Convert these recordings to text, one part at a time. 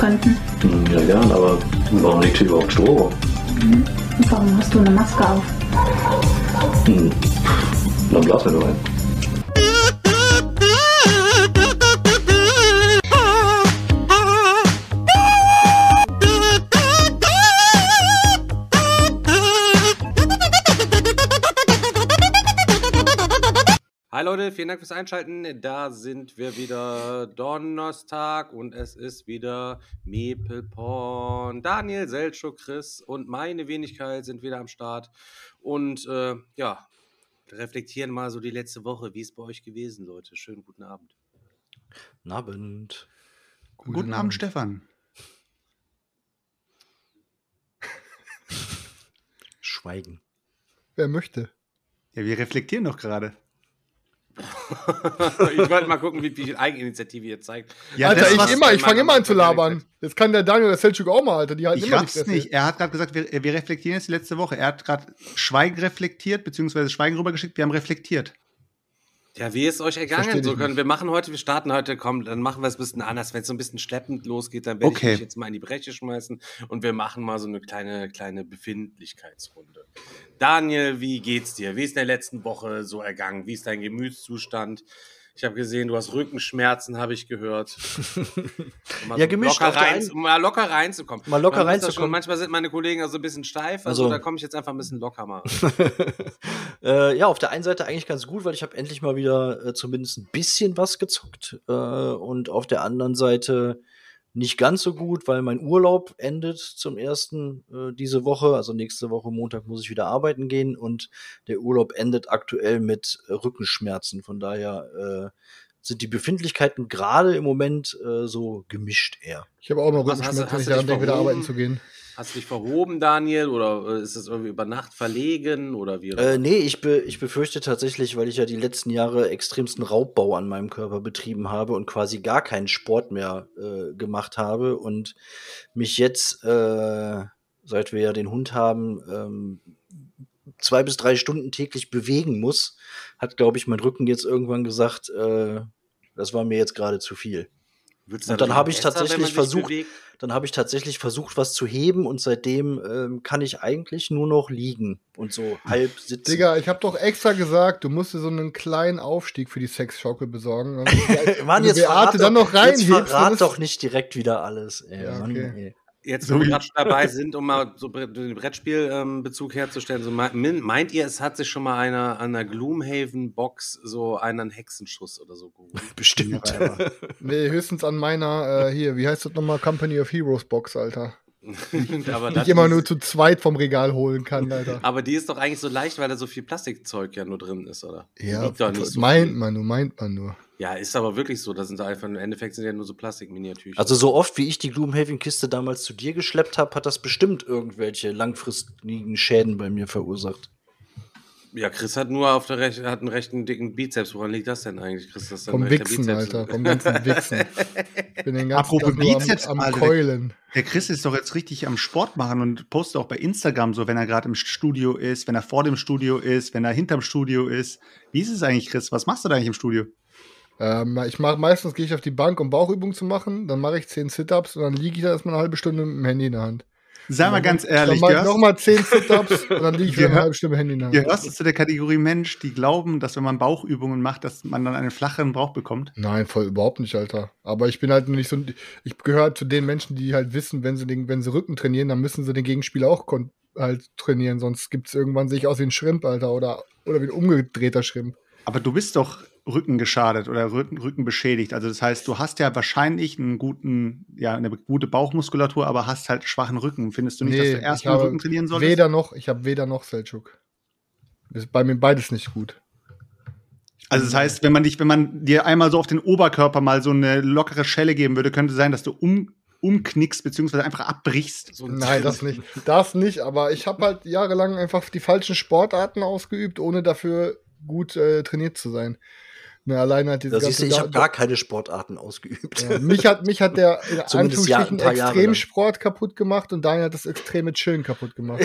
könnten. Ja, gern, aber warum liegt hier überhaupt Strom? Mhm. Warum hast du eine Maske auf? Hm. Dann blasen wir nur ein. Hi Leute, vielen Dank fürs Einschalten. Da sind wir wieder Donnerstag und es ist wieder Mepelporn. Daniel, Selchuk, Chris und meine Wenigkeit sind wieder am Start und äh, ja, reflektieren mal so die letzte Woche. Wie ist bei euch gewesen, Leute? Schönen guten Abend. Guten Abend. Guten, guten Abend, Stefan. Schweigen. Wer möchte? Ja, wir reflektieren doch gerade. ich wollte mal gucken, wie viel Eigeninitiative ihr zeigt. Ja, Alter, ich immer, ich fange immer an zu labern. Jetzt kann der Daniel der Selchuk auch mal, Alter. Die halten ich immer nicht, nicht. Er hat gerade gesagt, wir, wir, reflektieren jetzt die letzte Woche. Er hat gerade Schweigen reflektiert, beziehungsweise Schweigen rübergeschickt. Wir haben reflektiert. Ja, wie ist euch ergangen? So können wir machen heute, wir starten heute, komm, dann machen wir es ein bisschen anders. Wenn es so ein bisschen schleppend losgeht, dann werde okay. ich mich jetzt mal in die Breche schmeißen und wir machen mal so eine kleine, kleine Befindlichkeitsrunde. Daniel, wie geht's dir? Wie ist in der letzten Woche so ergangen? Wie ist dein Gemütszustand? Ich habe gesehen, du hast Rückenschmerzen, habe ich gehört. Um ja, so gemischt. Locker rein, um mal locker reinzukommen. Mal locker reinzukommen. Manchmal sind meine Kollegen also ein bisschen steif, also, also da komme ich jetzt einfach ein bisschen locker mal. äh, ja, auf der einen Seite eigentlich ganz gut, weil ich habe endlich mal wieder äh, zumindest ein bisschen was gezockt. Äh, und auf der anderen Seite nicht ganz so gut, weil mein Urlaub endet zum ersten äh, diese Woche. Also nächste Woche Montag muss ich wieder arbeiten gehen und der Urlaub endet aktuell mit äh, Rückenschmerzen. Von daher äh, sind die Befindlichkeiten gerade im Moment äh, so gemischt eher. Ich habe auch noch Rückenschmerzen, wenn ich daran denke, wieder arbeiten zu gehen. Hast du dich verhoben, Daniel? Oder äh, ist es irgendwie über Nacht verlegen? Oder wie? Äh, nee, ich, be ich befürchte tatsächlich, weil ich ja die letzten Jahre extremsten Raubbau an meinem Körper betrieben habe und quasi gar keinen Sport mehr äh, gemacht habe und mich jetzt, äh, seit wir ja den Hund haben, ähm, zwei bis drei Stunden täglich bewegen muss, hat, glaube ich, mein Rücken jetzt irgendwann gesagt, äh, das war mir jetzt gerade zu viel. Und dann habe ich tatsächlich versucht, dann habe ich tatsächlich versucht, was zu heben und seitdem ähm, kann ich eigentlich nur noch liegen und so halb sitzen. Digga, ich habe doch extra gesagt, du musst dir so einen kleinen Aufstieg für die Sexschaukel besorgen. Mann, jetzt Beate dann noch rein jetzt verrat doch nicht direkt wieder alles. Ey, ja, okay. Mann, ey. Jetzt, wo so wir gerade dabei sind, um mal so den Brettspielbezug ähm, herzustellen, so meint ihr, es hat sich schon mal einer an der Gloomhaven-Box so einen Hexenschuss oder so geholt? Bestimmt. Nee, höchstens an meiner, äh, hier, wie heißt das nochmal, Company of Heroes Box, Alter. aber die ich immer nur zu zweit vom Regal holen kann, Alter. Aber die ist doch eigentlich so leicht, weil da so viel Plastikzeug ja nur drin ist, oder? Ja, so meint viel. man nur, meint man nur. Ja, ist aber wirklich so. Das sind einfach, im Endeffekt sind ja nur so Plastikminiatürchen. Also so oft, wie ich die Gloomhaven-Kiste damals zu dir geschleppt habe, hat das bestimmt irgendwelche langfristigen Schäden bei mir verursacht. Ja, Chris hat nur auf der Rech hat einen rechten dicken Bizeps. Woran liegt das denn eigentlich, Chris? Das vom Wichsen, Bizeps? Alter. Vom ganzen Wichsen. Ich bin den ganzen Apropos Bizeps, am, am Alter, Keulen. Der Chris ist doch jetzt richtig am Sport machen und postet auch bei Instagram so, wenn er gerade im Studio ist, wenn er vor dem Studio ist, wenn er hinterm Studio ist. Wie ist es eigentlich, Chris? Was machst du da eigentlich im Studio? Ähm, ich mache meistens gehe ich auf die Bank, um Bauchübungen zu machen. Dann mache ich zehn Sit-ups und dann liege ich da erstmal eine halbe Stunde mit dem Handy in der Hand. Sag mal ganz ehrlich, mach nochmal zehn Sit-ups und dann liege ich wieder eine halbe Stunde Handy in der Hand. Gehörst du zu der Kategorie Mensch, die glauben, dass wenn man Bauchübungen macht, dass man dann einen flacheren Bauch bekommt? Nein, voll überhaupt nicht, Alter. Aber ich bin halt nicht so, ich gehöre zu den Menschen, die halt wissen, wenn sie den, wenn sie Rücken trainieren, dann müssen sie den Gegenspieler auch halt trainieren, sonst gibt es irgendwann sich aus wie ein Schrimp, Alter, oder, oder wie ein umgedrehter Schrimp. Aber du bist doch Rücken geschadet oder Rücken, beschädigt. Also das heißt, du hast ja wahrscheinlich einen guten, ja, eine gute Bauchmuskulatur, aber hast halt schwachen Rücken. Findest du nicht, nee, dass du erstmal Rücken trainieren solltest? Weder noch, ich habe weder noch Selchuk. Ist bei mir beides nicht gut. Also das heißt, wenn man dich, wenn man dir einmal so auf den Oberkörper mal so eine lockere Schelle geben würde, könnte sein, dass du um umknickst, beziehungsweise einfach abbrichst. So Nein, das nicht. Das nicht, aber ich habe halt jahrelang einfach die falschen Sportarten ausgeübt, ohne dafür gut äh, trainiert zu sein. Ne, allein halt diese siehst du, ich habe gar keine Sportarten ausgeübt. Ja, mich, hat, mich hat der in Anführungsstrichen ja, Extremsport kaputt gemacht und Daniel hat das extreme Chillen kaputt gemacht.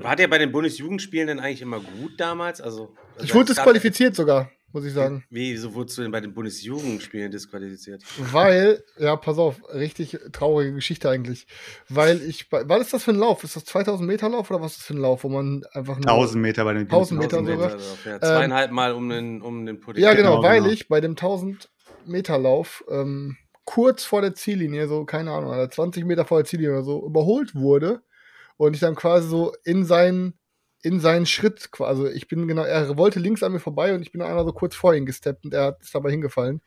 War der bei den Bundesjugendspielen denn eigentlich immer gut damals? Also, ich wurde disqualifiziert sogar muss ich sagen. Wie, wieso wurdest du denn bei den Bundesjugendspielen disqualifiziert? Weil, ja, pass auf, richtig traurige Geschichte eigentlich. Weil ich, was ist das für ein Lauf? Ist das 2000 Meter Lauf oder was ist das für ein Lauf, wo man einfach nur 1000 Meter bei den 1000 Meter, sogar. Ja, zweieinhalb ähm, Mal um den, um den Pudding. Ja, genau, genau weil genau. ich bei dem 1000 Meter Lauf ähm, kurz vor der Ziellinie, so, keine Ahnung, 20 Meter vor der Ziellinie oder so, überholt wurde und ich dann quasi so in seinen in seinen Schritt, also ich bin genau, er wollte links an mir vorbei und ich bin einmal so kurz vor ihn gesteppt und er ist dabei hingefallen.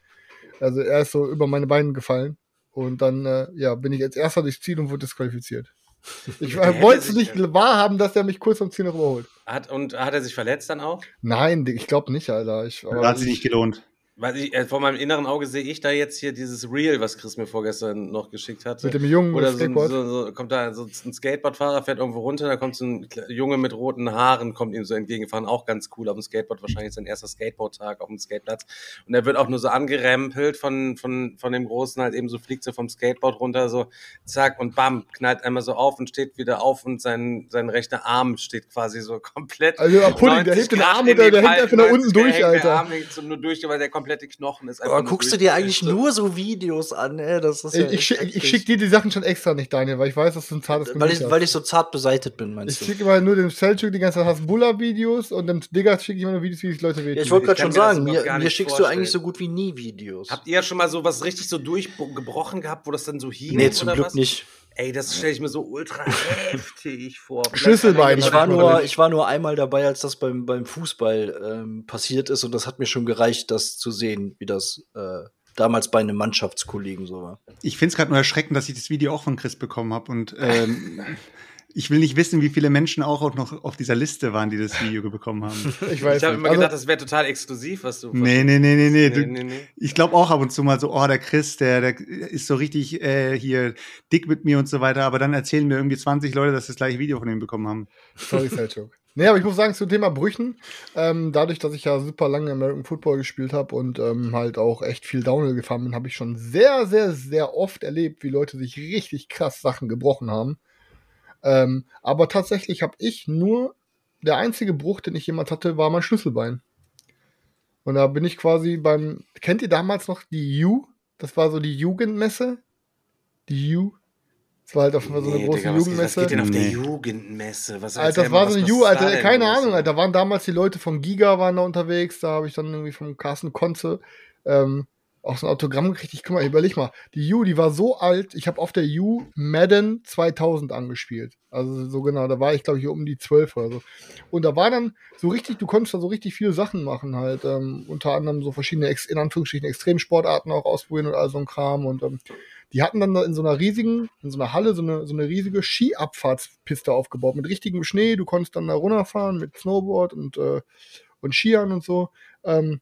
Also er ist so über meine Beine gefallen und dann äh, ja, bin ich als erster durchs Ziel und wurde disqualifiziert. Ich wollte es nicht wahrhaben, dass er mich kurz vom Ziel noch überholt. Hat, und hat er sich verletzt dann auch? Nein, ich glaube nicht, Alter. Ich, hat sich nicht gelohnt. Weil ich, äh, vor meinem inneren Auge sehe ich da jetzt hier dieses Reel, was Chris mir vorgestern noch geschickt hat. Mit dem Jungen Oder so, so, so, kommt da so ein Skateboardfahrer, fährt irgendwo runter, da kommt so ein Junge mit roten Haaren, kommt ihm so entgegengefahren, auch ganz cool auf dem Skateboard, wahrscheinlich sein erster Skateboardtag auf dem Skateplatz. Und er wird auch nur so angerempelt von, von, von dem Großen, halt eben so fliegt so vom Skateboard runter, so zack und bam, knallt einmal so auf und steht wieder auf und sein, sein rechter Arm steht quasi so komplett. Also der Pudding, der hebt den Arm oder der hängt einfach nach unten durch, Alter. Der Arm hängt so nur durch, weil der komplett komplette Knochen ist einfach. Aber guckst du dir eigentlich nur so Videos an, ey? Das ist ja ich, schick, ich schick dir die Sachen schon extra nicht, Daniel, weil ich weiß, dass du ein zartes weil ich, weil ich so zart beseitet bin, meinst ich du? Ich schicke immer nur dem Selchuk die ganze Zeit Hasbulla-Videos und dem Digger schicke ich immer nur Videos, wie sich Leute wehtun. Ja, ich wollte gerade schon sagen, mir, mir schickst vorstellen. du eigentlich so gut wie nie Videos. Habt ihr ja schon mal so was richtig so durchgebrochen gehabt, wo das dann so hing? Nee, zum Glück was? nicht. Ey, das stelle ich mir so ultra heftig vor. Schlüsselbein. Ich war, nur, ich war nur einmal dabei, als das beim, beim Fußball ähm, passiert ist und das hat mir schon gereicht, das zu sehen, wie das äh, damals bei einem Mannschaftskollegen so war. Ich finde es gerade nur erschreckend, dass ich das Video auch von Chris bekommen habe und ähm, Ich will nicht wissen, wie viele Menschen auch noch auf dieser Liste waren, die das Video bekommen haben. Ich weiß Ich habe immer also, gedacht, das wäre total exklusiv, was du. Nee, nee, nee, nee, nee. Du, nee, nee. Ich glaube auch ab und zu mal so, oh, der Chris, der, der ist so richtig äh, hier dick mit mir und so weiter. Aber dann erzählen mir irgendwie 20 Leute, dass sie das gleiche Video von ihm bekommen haben. Sorry, Selchuk. Nee, aber ich muss sagen, zum Thema Brüchen, ähm, dadurch, dass ich ja super lange American Football gespielt habe und ähm, halt auch echt viel Downhill gefahren bin, habe ich schon sehr, sehr, sehr oft erlebt, wie Leute sich richtig krass Sachen gebrochen haben. Ähm, aber tatsächlich habe ich nur, der einzige Bruch, den ich jemals hatte, war mein Schlüsselbein. Und da bin ich quasi beim, kennt ihr damals noch die U? Das war so die Jugendmesse. Die U. Das war halt auf so eine nee, große Digga, Jugendmesse. Was geht denn auf der Jugendmesse? Was Alter, das war so eine U, Alter, keine Ahnung, Alter. Da waren damals die Leute von Giga waren da unterwegs, da habe ich dann irgendwie vom Carsten Konze ähm, auch so ein Autogramm gekriegt. Ich guck mal, überleg mal. Die U, die war so alt. Ich habe auf der U Madden 2000 angespielt. Also so genau, da war ich glaube ich um die 12 oder so. Und da war dann so richtig, du konntest da so richtig viele Sachen machen halt. Ähm, unter anderem so verschiedene, in Anführungsstrichen, Extremsportarten auch ausprobieren und all so ein Kram. Und ähm, die hatten dann in so einer riesigen, in so einer Halle so eine, so eine riesige Skiabfahrtspiste aufgebaut mit richtigem Schnee. Du konntest dann da runterfahren mit Snowboard und, äh, und Skiern und so. Ähm,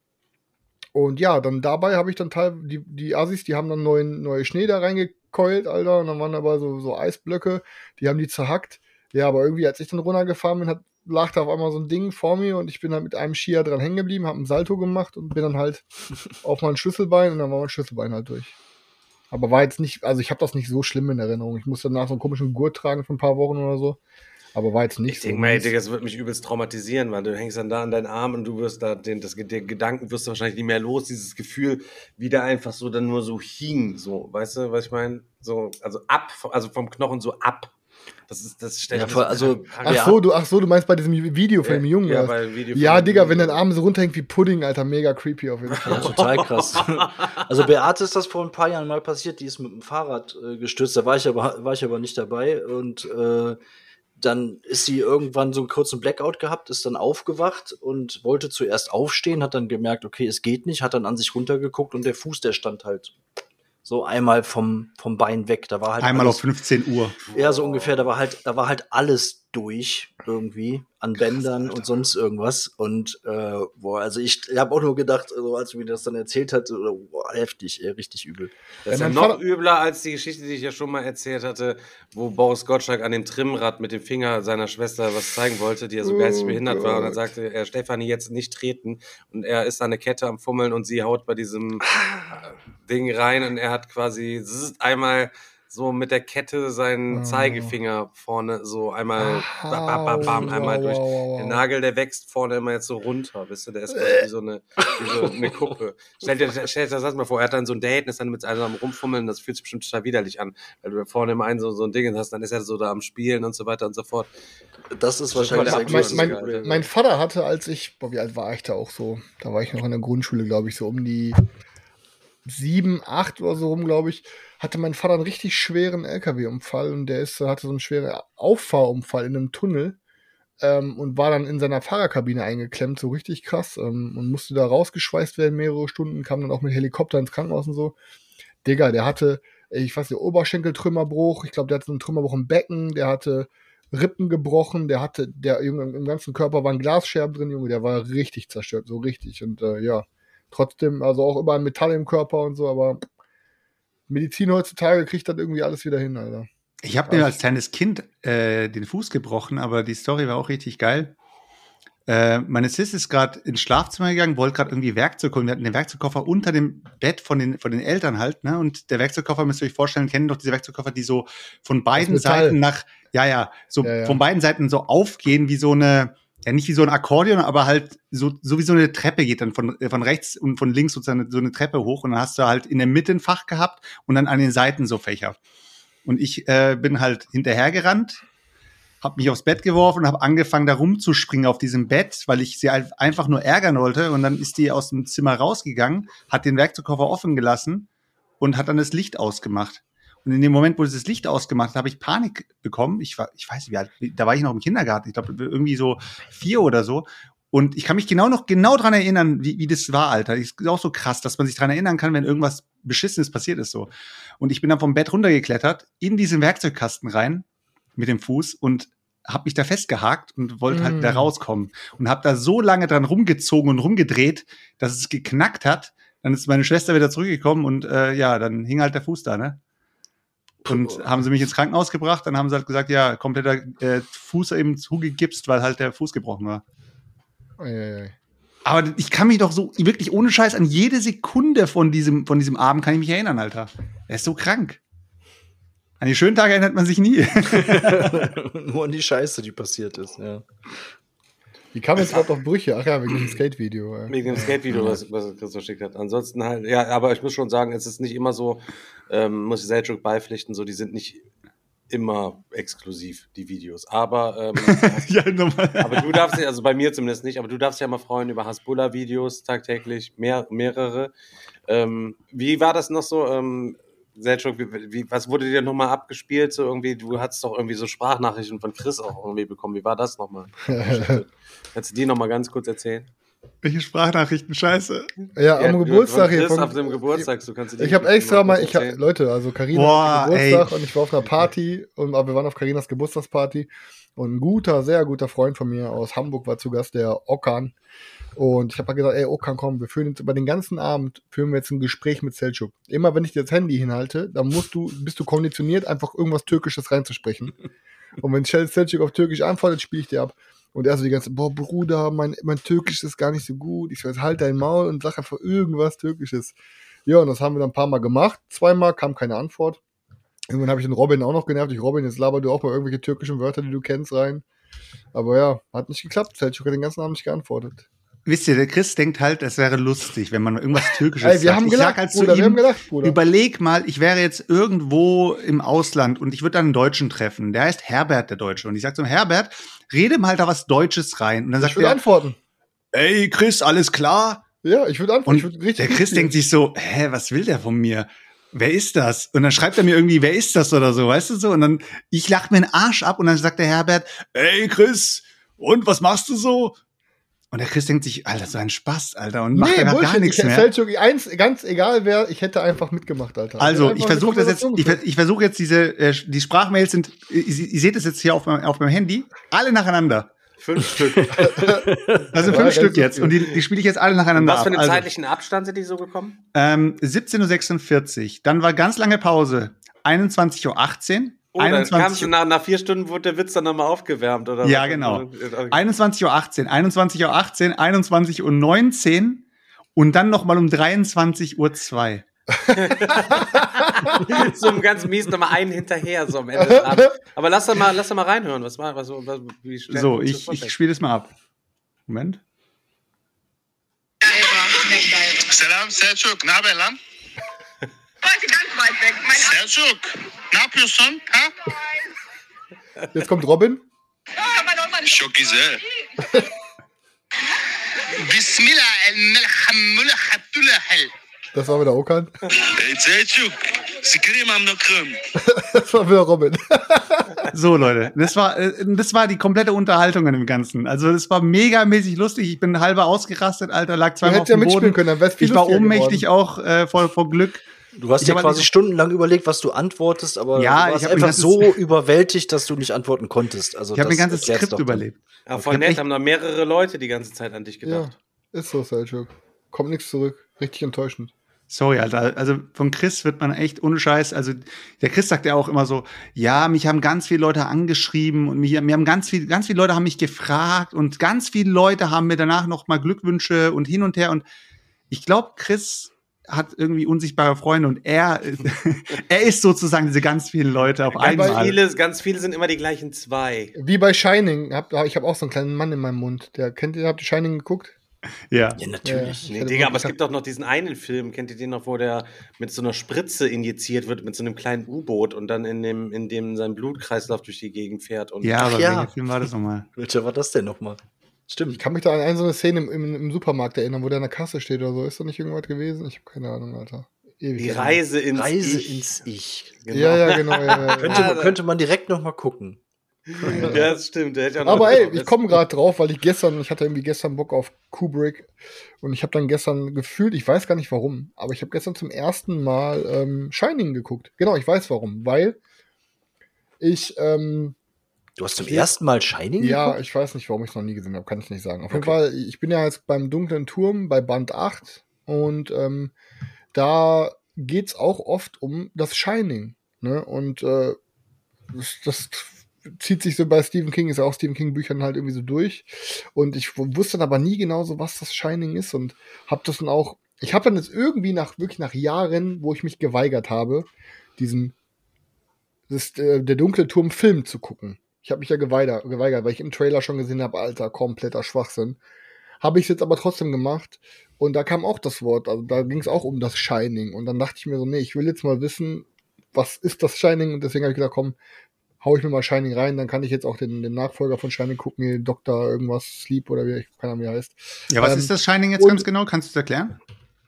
und ja, dann dabei habe ich dann teil, die, die Assis, die haben dann neuen, neue Schnee da reingekeult, Alter, und dann waren aber so, so Eisblöcke, die haben die zerhackt. Ja, aber irgendwie, als ich dann runtergefahren bin, hat, lag da auf einmal so ein Ding vor mir und ich bin dann mit einem Skier dran hängen geblieben, habe einen Salto gemacht und bin dann halt auf mein Schlüsselbein und dann war mein Schlüsselbein halt durch. Aber war jetzt nicht, also ich habe das nicht so schlimm in Erinnerung. Ich musste danach so einen komischen Gurt tragen für ein paar Wochen oder so. Aber war jetzt nicht ich so. Denke mal, Digga, das wird mich übelst traumatisieren, weil du hängst dann da an deinen Arm und du wirst da, den, das, den Gedanken wirst du wahrscheinlich nicht mehr los, dieses Gefühl, wie der einfach so dann nur so hing, so, weißt du, was ich meine? So, also ab, also vom Knochen so ab. Das ist, das stelle ja, also, ach so, du, ach so, du meinst bei diesem Video von ja, dem Jungen, ja, bei Video ja Digga, wenn dein Arm so runterhängt wie Pudding, Alter, mega creepy auf jeden Fall. Ja, total krass. also Beate ist das vor ein paar Jahren mal passiert, die ist mit dem Fahrrad äh, gestürzt, da war ich aber, war ich aber nicht dabei und äh, dann ist sie irgendwann so einen kurzen Blackout gehabt, ist dann aufgewacht und wollte zuerst aufstehen, hat dann gemerkt, okay, es geht nicht, hat dann an sich runtergeguckt und der Fuß, der stand halt so einmal vom, vom Bein weg. Da war halt einmal alles, auf 15 Uhr. Ja, so ungefähr. Da war halt, da war halt alles durch irgendwie an Bändern und sonst irgendwas. Und äh, boah, also ich habe auch nur gedacht, also als du mir das dann erzählt hast, boah, heftig, ey, richtig übel. Das ist ja, noch Vater übler als die Geschichte, die ich ja schon mal erzählt hatte, wo Boris Gottschalk an dem Trimmrad mit dem Finger seiner Schwester was zeigen wollte, die ja so geistig oh behindert war. Und dann sagte er, Stefanie, jetzt nicht treten. Und er ist an eine Kette am Fummeln und sie haut bei diesem ah. Ding rein und er hat quasi einmal so mit der Kette seinen oh. Zeigefinger vorne so einmal ah, bam, bam, bam, einmal wow, durch. Wow, wow. Der Nagel, der wächst vorne immer jetzt so runter, wisst du, der ist wie so eine, wie so eine Kuppe. Stell dir, stell dir das mal vor, er hat dann so ein Date und ist dann mit einem am rumfummeln, das fühlt sich bestimmt total widerlich an, weil du da vorne immer einen so, so ein Ding hast, dann ist er so da am Spielen und so weiter und so fort. Das ist wahrscheinlich mein, mein, mein, mein Vater hatte, als ich, boah, wie alt war ich da auch so? Da war ich noch in der Grundschule, glaube ich, so um die sieben, acht oder so rum, glaube ich, hatte mein Vater einen richtig schweren LKW-Unfall und der ist, hatte so einen schweren Auffahrunfall in einem Tunnel ähm, und war dann in seiner Fahrerkabine eingeklemmt, so richtig krass ähm, und musste da rausgeschweißt werden mehrere Stunden, kam dann auch mit Helikopter ins Krankenhaus und so. Digga, der hatte, ich weiß nicht, Oberschenkeltrümmerbruch, ich glaube, der hatte so einen Trümmerbruch im Becken, der hatte Rippen gebrochen, der hatte, der Junge, im ganzen Körper waren Glasscherben drin, Junge, der war richtig zerstört, so richtig und äh, ja trotzdem, also auch überall Metall im Körper und so, aber Medizin heutzutage kriegt das irgendwie alles wieder hin, Alter. Ich habe mir als kleines Kind äh, den Fuß gebrochen, aber die Story war auch richtig geil. Äh, meine Sis ist gerade ins Schlafzimmer gegangen, wollte gerade irgendwie Werkzeug holen. Wir hatten den Werkzeugkoffer unter dem Bett von den, von den Eltern halt, ne? Und der Werkzeugkoffer, müsst ihr euch vorstellen, kennen doch diese Werkzeugkoffer, die so von beiden Seiten nach, ja, ja, so ja, ja. von beiden Seiten so aufgehen, wie so eine, ja nicht wie so ein Akkordeon, aber halt so, so wie so eine Treppe geht dann von, von rechts und von links sozusagen so eine Treppe hoch und dann hast du halt in der Mitte ein Fach gehabt und dann an den Seiten so Fächer. Und ich äh, bin halt hinterhergerannt, habe mich aufs Bett geworfen und habe angefangen da rumzuspringen auf diesem Bett, weil ich sie einfach nur ärgern wollte und dann ist die aus dem Zimmer rausgegangen, hat den Werkzeugkoffer offen gelassen und hat dann das Licht ausgemacht. Und in dem Moment, wo das Licht ausgemacht hat, habe ich Panik bekommen. Ich war, ich weiß nicht, wie alt, da war ich noch im Kindergarten. Ich glaube, irgendwie so vier oder so. Und ich kann mich genau noch genau dran erinnern, wie, wie das war, Alter. Ist auch so krass, dass man sich dran erinnern kann, wenn irgendwas Beschissenes passiert ist so. Und ich bin dann vom Bett runtergeklettert, in diesen Werkzeugkasten rein, mit dem Fuß und habe mich da festgehakt und wollte mm. halt da mm. rauskommen. Und habe da so lange dran rumgezogen und rumgedreht, dass es geknackt hat. Dann ist meine Schwester wieder zurückgekommen und äh, ja, dann hing halt der Fuß da, ne? Und haben sie mich ins Krankenhaus gebracht, dann haben sie halt gesagt, ja, kompletter äh, Fuß eben zugegipst, weil halt der Fuß gebrochen war. Eieiei. Aber ich kann mich doch so wirklich ohne Scheiß an jede Sekunde von diesem, von diesem Abend kann ich mich erinnern, Alter. Er ist so krank. An die schönen Tage erinnert man sich nie. Nur an die Scheiße, die passiert ist, ja. Wie kam jetzt überhaupt auf Brüche? Ach ja, wegen dem Skate-Video. Wegen dem Skate-Video, was, was Chris verschickt hat. Ansonsten halt, ja, aber ich muss schon sagen, es ist nicht immer so, ähm, muss ich Seljuk beipflichten, so, die sind nicht immer exklusiv, die Videos. Aber, ähm, ja, aber du darfst ja, also bei mir zumindest nicht, aber du darfst ja mal freuen über Hasbulla-Videos tagtäglich, mehr, mehrere. Ähm, wie war das noch so? Ähm, Selchuk, wie, wie, was wurde dir nochmal abgespielt? So irgendwie, du hattest doch irgendwie so Sprachnachrichten von Chris auch irgendwie bekommen. Wie war das nochmal? Kannst du die nochmal ganz kurz erzählen? Welche Sprachnachrichten? Scheiße. Ja, am Geburtstag hier. Von, auf dem Geburtstag, du kannst Ich habe extra mal, ich hab, Leute, also Karina Geburtstag ey. und ich war auf einer Party und wir waren auf Karinas Geburtstagsparty und ein guter, sehr guter Freund von mir aus Hamburg war zu Gast, der Okan. Und ich habe gesagt, ey, Okan, komm, wir führen jetzt über den ganzen Abend, führen wir jetzt ein Gespräch mit Selçuk. Immer wenn ich dir das Handy hinhalte, dann musst du, bist du konditioniert, einfach irgendwas Türkisches reinzusprechen. Und wenn Selçuk auf Türkisch antwortet, spiele ich dir ab. Und er so die ganze, boah, Bruder, mein, mein Türkisch ist gar nicht so gut. Ich so, jetzt halt dein Maul und sag einfach irgendwas Türkisches. Ja, und das haben wir dann ein paar Mal gemacht. Zweimal kam keine Antwort. Irgendwann habe ich den Robin auch noch genervt. Ich, Robin, jetzt laber du auch mal irgendwelche türkischen Wörter, die du kennst, rein. Aber ja, hat nicht geklappt. Selçuk hat den ganzen Abend nicht geantwortet. Wisst ihr, der Chris denkt halt, es wäre lustig, wenn man irgendwas Türkisches Ey, wir sagt. Haben gelacht, halt Bruder, ihm, wir haben gelacht, überleg mal, ich wäre jetzt irgendwo im Ausland und ich würde dann einen Deutschen treffen. Der heißt Herbert, der Deutsche. Und ich sag so, Herbert, rede mal da was Deutsches rein. Und dann sagt ich würde antworten. Ey, Chris, alles klar? Ja, ich würde antworten. Und würd der Chris denkt sich so, hä, was will der von mir? Wer ist das? Und dann schreibt er mir irgendwie, wer ist das oder so, weißt du so? Und dann, ich lach mir den Arsch ab und dann sagt der Herbert, ey, Chris, und was machst du so? Und der Chris denkt sich, Alter, so ein Spaß, Alter, und macht nee, gar Bullshit. nichts ich, mehr. Feldschuk, eins, ganz egal wer, ich hätte einfach mitgemacht, Alter. Also, ich versuche das jetzt, ich, ich versuche jetzt diese, äh, die Sprachmails sind, ihr, ihr seht es jetzt hier auf, meinem, auf meinem Handy, alle nacheinander. Fünf Stück. Das sind fünf Stück jetzt. Und die, die spiele ich jetzt alle nacheinander Was für einen also, zeitlichen Abstand sind die so gekommen? Ähm, 17.46 Uhr. Dann war ganz lange Pause. 21.18 Uhr. Oh, 21 dann nach, nach vier Stunden wurde der Witz dann nochmal aufgewärmt, oder? Ja, genau. 21.18 Uhr, 21.18 Uhr, 21 Uhr 19 und dann nochmal um 23.02 Uhr. so ganz mies nochmal einen hinterher, so am Ende Aber lass doch mal, lass doch mal reinhören. Was war, was, was, wie so, ich, ich spiele das mal ab. Moment. Selam Selçuk, ne haber lan? Heute ganz weit weg. Selçuk, ne yapıyorsun? Ha? Jetzt kommt Robin. Güzel. Bismillah el Das war wieder Okan. Selçuk, Sikrim am Nokrim. Das war wieder Robin. So, Leute, das war, äh, das war die komplette Unterhaltung in dem Ganzen. Also, das war megamäßig lustig. Ich bin halber ausgerastet, Alter, lag zweimal auf dem ja Boden. Können, dann ich war ohnmächtig geworden. auch äh, vor, vor Glück. Du hast dir quasi stundenlang überlegt, was du antwortest, aber ja, du warst einfach so überwältigt, dass du nicht antworten konntest. Also ich habe mir ein ganzes Skript überlebt. Ja, voll nett, haben da mehrere Leute die ganze Zeit an dich gedacht. Ja, ist so, Selchuk. Kommt nichts zurück. Richtig enttäuschend. Sorry, Alter. Also von Chris wird man echt ohne Scheiß. Also der Chris sagt ja auch immer so, ja, mich haben ganz viele Leute angeschrieben und mich, mir haben ganz viele, ganz viele Leute haben mich gefragt und ganz viele Leute haben mir danach noch mal Glückwünsche und hin und her. Und ich glaube, Chris hat irgendwie unsichtbare Freunde und er, er ist sozusagen diese ganz vielen Leute auf einmal. Ganz viele, ganz viele sind immer die gleichen zwei. Wie bei Shining. Ich habe auch so einen kleinen Mann in meinem Mund. Der kennt ihr, habt ihr Shining geguckt? Ja. Ja, natürlich. Ja, nee, Digga, aber es gibt doch noch diesen einen Film, kennt ihr den noch, wo der mit so einer Spritze injiziert wird, mit so einem kleinen U-Boot und dann in dem, in dem sein Blutkreislauf durch die Gegend fährt. Und ja, aber ja. welcher Film war das nochmal? Welcher war das denn nochmal? Stimmt. Ich kann mich da an eine so eine Szene im, im, im, Supermarkt erinnern, wo der in der Kasse steht oder so. Ist da nicht irgendwas gewesen? Ich habe keine Ahnung, Alter. Ewig die Reise ins Reise Ich. ins Ich. Genau. Ja, ja, genau. Ja, ja, könnte, man, könnte man direkt nochmal gucken. Ja, das stimmt. Aber ey, ich komme gerade drauf, weil ich gestern, ich hatte irgendwie gestern Bock auf Kubrick und ich habe dann gestern gefühlt, ich weiß gar nicht warum, aber ich habe gestern zum ersten Mal ähm, Shining geguckt. Genau, ich weiß warum, weil ich ähm, Du hast zum ersten Mal Shining Ja, geguckt? ich weiß nicht, warum ich es noch nie gesehen habe, kann ich nicht sagen. Auf okay. jeden Fall, ich bin ja jetzt beim Dunklen Turm bei Band 8 und ähm, da geht's auch oft um das Shining. Ne? Und äh, das, das zieht sich so bei Stephen King, ist ja auch Stephen King Büchern halt irgendwie so durch. Und ich wusste dann aber nie genau so, was das Shining ist und hab das dann auch, ich habe dann jetzt irgendwie nach, wirklich nach Jahren, wo ich mich geweigert habe, diesen, das, äh, der dunkle Turm Film zu gucken. Ich habe mich ja geweigert, geweigert, weil ich im Trailer schon gesehen habe, alter, kompletter Schwachsinn. Habe ich jetzt aber trotzdem gemacht und da kam auch das Wort, also da ging es auch um das Shining und dann dachte ich mir so, nee, ich will jetzt mal wissen, was ist das Shining und deswegen habe ich gedacht, komm, hau ich mir mal Shining rein, dann kann ich jetzt auch den, den Nachfolger von Shining gucken, Dr. irgendwas Sleep oder wie, ich keine Ahnung, wie er heißt. Ja, was ähm, ist das Shining jetzt ganz genau? Kannst du es erklären?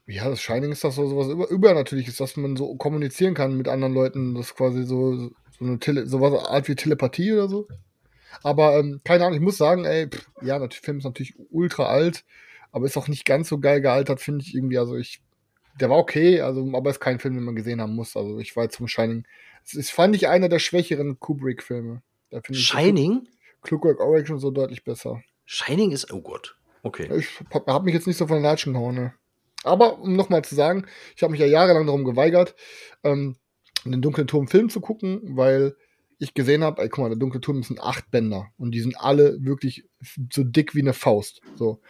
Ja, das Shining ist das so sowas über, übernatürlich ist, dass man so kommunizieren kann mit anderen Leuten, das quasi so, so eine Tele, sowas Art wie Telepathie oder so. Aber ähm, keine Ahnung, ich muss sagen, ey, pff, ja, der Film ist natürlich ultra alt, aber ist auch nicht ganz so geil gealtert, finde ich irgendwie. Also ich, der war okay, also, aber ist kein Film, den man gesehen haben muss. Also ich war jetzt zum Shining das ist, fand ich einer der schwächeren Kubrick-Filme. Shining? Clockwork Orange schon so deutlich besser. Shining ist, oh Gott. Okay. Ich hab, hab mich jetzt nicht so von den Latschen gehauen, ne? Aber um nochmal zu sagen, ich habe mich ja jahrelang darum geweigert, ähm, den dunklen Turm Film zu gucken, weil ich gesehen habe, guck mal, der dunkle Turm sind acht Bänder und die sind alle wirklich so dick wie eine Faust. So.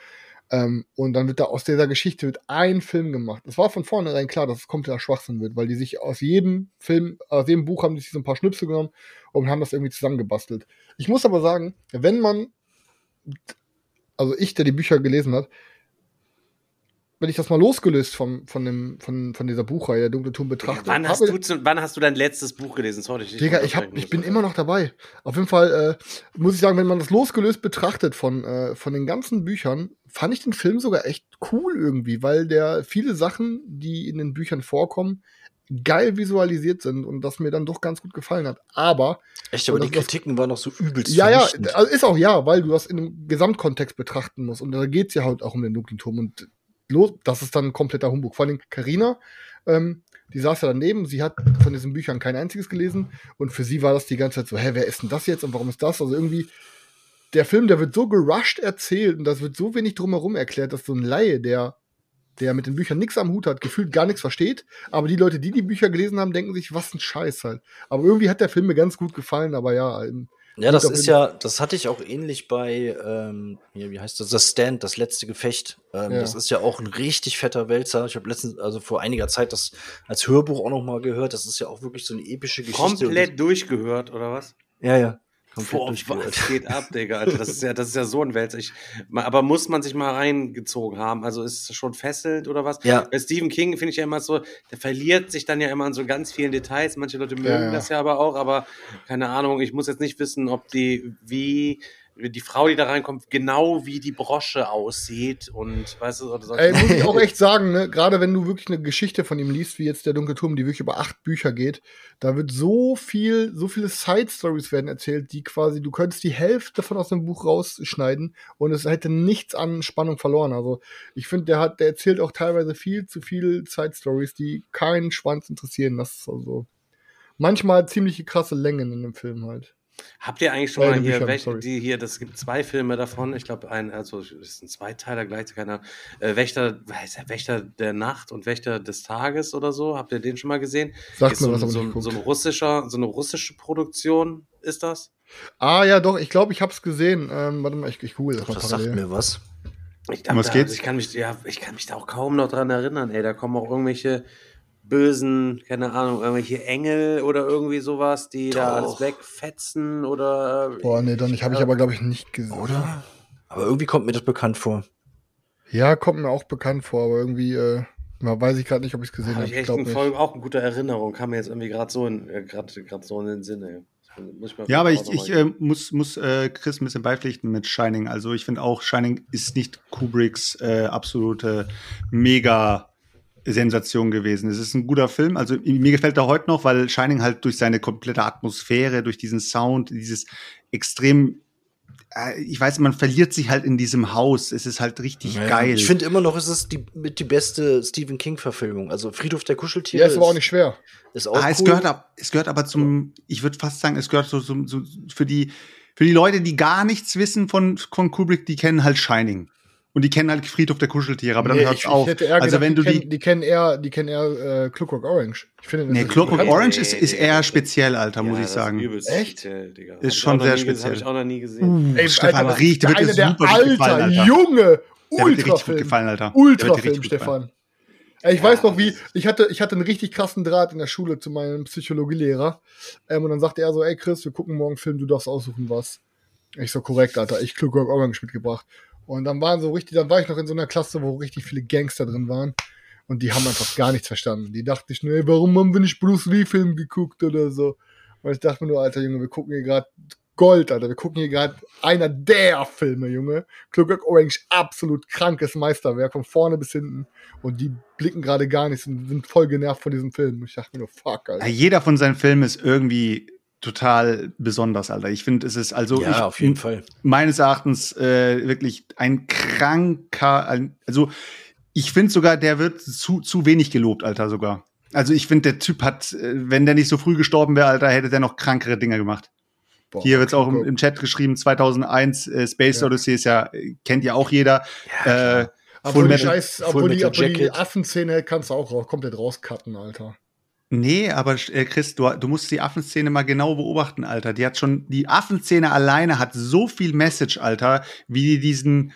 Ähm, und dann wird da aus dieser Geschichte wird ein Film gemacht. Es war von vornherein klar, dass es kompletter Schwachsinn wird, weil die sich aus jedem Film, aus jedem Buch haben die sich so ein paar Schnipsel genommen und haben das irgendwie zusammengebastelt. Ich muss aber sagen, wenn man, also ich, der die Bücher gelesen hat, wenn ich das mal losgelöst vom, von, dem, von, von dieser Buchreihe, Dunkle Turm betrachte. Wann hast, du zu, wann hast du dein letztes Buch gelesen? Sorry, ich Digga, ich, hab, ich bin immer noch dabei. Auf jeden Fall äh, muss ich sagen, wenn man das losgelöst betrachtet von, äh, von den ganzen Büchern, fand ich den Film sogar echt cool irgendwie, weil der viele Sachen, die in den Büchern vorkommen, geil visualisiert sind und das mir dann doch ganz gut gefallen hat. Aber. Echt, aber die Kritiken waren noch so übelst. Ja, ja, also ist auch ja, weil du das in einem Gesamtkontext betrachten musst. Und da geht's ja halt auch um den dunklen Turm. Und los, das ist dann ein kompletter Humbug. Vor allem Carina, ähm, die saß ja daneben, sie hat von diesen Büchern kein einziges gelesen und für sie war das die ganze Zeit so, hä, wer ist denn das jetzt und warum ist das? Also irgendwie, der Film, der wird so gerusht erzählt und das wird so wenig drumherum erklärt, dass so ein Laie, der, der mit den Büchern nichts am Hut hat, gefühlt gar nichts versteht, aber die Leute, die die Bücher gelesen haben, denken sich, was ein Scheiß halt. Aber irgendwie hat der Film mir ganz gut gefallen, aber ja, ja, das ist ja, das hatte ich auch ähnlich bei, ähm, hier, wie heißt das, das Stand, das letzte Gefecht. Ähm, ja. Das ist ja auch ein richtig fetter Wälzer. Ich habe letztens, also vor einiger Zeit das als Hörbuch auch noch mal gehört. Das ist ja auch wirklich so eine epische Geschichte. Komplett durchgehört, oder was? Ja, ja. Boah, was geht ab, Digga, Alter. Das ist ja, das ist ja so ein Wälzer. Ich, aber muss man sich mal reingezogen haben? Also ist es schon fesselnd oder was? Ja. Bei Stephen King finde ich ja immer so, der verliert sich dann ja immer in so ganz vielen Details. Manche Leute mögen ja, ja. das ja aber auch, aber keine Ahnung, ich muss jetzt nicht wissen, ob die, wie, die Frau, die da reinkommt, genau wie die Brosche aussieht und weißt du, oder. Ey, muss ich auch echt sagen, ne, gerade wenn du wirklich eine Geschichte von ihm liest, wie jetzt der Dunkle Turm, die wirklich über acht Bücher geht, da wird so viel, so viele Side-Stories werden erzählt, die quasi, du könntest die Hälfte von aus dem Buch rausschneiden und es hätte nichts an Spannung verloren. Also ich finde, der hat, der erzählt auch teilweise viel zu viel Side-Stories, die keinen Schwanz interessieren. Das ist also manchmal ziemliche krasse Längen in dem Film halt. Habt ihr eigentlich schon mal hier, welche, die hier, das gibt zwei Filme davon, ich glaube, ein, also das sind zwei Teile gleich, keiner, äh, Wächter, weiß der Wächter der Nacht und Wächter des Tages oder so, habt ihr den schon mal gesehen? Sagt mir so, was, so, so, ein russischer, so eine russische Produktion ist das? Ah ja, doch, ich glaube, ich habe es gesehen. Ähm, warte mal, ich, ich google das mal Das sagt mir was. Ich dachte, was geht's? Also ich kann mich, ja, ich kann mich da auch kaum noch dran erinnern, ey, da kommen auch irgendwelche bösen, keine Ahnung, irgendwelche Engel oder irgendwie sowas, die Doch. da alles wegfetzen oder. Äh, Boah, nee, dann habe ich aber, glaube ich, nicht gesehen. Oder? Aber irgendwie kommt mir das bekannt vor. Ja, kommt mir auch bekannt vor, aber irgendwie, äh, weiß ich gerade nicht, ob ich es gesehen habe. Hab ich echt in Folge auch eine gute Erinnerung, kam mir jetzt irgendwie gerade so in, äh, gerade so in den Sinn, ey. Ja, aber ich, ich äh, muss, muss äh, Chris ein bisschen beipflichten mit Shining. Also ich finde auch, Shining ist nicht Kubricks äh, absolute mega Sensation gewesen. Es ist ein guter Film. Also mir gefällt er heute noch, weil Shining halt durch seine komplette Atmosphäre, durch diesen Sound, dieses extrem äh, ich weiß, man verliert sich halt in diesem Haus. Es ist halt richtig ja, geil. Ich finde immer noch, es ist die, mit die beste Stephen King-Verfilmung. Also Friedhof der Kuscheltiere. Ja, ist aber auch nicht schwer. Ist auch ah, cool. es, gehört ab, es gehört aber zum, ich würde fast sagen, es gehört so, so, so für die, für die Leute, die gar nichts wissen von, von Kubrick, die kennen halt Shining. Und die kennen halt Friedhof der Kuscheltiere, aber dann nee, hört's auf. also gedacht, wenn du die, die kennen eher, die kennen eher äh, Clockwork Orange. Ich finde, nee, Clockwork Orange ist, ist eher speziell, Alter, ja, muss ich sagen. Ist Echt? Speziell, ist schon sehr speziell. Hab ich auch noch nie gesehen. Uh, Ey, Stefan Alter, riecht, der wird dir super Alter, gefallen, Alter. Junge, Ultrafilm. gefallen, Alter. Ultrafilm, Stefan. Ey, ich ja, weiß noch, wie, ich hatte, ich hatte einen richtig krassen Draht in der Schule zu meinem Psychologielehrer. Ähm, und dann sagte er so, ey Chris, wir gucken morgen Film, du darfst aussuchen, was. Ich so, korrekt, Alter, ich Clockwork Orange mitgebracht. Und dann waren so richtig, dann war ich noch in so einer Klasse, wo richtig viele Gangster drin waren. Und die haben einfach gar nichts verstanden. Die dachten sich, nee, warum haben wir nicht Bruce Lee-Film geguckt oder so? Und ich dachte mir nur, Alter Junge, wir gucken hier gerade Gold, Alter. Wir gucken hier gerade einer der Filme, Junge. Clockwork Orange, absolut krankes Meisterwerk, von vorne bis hinten. Und die blicken gerade gar nicht und sind voll genervt von diesem Film. Ich dachte mir nur, fuck, Alter. Ja, jeder von seinen Filmen ist irgendwie total besonders, Alter. Ich finde, es ist also ja, ich, auf jeden Fall. meines Erachtens äh, wirklich ein kranker, ein, also ich finde sogar, der wird zu, zu wenig gelobt, Alter, sogar. Also ich finde, der Typ hat, äh, wenn der nicht so früh gestorben wäre, Alter, hätte der noch krankere Dinge gemacht. Boah, Hier wird's auch im, im, Chat geschrieben, 2001 äh, Space ja. Odyssey ist ja, kennt ja auch jeder. Ja, äh, Full Metal, Scheiß, obwohl, die, obwohl die Affenszene kannst du auch komplett rauscutten, Alter. Nee, aber äh, Chris, du, du musst die Affenszene mal genau beobachten, Alter. Die hat schon, die Affenszene alleine hat so viel Message, Alter, wie die diesen,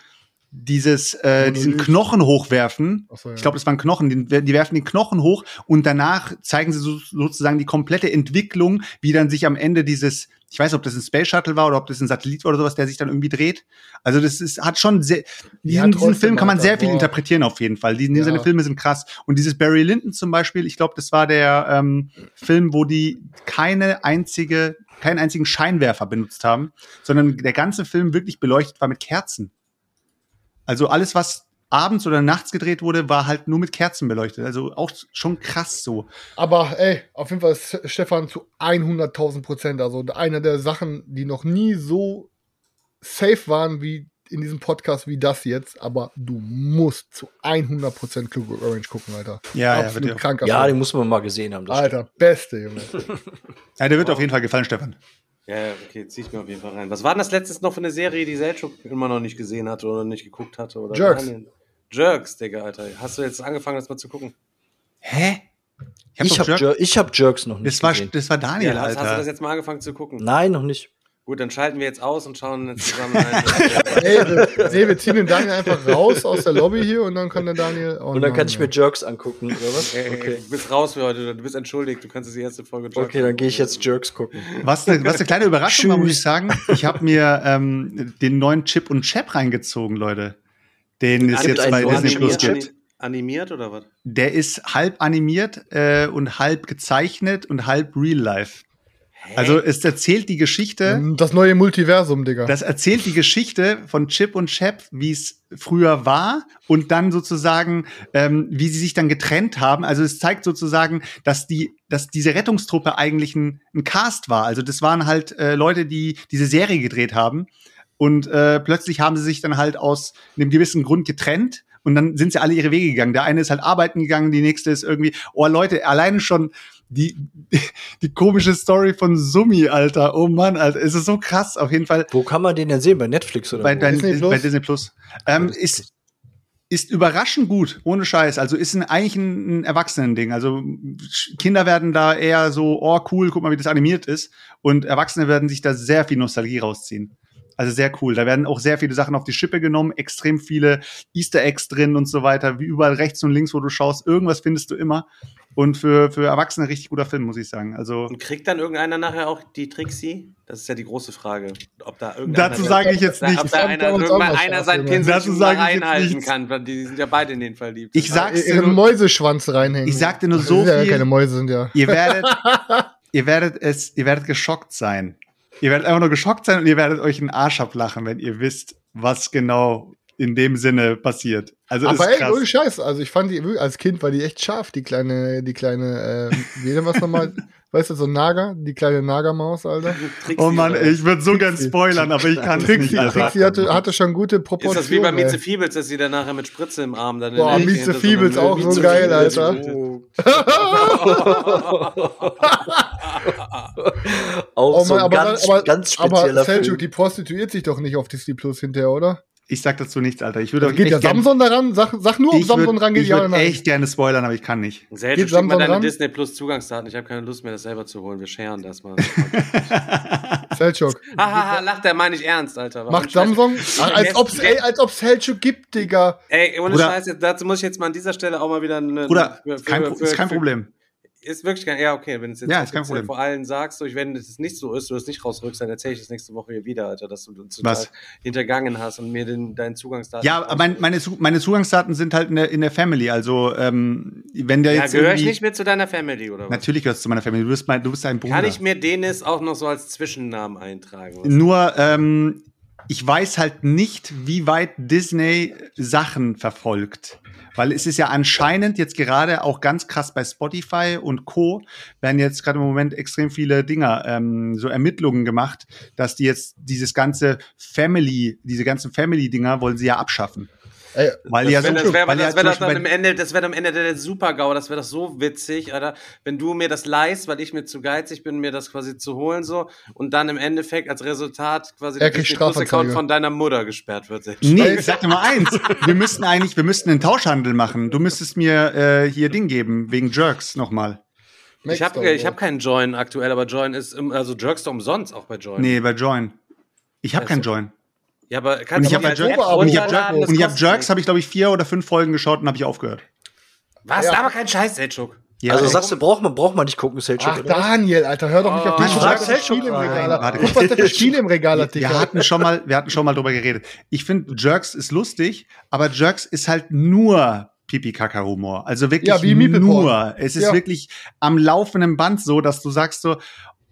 dieses, äh, diesen Knochen hochwerfen. So, ja. Ich glaube, das waren Knochen. Die, die, werfen den Knochen hoch und danach zeigen sie so, sozusagen die komplette Entwicklung, wie dann sich am Ende dieses, ich weiß, ob das ein Space Shuttle war oder ob das ein Satellit war oder sowas, der sich dann irgendwie dreht. Also das ist, hat schon sehr, diesen, diesen Film kann man sehr viel interpretieren auf jeden Fall. Die, ja. Seine Filme sind krass. Und dieses Barry Lyndon zum Beispiel, ich glaube, das war der ähm, Film, wo die keine einzige, keinen einzigen Scheinwerfer benutzt haben, sondern der ganze Film wirklich beleuchtet war mit Kerzen. Also alles, was abends oder nachts gedreht wurde, war halt nur mit Kerzen beleuchtet. Also auch schon krass so. Aber ey, auf jeden Fall ist Stefan zu 100.000 Prozent. Also eine der Sachen, die noch nie so safe waren wie in diesem Podcast wie das jetzt, aber du musst zu 100% Clockwork Orange gucken, Alter. Ja, Absolut ja, kranker Ja, den muss man mal gesehen haben. Alter, stimmt. beste, Junge. ja, der wird oh. auf jeden Fall gefallen, Stefan. Ja, okay, zieh ich mir auf jeden Fall rein. Was war denn das letztes noch für eine Serie, die Selchuk immer noch nicht gesehen hatte oder nicht geguckt hatte? Oder Jerks. Jerks, Digga, Alter. Hast du jetzt angefangen, das mal zu gucken? Hä? Ich habe hab, Jer hab Jerks noch nicht das war, gesehen. Das war Daniel, ja, Alter. Hast du das jetzt mal angefangen zu gucken? Nein, noch nicht. Gut, dann schalten wir jetzt aus und schauen zusammen rein. hey, wir, nee, wir ziehen den Daniel einfach raus aus der Lobby hier und dann kann der Daniel. Oh und dann kann ich mir Jerks angucken, oder was? Hey, okay. Du bist raus für heute, du bist entschuldigt, du kannst die erste Folge Jerks Okay, dann gehe ich jetzt Jerks gucken. Was eine, was eine kleine Überraschung war, muss ich sagen. Ich habe mir ähm, den neuen Chip und Chap reingezogen, Leute. Den es jetzt bei Disney Plus gibt. Animiert oder was? Der ist halb animiert äh, und halb gezeichnet und halb real life. Also es erzählt die Geschichte. Das neue Multiversum, Digga. Das erzählt die Geschichte von Chip und Chap, wie es früher war und dann sozusagen, ähm, wie sie sich dann getrennt haben. Also es zeigt sozusagen, dass die, dass diese Rettungstruppe eigentlich ein, ein Cast war. Also das waren halt äh, Leute, die diese Serie gedreht haben. Und äh, plötzlich haben sie sich dann halt aus einem gewissen Grund getrennt und dann sind sie alle ihre Wege gegangen. Der eine ist halt arbeiten gegangen, die nächste ist irgendwie, oh Leute, alleine schon die, die komische Story von Sumi, Alter. Oh Mann, Alter, es ist so krass, auf jeden Fall. Wo kann man den denn sehen? Bei Netflix oder bei, wo? Disney Plus? bei Disney Plus. Ähm, ist, ist überraschend gut, ohne Scheiß. Also ist ein, eigentlich ein, ein Erwachsenen-Ding. Also Kinder werden da eher so, oh cool, guck mal, wie das animiert ist. Und Erwachsene werden sich da sehr viel Nostalgie rausziehen. Also sehr cool. Da werden auch sehr viele Sachen auf die Schippe genommen, extrem viele Easter Eggs drin und so weiter, wie überall rechts und links, wo du schaust, irgendwas findest du immer. Und für, für Erwachsene richtig guter Film, muss ich sagen. Also und kriegt dann irgendeiner nachher auch die Trixie? Das ist ja die große Frage. Ob da Dazu sage ich jetzt nicht. Ob da einer, irgendwann einer sein Pinsel reinhalten kann. Die sind ja beide in den Fall lieb. Ich sag's dir nur, Mäuseschwanz reinhängen. Ich sagte nur so viel. Ja keine Mäuse sind ja. Ihr werdet, ihr werdet es, ihr werdet geschockt sein. Ihr werdet einfach nur geschockt sein und ihr werdet euch einen Arsch ablachen, wenn ihr wisst, was genau in dem Sinne passiert. Also Aber ey, ohne Scheiß. Also ich fand die, als Kind war die echt scharf, die kleine, die kleine, äh, wie denn was nochmal? Weißt du, so Nager, die kleine Nagermaus, Alter. Trixie, oh Mann, ey, ich würde so gern spoilern, aber ich kann Trixie, nicht, Alter. Trixie hatte, hatte schon gute Proportionen. Ist das wie bei Mieze Fiebels, dass sie dann nachher mit Spritze im Arm dann Boah, Mieze Fiebels auch so geil, Alter. auch oh, so ein ganz, aber, ganz spezieller aber Selchuk, die prostituiert sich doch nicht auf Disney Plus hinterher, oder? Ich sag dazu nichts, Alter. Ich würde also geht ja Samson daran? Sag, sag nur, ob Samson rangeht. Ich würde echt gerne spoilern, aber ich kann nicht. Selten geht Samson mal deine Disney Plus Zugangsdaten. Ich habe keine Lust mehr, das selber zu holen. Wir scheren das mal. Selchuk. Hahaha, lacht der, meine ich ernst, Alter. Warum Macht Samsung? Als ob's, ey, als ob Selchuk gibt, Digga. Ey, ohne Scheiß, dazu muss ich jetzt mal an dieser Stelle auch mal wieder eine. Bruder, für, für, kein, für, ist kein Problem ist wirklich kein, ja, okay, wenn es jetzt, ja, ist kein Problem. vor allem sagst, so, ich, wenn es nicht so ist, du es nicht rausrückst, dann erzähle ich es nächste Woche hier wieder, Alter, dass du uns hintergangen hast und mir den, deinen Zugangsdaten. Ja, mein, meine, meine Zugangsdaten sind halt in der, in der Family, also, ähm, wenn der ja, jetzt. Ja, gehöre ich nicht mehr zu deiner Family, oder was? Natürlich gehörst du zu meiner Family, du bist, mein, du bist ein Bruder. Kann ich mir Denis auch noch so als Zwischennamen eintragen? Nur, ähm, ich weiß halt nicht, wie weit Disney Sachen verfolgt. Weil es ist ja anscheinend jetzt gerade auch ganz krass bei Spotify und Co. werden jetzt gerade im Moment extrem viele Dinger, ähm, so Ermittlungen gemacht, dass die jetzt dieses ganze Family, diese ganzen Family-Dinger wollen sie ja abschaffen. Ey, weil das ja so, das wäre das wär das dann am Ende, das wäre am Ende der Super-GAU, das wäre doch so witzig, Alter, wenn du mir das leist, weil ich mir zu geizig bin, mir das quasi zu holen so und dann im Endeffekt als Resultat quasi der Plus-Account von deiner Mutter gesperrt wird. Nee, ich sag dir mal eins, wir müssten eigentlich, wir müssten einen Tauschhandel machen. Du müsstest mir äh, hier Ding geben, wegen Jerks nochmal. Ich habe ich hab keinen Join aktuell, aber Join ist, also Jerks doch umsonst auch bei Join. Nee, bei Join. Ich habe also. keinen Join. Ja, aber kannst und ich habe Jerks, und ich hab Jerks, hab Jerks habe ich glaube ich vier oder fünf Folgen geschaut und habe ich aufgehört. Was? Ja. Aber kein Scheiß, Selchuk. Ja, also sagst du, braucht man, braucht man nicht gucken, Selchuk. Ach, Daniel, Alter, hör doch nicht oh, auf dich. Guck, was der Spiel im Regal hat. Guck, was der für Spiele im Regal hat, Wir hatten schon mal, wir hatten schon mal drüber geredet. Ich finde, Jerks ist lustig, aber Jerks ist halt nur Pipi-Kaka-Humor. Also wirklich ja, wie nur. Es ist ja. wirklich am laufenden Band so, dass du sagst so,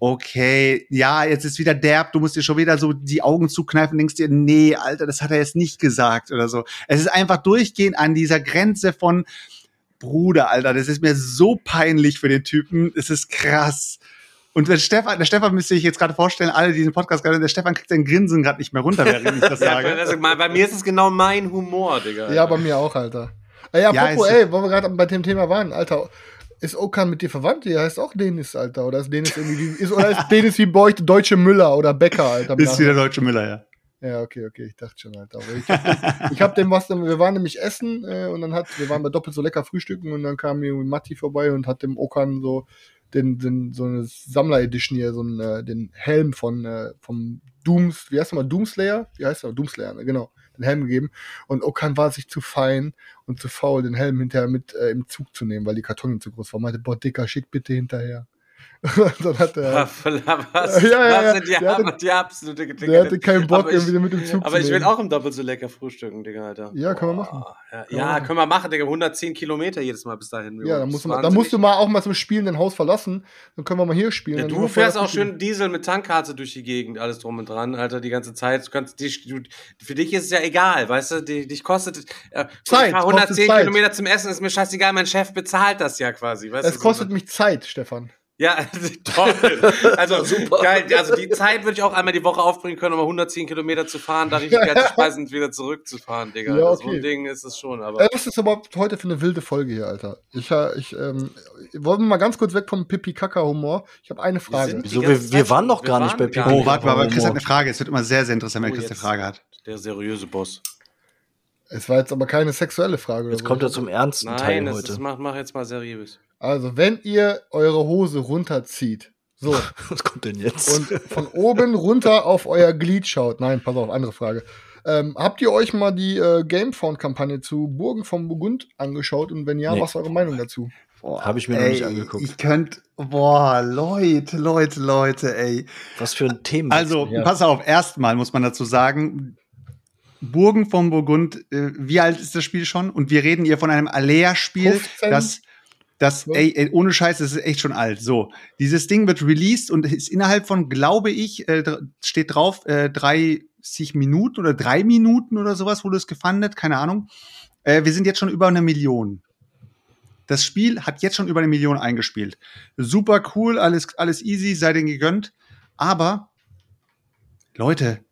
okay, ja, jetzt ist wieder derb, du musst dir schon wieder so die Augen zukneifen, denkst dir, nee, Alter, das hat er jetzt nicht gesagt oder so. Es ist einfach durchgehend an dieser Grenze von, Bruder, Alter, das ist mir so peinlich für den Typen, es ist krass. Und der Stefan, der Stefan müsste ich jetzt gerade vorstellen, alle, die diesen Podcast gerade, der Stefan kriegt sein Grinsen gerade nicht mehr runter, während ich das sage. ja, bei mir ist es genau mein Humor, Digga. Ja, bei mir auch, Alter. Ey, apropos, ja, ey, wo wir gerade bei dem Thema waren, Alter, ist Okan mit dir verwandt? Der heißt auch Denis, Alter. Oder ist Denis irgendwie, ist, oder ist Denis wie bei euch Deutsche Müller oder Bäcker, Alter? Ist wieder Deutsche Müller, ja. Ja, okay, okay, ich dachte schon, Alter. Aber ich hab, ich hab dem was, wir waren nämlich essen äh, und dann hat, wir waren bei doppelt so lecker frühstücken und dann kam irgendwie Matti vorbei und hat dem Okan so den, den so eine Sammler Edition hier, so einen, äh, den Helm von äh, vom Dooms, wie heißt der mal, Doomslayer? Wie heißt der? Doomslayer, ne? genau, den Helm gegeben. Und Okan war sich zu fein und zu faul, den Helm hinterher mit äh, im Zug zu nehmen, weil die Kartonen zu groß waren. Meinte, boah, Dicker, schick bitte hinterher. dann hat er. Was, ja, ja, ja, die, der hatte, die absolute Digga. Der hatte keinen Bock, irgendwie mit dem Zug Aber ich will auch im Doppel so lecker frühstücken, Digga, Alter. Ja, können wir machen. Ja, ja, können wir machen, Digga. 110 Kilometer jedes Mal bis dahin. Ja, dann musst, du mal, dann musst du mal auch mal zum Spielen dein Haus verlassen. Dann können wir mal hier spielen. Ja, du fährst auch schön Diesel mit Tankkarte durch die Gegend, alles drum und dran, Alter, die ganze Zeit. Du kannst, dich, du, für dich ist es ja egal, weißt du, die, dich kostet. Äh, Zeit. 110 Kilometer zum Essen ist mir scheißegal, mein Chef bezahlt das ja quasi. Weißt es kostet so, mich Zeit, Stefan. Ja, toll. Also super. Geil. Also die Zeit würde ich auch einmal die Woche aufbringen können, um 110 Kilometer zu fahren, da richtig geil zu speisen und wieder zurückzufahren, Digga. Ja, okay. So ein Ding ist es schon. Aber Was ist überhaupt heute für eine wilde Folge hier, Alter? Ich, ich ähm, wollen wir mal ganz kurz weg vom Pipi-Kaka-Humor. Ich habe eine Frage. Wieso? Wir, wir waren doch gar nicht bei Pipi. Oh, warte mal, aber Chris hat eine Frage. Es wird immer sehr, sehr interessant, wenn oh, Chris eine Frage hat. Der seriöse Boss. Es war jetzt aber keine sexuelle Frage. Jetzt kommt er zum ernsten Nein, Teil heute. Nein, mach, mach jetzt mal seriös. Also, wenn ihr eure Hose runterzieht, so. Was kommt denn jetzt? Und von oben runter auf euer Glied schaut. Nein, pass auf, andere Frage. Ähm, habt ihr euch mal die äh, Gamefound-Kampagne zu Burgen vom Burgund angeschaut? Und wenn ja, nee. was ist eure Meinung dazu? Habe ich mir ey, noch nicht angeguckt. Ich könnte, boah, Leute, Leute, Leute, ey. Was für ein Thema. Also, ja. pass auf, erstmal muss man dazu sagen, Burgen vom Burgund, äh, wie alt ist das Spiel schon? Und wir reden hier von einem Alea-Spiel, das das, ey, ey, ohne Scheiß, das ist echt schon alt. So, dieses Ding wird released und ist innerhalb von, glaube ich, äh, steht drauf, äh, 30 Minuten oder drei Minuten oder sowas wurde es gefundet, keine Ahnung. Äh, wir sind jetzt schon über eine Million. Das Spiel hat jetzt schon über eine Million eingespielt. Super cool, alles, alles easy, sei denn gegönnt. Aber, Leute,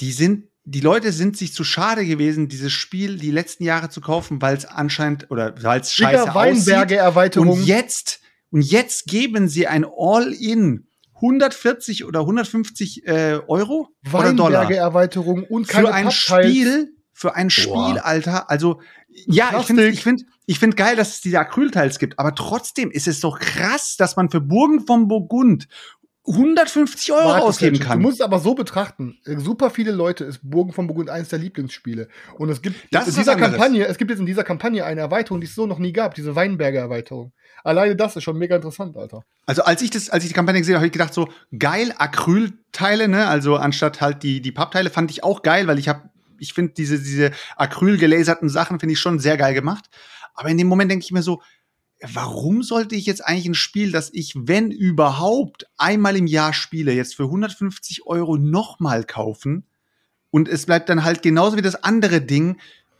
die sind die Leute sind sich zu schade gewesen, dieses Spiel die letzten Jahre zu kaufen, weil es anscheinend oder weil es scheiße Weinberge Erweiterung. Und jetzt und jetzt geben sie ein All-in 140 oder 150 äh, Euro Weinberge Erweiterung und keine für ein Spiel für ein Spiel, Boah. Alter. Also ja, ich finde ich finde ich finde geil, dass es diese Acrylteils gibt, aber trotzdem ist es doch krass, dass man für Burgen vom Burgund 150 Euro Warte, ausgeben kann. Du musst es aber so betrachten. Super viele Leute ist Burgen von Burgund eines der Lieblingsspiele. Und es gibt das in dieser Kampagne, es gibt jetzt in dieser Kampagne eine Erweiterung, die es so noch nie gab, diese Weinberger Erweiterung. Alleine das ist schon mega interessant, Alter. Also als ich das, als ich die Kampagne gesehen habe, habe ich gedacht so geil Acrylteile, ne? Also anstatt halt die die Pappteile fand ich auch geil, weil ich habe, ich finde diese diese Acryl gelaserten Sachen finde ich schon sehr geil gemacht. Aber in dem Moment denke ich mir so, warum sollte ich jetzt eigentlich ein Spiel, das ich, wenn überhaupt, einmal im Jahr spiele, jetzt für 150 Euro nochmal kaufen? Und es bleibt dann halt genauso wie das andere Ding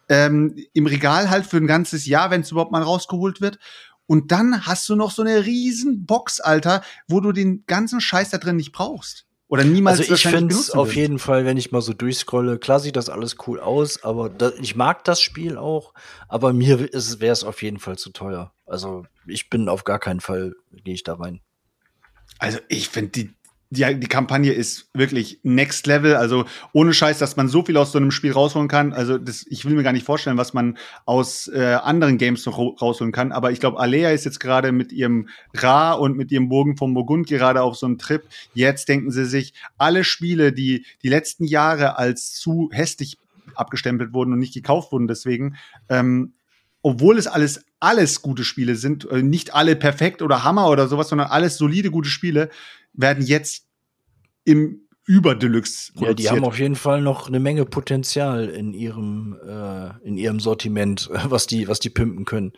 ähm, im Regal halt für ein ganzes Jahr, wenn es überhaupt mal rausgeholt wird. Und dann hast du noch so eine riesen Box, Alter, wo du den ganzen Scheiß da drin nicht brauchst. Oder niemals Also ich finde es auf jeden Fall, wenn ich mal so durchscrolle, klar sieht das alles cool aus, aber da, ich mag das Spiel auch, aber mir wäre es auf jeden Fall zu teuer. Also ich bin auf gar keinen Fall, gehe ich da rein. Also ich finde die, die, die Kampagne ist wirklich next level. Also ohne Scheiß, dass man so viel aus so einem Spiel rausholen kann. Also das, ich will mir gar nicht vorstellen, was man aus äh, anderen Games noch rausholen kann. Aber ich glaube, Alea ist jetzt gerade mit ihrem Ra und mit ihrem Bogen vom Burgund gerade auf so einem Trip. Jetzt denken sie sich, alle Spiele, die die letzten Jahre als zu hässlich abgestempelt wurden und nicht gekauft wurden, deswegen, ähm, obwohl es alles alles gute Spiele sind, äh, nicht alle perfekt oder Hammer oder sowas, sondern alles solide gute Spiele, werden jetzt im Überdeluxe produziert. Ja, die haben auf jeden Fall noch eine Menge Potenzial in ihrem, äh, in ihrem Sortiment, was die, was die pimpen können.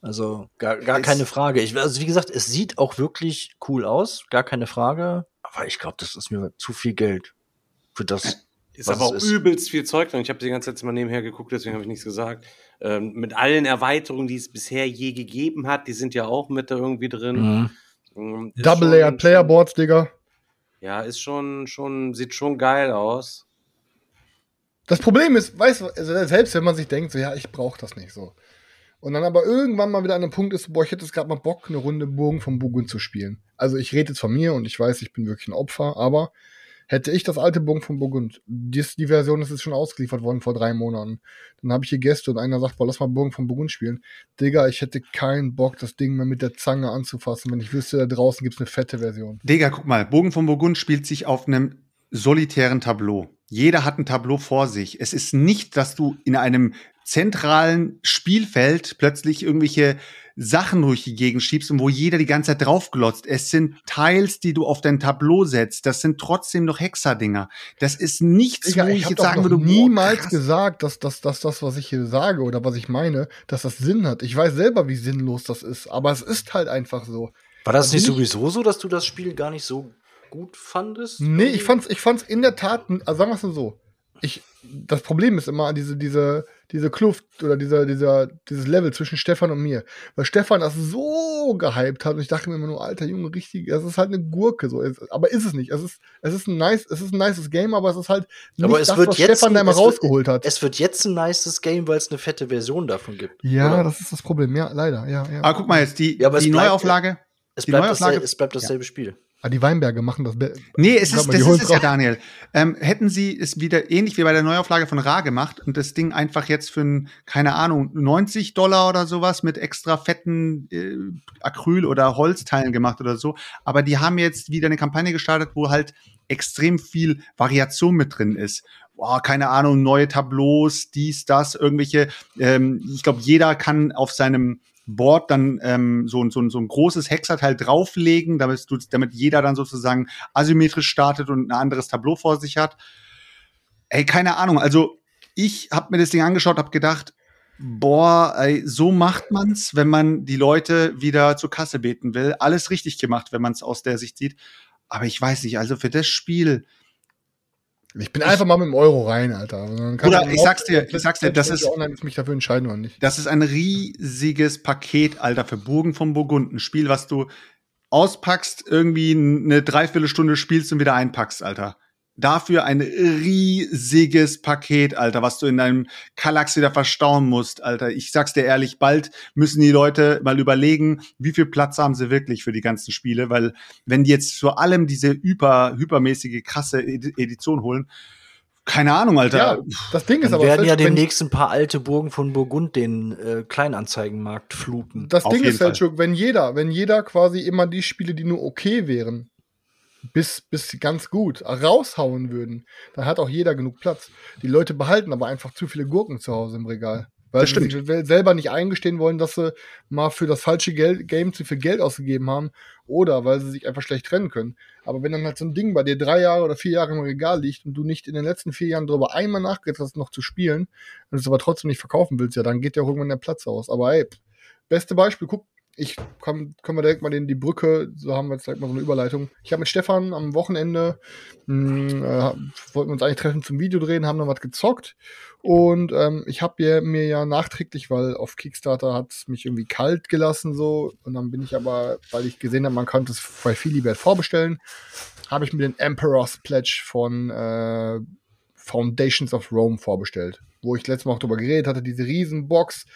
Also gar, gar keine Frage. Ich, also wie gesagt, es sieht auch wirklich cool aus, gar keine Frage. Aber ich glaube, das ist mir zu viel Geld für das. Ist aber auch ist. übelst viel Zeug drin. Ich habe die ganze Zeit mal nebenher geguckt, deswegen habe ich nichts gesagt. Ähm, mit allen Erweiterungen, die es bisher je gegeben hat, die sind ja auch mit da irgendwie drin. Mhm. Ähm, Double Layer Playerboards, Digga. Ja, ist schon, schon, sieht schon geil aus. Das Problem ist, weißt du, also selbst wenn man sich denkt, so ja, ich brauche das nicht so. Und dann aber irgendwann mal wieder an einem Punkt ist, boah, ich hätte jetzt gerade mal Bock, eine Runde Burgen vom Burgund zu spielen. Also ich rede jetzt von mir und ich weiß, ich bin wirklich ein Opfer, aber hätte ich das alte Burgen vom Burgund, die, die Version ist jetzt schon ausgeliefert worden vor drei Monaten, dann habe ich hier Gäste und einer sagt, boah, lass mal Burgen vom Burgund spielen. Digga, ich hätte keinen Bock, das Ding mal mit der Zange anzufassen, wenn ich wüsste, da draußen gibt's eine fette Version. Digga, guck mal, Burgen vom Burgund spielt sich auf einem solitären Tableau. Jeder hat ein Tableau vor sich. Es ist nicht, dass du in einem zentralen Spielfeld plötzlich irgendwelche Sachen durch die Gegend schiebst und wo jeder die ganze Zeit draufglotzt. Es sind Teils, die du auf dein Tableau setzt. Das sind trotzdem noch Hexerdinger. Das ist nichts, Digga, wo ich, ich jetzt sagen würde, niemals boah, gesagt, dass, dass, dass das, was ich hier sage oder was ich meine, dass das Sinn hat. Ich weiß selber, wie sinnlos das ist, aber es ist halt einfach so. War das nicht sowieso so, dass du das Spiel gar nicht so gut fandest? Nee, ich fand's, ich fand's in der Tat, also sagen wir es mal so. Ich, das Problem ist immer diese, diese, diese Kluft oder dieser, dieser, dieses Level zwischen Stefan und mir. Weil Stefan das so gehypt hat und ich dachte mir immer nur, alter Junge, richtig, das ist halt eine Gurke, so. Aber ist es nicht. Es ist, es ist ein nice, es ist ein nices Game, aber es ist halt nicht aber es das, wird was jetzt Stefan da immer rausgeholt wird, hat. Es wird jetzt ein nices Game, weil es eine fette Version davon gibt. Ja, oder? das ist das Problem. Ja, leider, ja, ja. Aber guck mal jetzt, die, ja, die Neuauflage. Es bleibt, Neuauflage, es bleibt dasselbe ja. Spiel. Ah, die Weinberge machen das. Nee, es ist, das ist es ja, Daniel. Ähm, hätten sie es wieder ähnlich wie bei der Neuauflage von Ra gemacht und das Ding einfach jetzt für, ein, keine Ahnung, 90 Dollar oder sowas mit extra fetten äh, Acryl- oder Holzteilen gemacht oder so. Aber die haben jetzt wieder eine Kampagne gestartet, wo halt extrem viel Variation mit drin ist. Boah, keine Ahnung, neue Tableaus, dies, das, irgendwelche. Ähm, ich glaube, jeder kann auf seinem Board dann ähm, so, so, so ein großes Hexerteil drauflegen, damit, du, damit jeder dann sozusagen asymmetrisch startet und ein anderes Tableau vor sich hat. Ey, keine Ahnung. Also ich habe mir das Ding angeschaut, habe gedacht, boah, ey, so macht man's, wenn man die Leute wieder zur Kasse beten will. Alles richtig gemacht, wenn man es aus der Sicht sieht. Aber ich weiß nicht, also für das Spiel, ich bin einfach mal mit dem Euro rein, Alter. Oder ich sag's dir, ich sag's dir, das ist, online mich dafür entscheiden oder nicht. Das ist ein riesiges Paket, Alter, für Burgen vom Burgund. Ein Spiel, was du auspackst, irgendwie eine Dreiviertelstunde spielst und wieder einpackst, Alter dafür ein riesiges Paket, Alter, was du in deinem Kallax wieder verstauen musst, Alter. Ich sag's dir ehrlich, bald müssen die Leute mal überlegen, wie viel Platz haben sie wirklich für die ganzen Spiele, weil wenn die jetzt vor allem diese hyper, hypermäßige, krasse Edition holen, keine Ahnung, Alter. Ja, das Ding ist Dann aber. werden ja demnächst ein paar alte Burgen von Burgund den äh, Kleinanzeigenmarkt fluten. Das Auf Ding ist, Selchuk, wenn jeder, wenn jeder quasi immer die Spiele, die nur okay wären, bis, bis ganz gut raushauen würden, dann hat auch jeder genug Platz. Die Leute behalten aber einfach zu viele Gurken zu Hause im Regal. Weil sie sich selber nicht eingestehen wollen, dass sie mal für das falsche Geld, Game zu viel Geld ausgegeben haben oder weil sie sich einfach schlecht trennen können. Aber wenn dann halt so ein Ding bei dir drei Jahre oder vier Jahre im Regal liegt und du nicht in den letzten vier Jahren darüber einmal nachgedacht hast, noch zu spielen und es aber trotzdem nicht verkaufen willst, ja, dann geht ja irgendwann der Platz aus. Aber ey, beste Beispiel, guck, ich kann, können wir direkt mal in die Brücke, so haben wir jetzt direkt mal so eine Überleitung. Ich habe mit Stefan am Wochenende, mh, hm, äh, wollten wir uns eigentlich treffen zum Video drehen, haben dann was gezockt. Und ähm, ich habe mir ja nachträglich, weil auf Kickstarter hat es mich irgendwie kalt gelassen so. Und dann bin ich aber, weil ich gesehen habe, man könnte es bei Philibert vorbestellen, habe ich mir den Emperor's Pledge von äh, Foundations of Rome vorbestellt. Wo ich letztes Mal auch drüber geredet hatte, diese Riesenbox,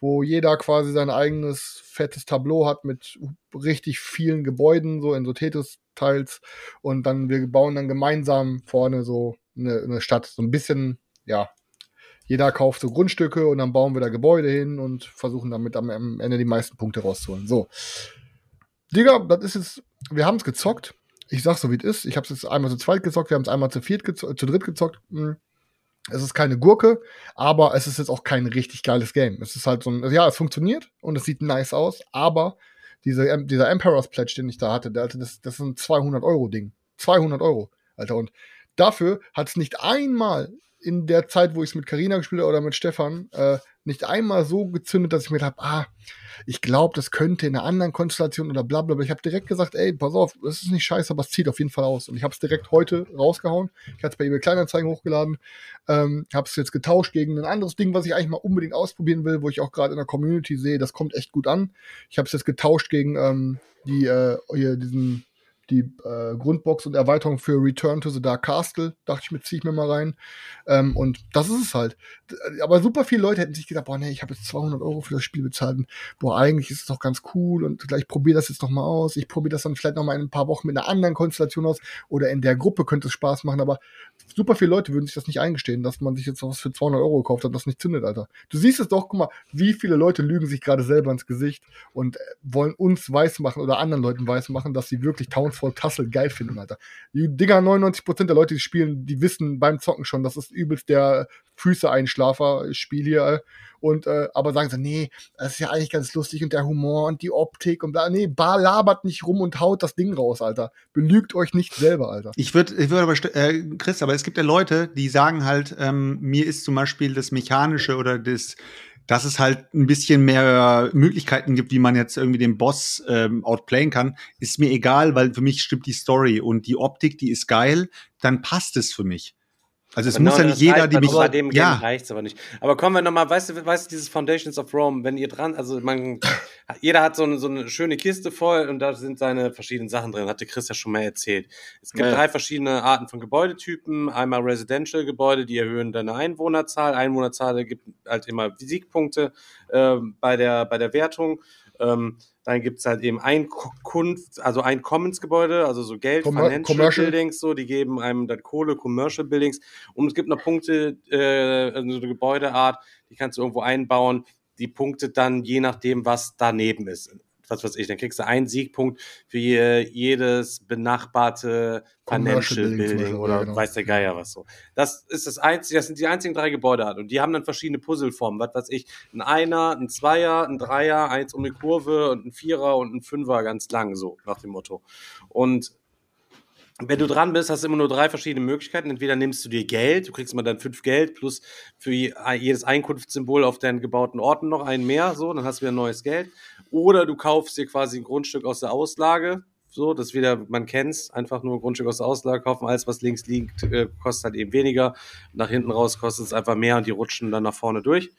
wo jeder quasi sein eigenes fettes Tableau hat mit richtig vielen Gebäuden, so in so Tetris-Teils. Und dann, wir bauen dann gemeinsam vorne so eine, eine Stadt. So ein bisschen, ja, jeder kauft so Grundstücke und dann bauen wir da Gebäude hin und versuchen damit am Ende die meisten Punkte rauszuholen. So. Digga, das ist jetzt, wir haben es gezockt. Ich sag so, wie es ist. Ich habe es jetzt einmal zu zweit gezockt, wir haben es einmal zu viert gezockt, zu dritt gezockt. Hm. Es ist keine Gurke, aber es ist jetzt auch kein richtig geiles Game. Es ist halt so ein, ja, es funktioniert und es sieht nice aus, aber diese, dieser Emperor's Pledge, den ich da hatte, der, Alter, das, das ist ein 200 Euro Ding. 200 Euro, Alter. Und dafür hat es nicht einmal in der Zeit, wo ich es mit Karina gespielt habe oder mit Stefan, äh, nicht einmal so gezündet, dass ich mir dachte, ah, ich glaube, das könnte in einer anderen Konstellation oder bla bla. bla. Ich habe direkt gesagt, ey, pass auf, das ist nicht scheiße, aber es zieht auf jeden Fall aus. Und ich habe es direkt heute rausgehauen. Ich hatte es bei eBay Kleinanzeigen hochgeladen, ähm, habe es jetzt getauscht gegen ein anderes Ding, was ich eigentlich mal unbedingt ausprobieren will, wo ich auch gerade in der Community sehe, das kommt echt gut an. Ich habe es jetzt getauscht gegen ähm, die äh, hier diesen die äh, Grundbox und Erweiterung für Return to the Dark Castle. Dachte ich mir, ziehe ich mir mal rein. Ähm, und das ist es halt. Aber super viele Leute hätten sich gedacht, boah, nee, ich habe jetzt 200 Euro für das Spiel bezahlt. Und, boah, eigentlich ist es doch ganz cool und gleich probiere das jetzt noch mal aus. Ich probiere das dann vielleicht noch mal in ein paar Wochen mit einer anderen Konstellation aus oder in der Gruppe könnte es Spaß machen. Aber super viele Leute würden sich das nicht eingestehen, dass man sich jetzt was für 200 Euro gekauft hat, das nicht zündet, Alter. Du siehst es doch, guck mal, wie viele Leute lügen sich gerade selber ins Gesicht und wollen uns weismachen oder anderen Leuten weismachen, dass sie wirklich Townsfall Tassel geil finden, Alter. Die Dinger, 99% der Leute, die spielen, die wissen beim Zocken schon, das ist übelst der Füße-Einschlafer-Spiel hier. Und, äh, aber sagen sie, nee, das ist ja eigentlich ganz lustig und der Humor und die Optik und bla. Nee, bar labert nicht rum und haut das Ding raus, Alter. Belügt euch nicht selber, Alter. Ich würde, ich würde aber, äh, Chris, aber es gibt ja Leute, die sagen halt, ähm, mir ist zum Beispiel das Mechanische oder das, dass es halt ein bisschen mehr Möglichkeiten gibt, wie man jetzt irgendwie den Boss ähm, outplayen kann, ist mir egal, weil für mich stimmt die Story und die Optik, die ist geil, dann passt es für mich. Also es muss ja nicht jeder, die mich bei dem ja. reicht's aber nicht. Aber kommen wir nochmal, weißt du, weißt du, dieses Foundations of Rome, wenn ihr dran, also man, jeder hat so eine, so eine schöne Kiste voll und da sind seine verschiedenen Sachen drin, hatte Chris ja schon mal erzählt. Es gibt ja. drei verschiedene Arten von Gebäudetypen. Einmal Residential Gebäude, die erhöhen deine Einwohnerzahl. Einwohnerzahl gibt halt immer Siegpunkte äh, bei der bei der Wertung. Ähm, dann gibt's halt eben Einkunft, also Einkommensgebäude, also so Geld, Com Financial Commercial. Buildings, so, die geben einem dann Kohle, Commercial Buildings. Und es gibt noch Punkte, äh, also eine Gebäudeart, die kannst du irgendwo einbauen, die punktet dann je nachdem, was daneben ist was weiß ich, dann kriegst du einen Siegpunkt für jedes benachbarte Financial Building, Building oder genau. weiß der Geier was so. Das ist das einzige, das sind die einzigen drei Gebäudearten und die haben dann verschiedene Puzzleformen, was weiß ich, ein Einer, ein Zweier, ein Dreier, eins um die Kurve und ein Vierer und ein Fünfer ganz lang, so nach dem Motto. Und wenn du dran bist, hast du immer nur drei verschiedene Möglichkeiten. Entweder nimmst du dir Geld, du kriegst immer dann fünf Geld plus für jedes Einkunftssymbol auf deinen gebauten Orten noch einen mehr, so, dann hast du wieder neues Geld. Oder du kaufst dir quasi ein Grundstück aus der Auslage, so, das wieder, man kennt's, einfach nur ein Grundstück aus der Auslage kaufen, alles was links liegt, äh, kostet halt eben weniger. Nach hinten raus kostet es einfach mehr und die rutschen dann nach vorne durch.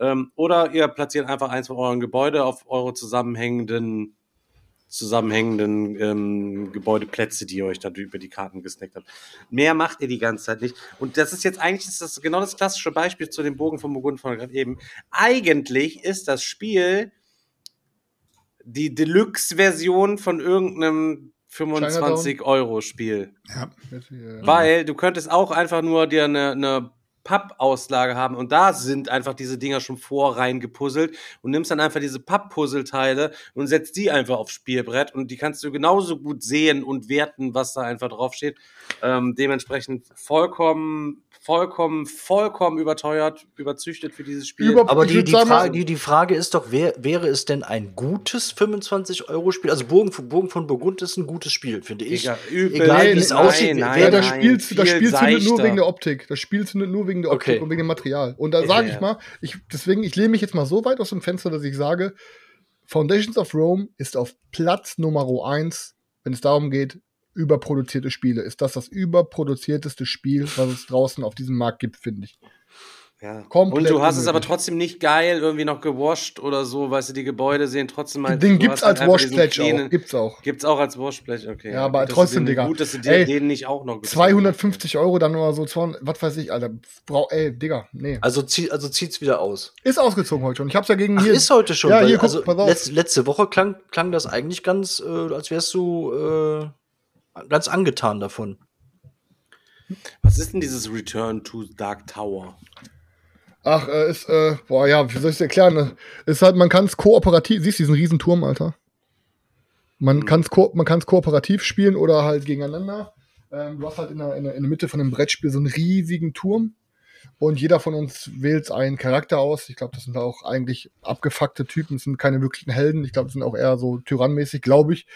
Ähm, oder ihr platziert einfach eins von euren Gebäude auf eure zusammenhängenden zusammenhängenden ähm, Gebäudeplätze, die ihr euch da über die Karten gesnackt habt. Mehr macht ihr die ganze Zeit nicht. Und das ist jetzt eigentlich ist das genau das klassische Beispiel zu dem Bogen von Burgund von gerade eben. Eigentlich ist das Spiel die Deluxe-Version von irgendeinem 25-Euro-Spiel. Ja. Weil du könntest auch einfach nur dir eine, eine Pappauslage haben. Und da sind einfach diese Dinger schon vor rein gepuzzelt und nimmst dann einfach diese Papppuzzleteile und setzt die einfach aufs Spielbrett. Und die kannst du genauso gut sehen und werten, was da einfach draufsteht. Ähm, dementsprechend vollkommen vollkommen, vollkommen überteuert, überzüchtet für dieses Spiel. Über Aber die, die, Frage, die, die Frage ist doch, wer, wäre es denn ein gutes 25-Euro-Spiel? Also Bogen, Bogen von Burgund ist ein gutes Spiel, finde ich. Egal, Egal wie es aussieht. Nein, wer das Spiel, das Spiel zündet nur wegen der Optik. Das Spiel zündet nur wegen der Optik okay. und wegen dem Material. Und da sage ich mal, ich, deswegen, ich lehne mich jetzt mal so weit aus dem Fenster, dass ich sage, Foundations of Rome ist auf Platz Nummer 1, wenn es darum geht, überproduzierte Spiele. Ist das das überproduzierteste Spiel, was es draußen auf diesem Markt gibt, finde ich. Ja. Komplett und du hast es aber trotzdem nicht geil irgendwie noch gewascht oder so, weißt du, die Gebäude sehen trotzdem halt. Den gibt's halt als Washblech auch. Gibt's auch. Gibt's auch als Washblech, okay. Ja, aber gut, trotzdem, Digga. Gut, dass du dir ey, den nicht auch noch 250 Euro dann oder so, 200, was weiß ich, Alter. Brau, ey, Digga, nee. Also, zieh, also zieht's wieder aus. Ist ausgezogen heute schon. Ich hab's ja gegen Ach, hier. ist heute schon. Ja, hier, guck, also, letzte, letzte Woche klang, klang das eigentlich ganz, äh, als wärst du, äh, ganz angetan davon. Was ist denn dieses Return to Dark Tower? Ach, äh, ist, äh, boah, ja, wie soll ich es erklären? Ne? Ist halt, man kann es kooperativ, siehst du diesen Riesenturm, Alter? Man mhm. kann es ko kooperativ spielen oder halt gegeneinander. Ähm, du hast halt in der, in, der, in der Mitte von dem Brettspiel so einen riesigen Turm und jeder von uns wählt einen Charakter aus. Ich glaube, das sind auch eigentlich abgefuckte Typen, das sind keine wirklichen Helden. Ich glaube, das sind auch eher so tyrannmäßig, glaube ich.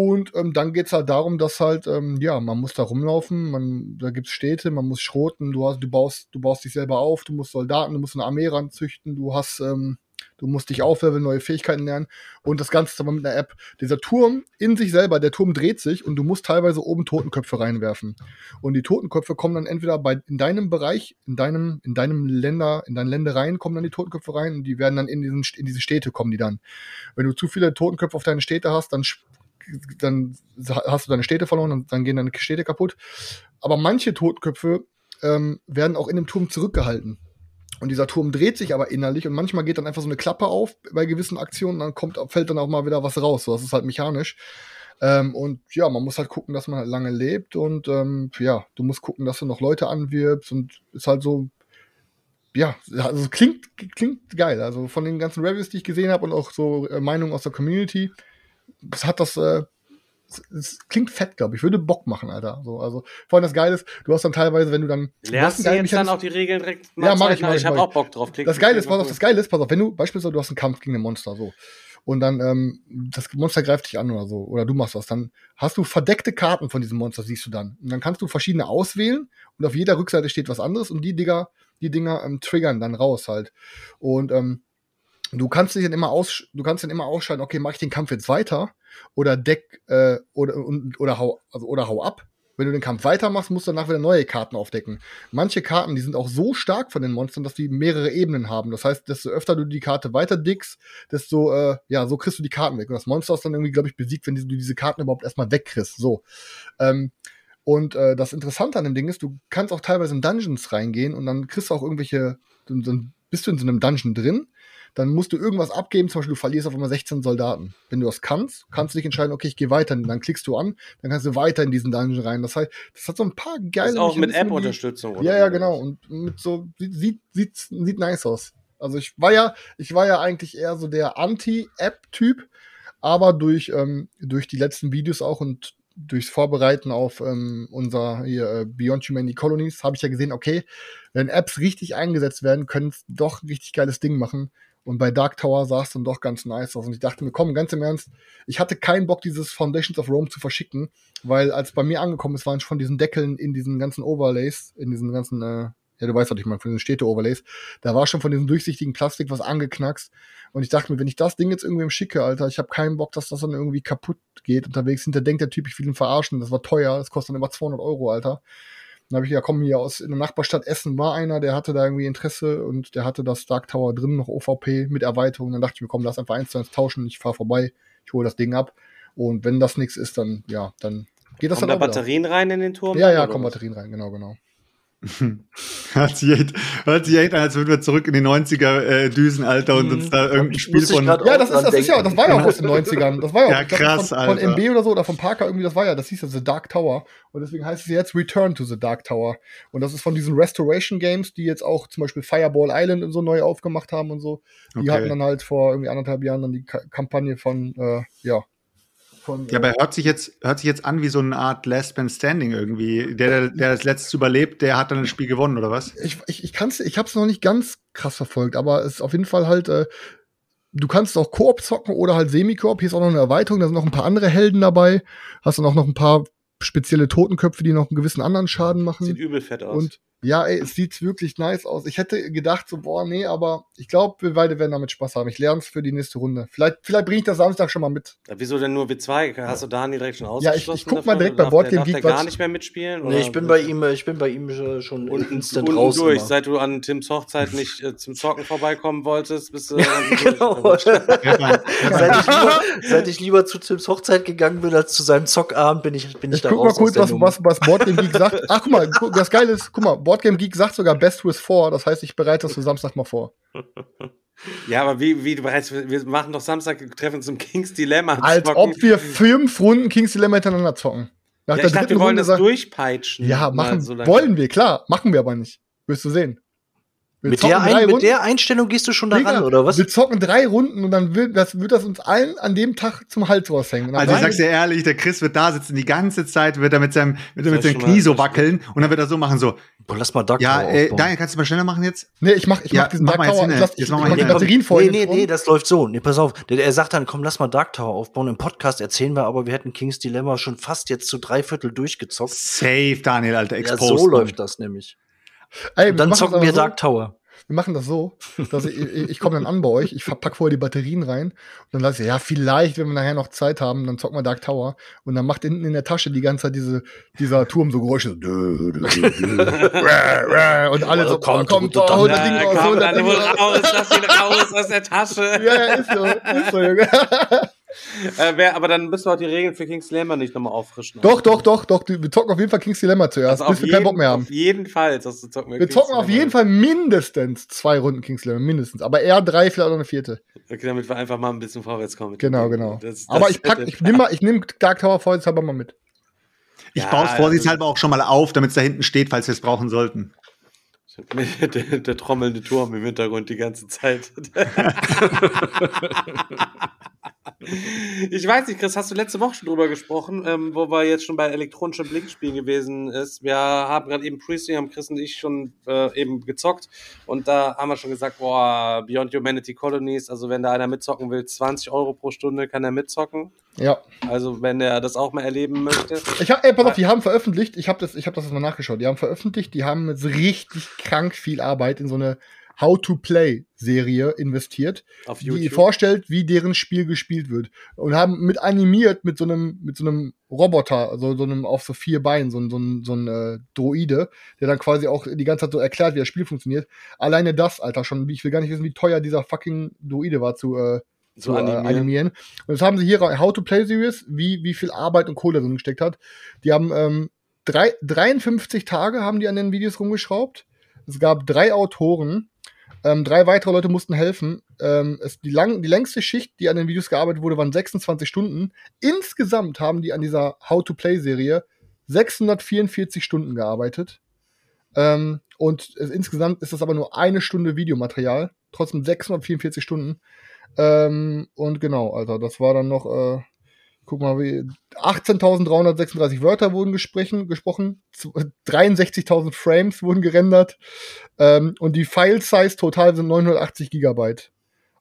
Und ähm, dann geht's halt darum, dass halt, ähm, ja, man muss da rumlaufen, man, da gibt's Städte, man muss schroten, du hast, du baust, du baust dich selber auf, du musst Soldaten, du musst eine Armee ranzüchten, du hast, ähm, Du musst dich aufleveln, neue Fähigkeiten lernen und das Ganze aber mit einer App. Dieser Turm in sich selber, der Turm dreht sich und du musst teilweise oben Totenköpfe reinwerfen. Und die Totenköpfe kommen dann entweder bei, in deinem Bereich, in deinem, in deinem Länder, in deinen Ländereien kommen dann die Totenköpfe rein und die werden dann in, diesen, in diese Städte kommen die dann. Wenn du zu viele Totenköpfe auf deine Städte hast, dann dann hast du deine Städte verloren und dann gehen deine Städte kaputt. Aber manche Totenköpfe ähm, werden auch in dem Turm zurückgehalten. Und dieser Turm dreht sich aber innerlich und manchmal geht dann einfach so eine Klappe auf bei gewissen Aktionen, dann kommt, fällt dann auch mal wieder was raus. So, das ist halt mechanisch. Ähm, und ja, man muss halt gucken, dass man halt lange lebt und ähm, ja, du musst gucken, dass du noch Leute anwirbst und ist halt so, ja, also klingt, klingt geil. Also von den ganzen Reviews, die ich gesehen habe und auch so äh, Meinungen aus der Community, das hat das äh, es klingt fett, glaube ich. Würde Bock machen, Alter. So, also, vor allem das Geile ist, du hast dann teilweise, wenn du dann. Lernst du jetzt dann auch die Regeln direkt mal Ja, mach ich, mach ich. Ich habe auch Bock drauf. Klick, das Geile ist, pass auf, das Geile ist, pass auf, wenn du, beispielsweise, du hast einen Kampf gegen ein Monster, so. Und dann, ähm, das Monster greift dich an oder so, oder du machst was, dann hast du verdeckte Karten von diesem Monster, siehst du dann. Und dann kannst du verschiedene auswählen und auf jeder Rückseite steht was anderes und die Dinger, die Dinger ähm, triggern dann raus halt. Und ähm, du kannst dich dann immer aus, du kannst dann immer ausschalten, okay, mache ich den Kampf jetzt weiter oder deck äh, oder und, oder hau also oder hau ab. Wenn du den Kampf weitermachst, musst du danach wieder neue Karten aufdecken. Manche Karten, die sind auch so stark von den Monstern, dass die mehrere Ebenen haben. Das heißt, desto öfter du die Karte weiter dickst, desto äh, ja, so kriegst du die Karten weg. Und das Monster ist dann irgendwie, glaube ich, besiegt, wenn du diese Karten überhaupt erstmal wegkriegst. So. Ähm, und äh, das Interessante an dem Ding ist, du kannst auch teilweise in Dungeons reingehen und dann kriegst du auch irgendwelche, dann bist du in so einem Dungeon drin dann musst du irgendwas abgeben, zum Beispiel du verlierst auf einmal 16 Soldaten. Wenn du das kannst, kannst du dich entscheiden, okay, ich gehe weiter, dann klickst du an, dann kannst du weiter in diesen Dungeon rein. Das heißt, das hat so ein paar geile. Das ist auch mit App-Unterstützung, Ja, ja, genau. Und mit so, sieht, sieht, sieht nice aus. Also ich war ja, ich war ja eigentlich eher so der Anti-App-Typ, aber durch, ähm, durch die letzten Videos auch und durchs Vorbereiten auf ähm, unser hier, äh, Beyond Humanity Colonies habe ich ja gesehen, okay, wenn Apps richtig eingesetzt werden, können es doch ein richtig geiles Ding machen. Und bei Dark Tower sah es dann doch ganz nice aus. Und ich dachte mir, komm, ganz im Ernst, ich hatte keinen Bock, dieses Foundations of Rome zu verschicken, weil als bei mir angekommen ist, waren schon diesen Deckeln in diesen ganzen Overlays, in diesen ganzen, äh, ja, du weißt, was ich meine, von diesen Städte-Overlays, da war schon von diesem durchsichtigen Plastik was angeknackst. Und ich dachte mir, wenn ich das Ding jetzt irgendwem schicke, Alter, ich habe keinen Bock, dass das dann irgendwie kaputt geht unterwegs. Hinter denkt der Typ, ich will ihn verarschen, das war teuer, das kostet dann immer 200 Euro, Alter. Dann habe ich ja, komm hier aus in der Nachbarstadt Essen war einer, der hatte da irgendwie Interesse und der hatte das Dark Tower drin, noch OVP mit Erweiterung. Dann dachte ich mir, komm, lass einfach eins zu eins tauschen, ich fahre vorbei, ich hole das Ding ab. Und wenn das nichts ist, dann ja, dann geht das kommen dann da Batterien rein in den Turm? Ja, ja, kommen Batterien rein, genau, genau. Hört, sich echt, hört sich echt an, als würden wir zurück in die 90er äh, düsen, Alter, und uns da irgendein Spiel von. Ja, das ist, das ist ja, das war ja auch aus den 90ern. Das war ja, auch ja krass, glaub, von, von, MB oder so oder von Parker irgendwie, das war ja, das hieß ja The Dark Tower. Und deswegen heißt es jetzt Return to the Dark Tower. Und das ist von diesen Restoration Games, die jetzt auch zum Beispiel Fireball Island und so neu aufgemacht haben und so. Die okay. hatten dann halt vor irgendwie anderthalb Jahren dann die Ka Kampagne von, äh, ja, von, ja, aber hört sich jetzt hört sich jetzt an wie so eine Art Last Man Standing irgendwie. Der, der das letzte überlebt, der hat dann das Spiel gewonnen oder was? Ich ich ich kann's, ich habe es noch nicht ganz krass verfolgt, aber es ist auf jeden Fall halt. Äh, du kannst auch Koop zocken oder halt Semi-Koop. Hier ist auch noch eine Erweiterung, da sind noch ein paar andere Helden dabei. Hast dann auch noch ein paar spezielle Totenköpfe, die noch einen gewissen anderen Schaden machen. Sieht übel fett aus. Und ja, ey, es sieht wirklich nice aus. Ich hätte gedacht, so, boah, nee, aber ich glaube, wir beide werden damit Spaß haben. Ich lerne es für die nächste Runde. Vielleicht, vielleicht bringe ich das Samstag schon mal mit. Ja, wieso denn nur W2? Hast du Dani direkt schon ausgeschlossen? Ja, ich, ich guck mal direkt bei Boardgame Geek. Darf der gar nicht mehr mitspielen? Nee, ich bin bei ihm, ich bin bei ihm schon und, instant raus. durch. Immer. Seit du an Tims Hochzeit nicht äh, zum Zocken vorbeikommen wolltest, bist du genau. seit, ich lieber, seit ich lieber zu Tims Hochzeit gegangen bin als zu seinem Zockabend, bin ich, bin ich, ich da guck raus. Guck mal kurz, was, was, was Boardgame Geek sagt. Ach, guck mal, das Geile ist, guck mal, Boardgame Geek sagt sogar Best with Four. Das heißt, ich bereite das für Samstag mal vor. Ja, aber wie, wie du bereits, wir machen doch Samstag Treffen zum Kings Dilemma. Als zocken. ob wir fünf Runden Kings Dilemma hintereinander zocken. Nach ja, ich dachte, wir wollen Runde das durchpeitschen. Ja, machen, so wollen wir, klar. Machen wir aber nicht. Wirst du sehen. Mit der, ein, mit der, Einstellung gehst du schon daran, oder was? Wir zocken drei Runden und dann wird das, wird das uns allen an dem Tag zum Hals raushängen. Also ich sag's dir ehrlich, der Chris wird da sitzen die ganze Zeit, wird er mit seinem, wird er mit seinem Knie so wackeln und dann wird er so machen, so, Boah, lass mal Dark ja, Tower äh, Daniel, kannst du mal schneller machen jetzt? Nee, ich mach, ich ja, mach diesen mach Dark Tower. Ich, lass, ich, ich mach die Batterien voll. Nee, nee, nee, das läuft so. Nee, pass auf. Der, er sagt dann, komm, lass mal Dark Tower aufbauen. Im Podcast erzählen wir aber, wir hätten Kings Dilemma schon fast jetzt zu drei Viertel durchgezockt. Safe, Daniel, Alter, exposed. Ja, so läuft das nämlich. Ey, dann zocken wir so, Dark Tower. Wir machen das so, dass ich, ich, ich komme dann an bei euch, ich pack vorher die Batterien rein und dann lasse ich, ja, vielleicht, wenn wir nachher noch Zeit haben, dann zocken wir Dark Tower und dann macht hinten in der Tasche die ganze Zeit diese, dieser Turm so Geräusche. und alle so, komm, komm, komm, hol das Ding raus, hol das Ding raus. Lass ihn raus aus der Tasche. Ja, ja, ist so, ist so, Junge. Äh, wer, aber dann müssen wir auch die Regeln für King's Dilemma nicht nochmal auffrischen. Doch, doch, doch, doch. Wir zocken auf jeden Fall King's Dilemma zuerst, also bis wir keinen Bock mehr haben. Auf jeden Fall. Das zocken wir wir zocken auf jeden Fall mindestens zwei Runden King's Dilemma, mindestens. Aber eher drei, vielleicht auch eine vierte. Okay, damit wir einfach mal ein bisschen vorwärts kommen. Genau, genau. Das, das aber ich pack, ich nehme mal, ich nehme Dark Tower vorsichtshalber mal mit. Ich ja, baue es vorsichtshalber auch schon mal auf, damit es da hinten steht, falls wir es brauchen sollten. Der, der, trommelnde Turm im Hintergrund die ganze Zeit. Ich weiß nicht, Chris, hast du letzte Woche schon drüber gesprochen, ähm, wo wir jetzt schon bei elektronischen Blinkspielen gewesen ist. Wir haben gerade eben Priestley, haben Chris und ich schon äh, eben gezockt und da haben wir schon gesagt, boah, Beyond Humanity Colonies, also wenn da einer mitzocken will, 20 Euro pro Stunde kann er mitzocken. Ja. Also wenn er das auch mal erleben möchte. Ich hab, ey, pass auf, die haben veröffentlicht, ich habe das, ich habe das mal nachgeschaut, die haben veröffentlicht, die haben jetzt richtig krank viel Arbeit in so eine How-to-Play-Serie investiert, die vorstellt, wie deren Spiel gespielt wird. Und haben mit animiert mit so einem, mit so einem Roboter, also so einem auf so vier Beinen, so, so, so ein äh, Droide, der dann quasi auch die ganze Zeit so erklärt, wie das Spiel funktioniert. Alleine das, Alter, schon, ich will gar nicht wissen, wie teuer dieser fucking Droide war zu, äh, zu, zu animieren. Äh, animieren. Und das haben sie hier How to Play Series, wie, wie viel Arbeit und Kohle drin gesteckt hat. Die haben ähm, drei, 53 Tage haben die an den Videos rumgeschraubt. Es gab drei Autoren, ähm, drei weitere Leute mussten helfen. Ähm, es, die, lang, die längste Schicht, die an den Videos gearbeitet wurde, waren 26 Stunden. Insgesamt haben die an dieser How-to-Play-Serie 644 Stunden gearbeitet. Ähm, und es, insgesamt ist das aber nur eine Stunde Videomaterial. Trotzdem 644 Stunden. Ähm, und genau, Alter, das war dann noch äh, guck mal, 18.336 Wörter wurden gesprochen, gesprochen 63.000 Frames wurden gerendert ähm, und die File-Size total sind 980 Gigabyte.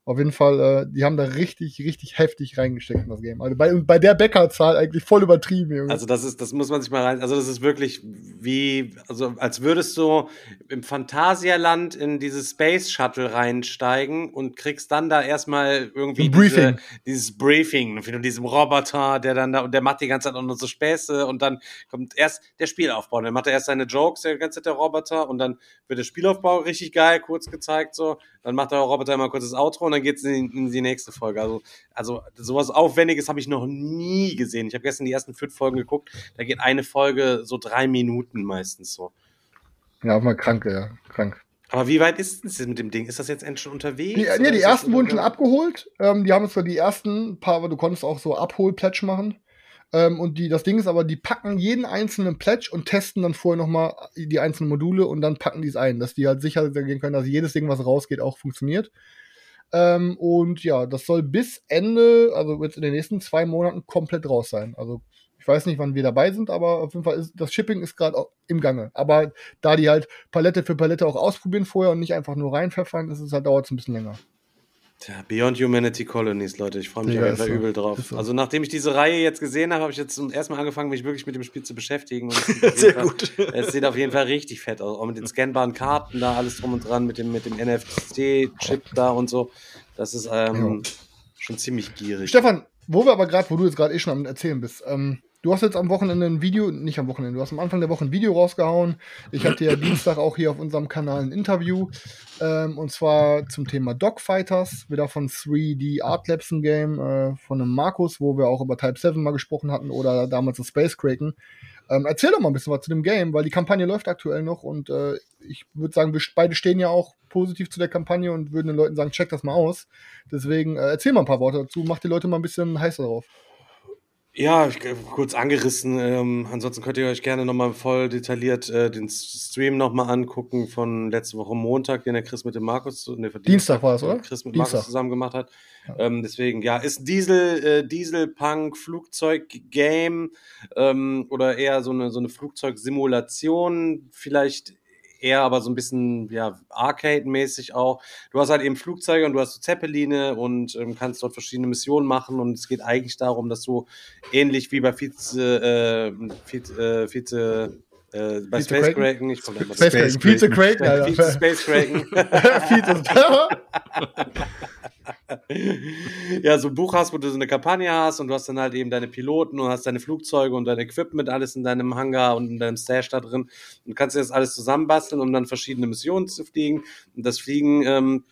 Auf jeden Fall, äh, die haben da richtig, richtig heftig reingesteckt in das Game. Also bei, bei der Bäckerzahl eigentlich voll übertrieben, Junge. Also das ist, das muss man sich mal rein, also das ist wirklich wie, also als würdest du im Phantasialand in dieses Space Shuttle reinsteigen und kriegst dann da erstmal irgendwie Briefing. Diese, dieses Briefing von diesem Roboter, der dann da, und der macht die ganze Zeit auch nur so Späße und dann kommt erst der Spielaufbau. Dann macht er erst seine Jokes, der ganze Zeit der Roboter und dann wird der Spielaufbau richtig geil, kurz gezeigt so. Dann macht der Roboter immer kurz das Outro und dann geht's in, in die nächste Folge. Also, also sowas Aufwendiges habe ich noch nie gesehen. Ich habe gestern die ersten fünf Folgen geguckt. Da geht eine Folge so drei Minuten meistens so. Ja, auch mal krank, ja, krank. Aber wie weit ist es mit dem Ding? Ist das jetzt endlich schon unterwegs? Die, nee, die ersten wurden schon abgeholt. Ähm, die haben es zwar die ersten paar, aber du konntest auch so Abhol-Pledge machen. Ähm, und die, das Ding ist aber, die packen jeden einzelnen Pledge und testen dann vorher nochmal die einzelnen Module und dann packen die es ein, dass die halt sicher gehen können, dass jedes Ding, was rausgeht, auch funktioniert. Ähm, und ja, das soll bis Ende, also jetzt in den nächsten zwei Monaten komplett raus sein. Also ich weiß nicht, wann wir dabei sind, aber auf jeden Fall ist das Shipping ist gerade im Gange. Aber da die halt Palette für Palette auch ausprobieren vorher und nicht einfach nur reinpfeffern, ist es halt dauert es ein bisschen länger. Tja, Beyond Humanity Colonies, Leute, ich freue mich ja, auf jeden Fall so. übel drauf. So. Also nachdem ich diese Reihe jetzt gesehen habe, habe ich jetzt zum ersten Mal angefangen, mich wirklich mit dem Spiel zu beschäftigen. Sehr Fall, gut. Es sieht auf jeden Fall richtig fett aus. Auch mit den scannbaren Karten da, alles drum und dran, mit dem, mit dem NFC-Chip da und so. Das ist ähm, ja. schon ziemlich gierig. Stefan, wo wir aber gerade, wo du jetzt gerade eh schon am Erzählen bist, ähm, Du hast jetzt am Wochenende ein Video, nicht am Wochenende, du hast am Anfang der Woche ein Video rausgehauen. Ich hatte ja Dienstag auch hier auf unserem Kanal ein Interview. Ähm, und zwar zum Thema Dogfighters, wieder von 3D Art Labs ein Game, äh, von einem Markus, wo wir auch über Type 7 mal gesprochen hatten oder damals das Space Kraken. Ähm, erzähl doch mal ein bisschen was zu dem Game, weil die Kampagne läuft aktuell noch und äh, ich würde sagen, wir beide stehen ja auch positiv zu der Kampagne und würden den Leuten sagen, check das mal aus. Deswegen äh, erzähl mal ein paar Worte dazu, mach die Leute mal ein bisschen heißer drauf. Ja, ich, kurz angerissen. Ähm, ansonsten könnt ihr euch gerne nochmal voll detailliert äh, den Stream nochmal angucken von letzte Woche Montag, den der Chris mit dem Markus, ne, Dienstag war es, oder? Chris mit Dienstag. Markus zusammen gemacht hat. Ja. Ähm, deswegen, ja, ist Diesel, äh, Dieselpunk, Flugzeug-Game ähm, oder eher so eine, so eine Flugzeugsimulation, vielleicht eher aber so ein bisschen ja, Arcade-mäßig auch. Du hast halt eben Flugzeuge und du hast so Zeppeline und ähm, kannst dort verschiedene Missionen machen und es geht eigentlich darum, dass du ähnlich wie bei Vize, äh, Vize, äh, Vize äh, bei Vize Space Kraken, ich komme Space Kraken, Vize Kraken, Vize Space Kraken. Ja, so ein Buch hast, wo du so eine Kampagne hast und du hast dann halt eben deine Piloten und hast deine Flugzeuge und dein Equipment, alles in deinem Hangar und in deinem Stash da drin und kannst dir das alles zusammenbasteln, um dann verschiedene Missionen zu fliegen. Und das Fliegen ähm,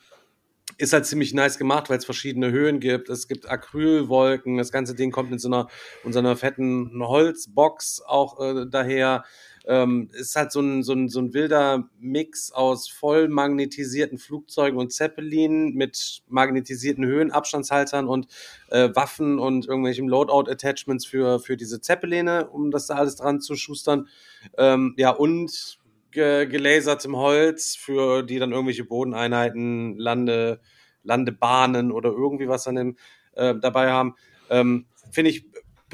ist halt ziemlich nice gemacht, weil es verschiedene Höhen gibt. Es gibt Acrylwolken. Das ganze Ding kommt in so einer, in so einer fetten Holzbox auch äh, daher. Ähm, ist halt so ein, so, ein, so ein wilder Mix aus voll magnetisierten Flugzeugen und Zeppelin mit magnetisierten Höhenabstandshaltern und äh, Waffen und irgendwelchen Loadout-Attachments für, für diese Zeppeline, um das da alles dran zu schustern. Ähm, ja, und ge gelasertem Holz für die dann irgendwelche Bodeneinheiten, Lande, Landebahnen oder irgendwie was dann äh, dabei haben. Ähm, Finde ich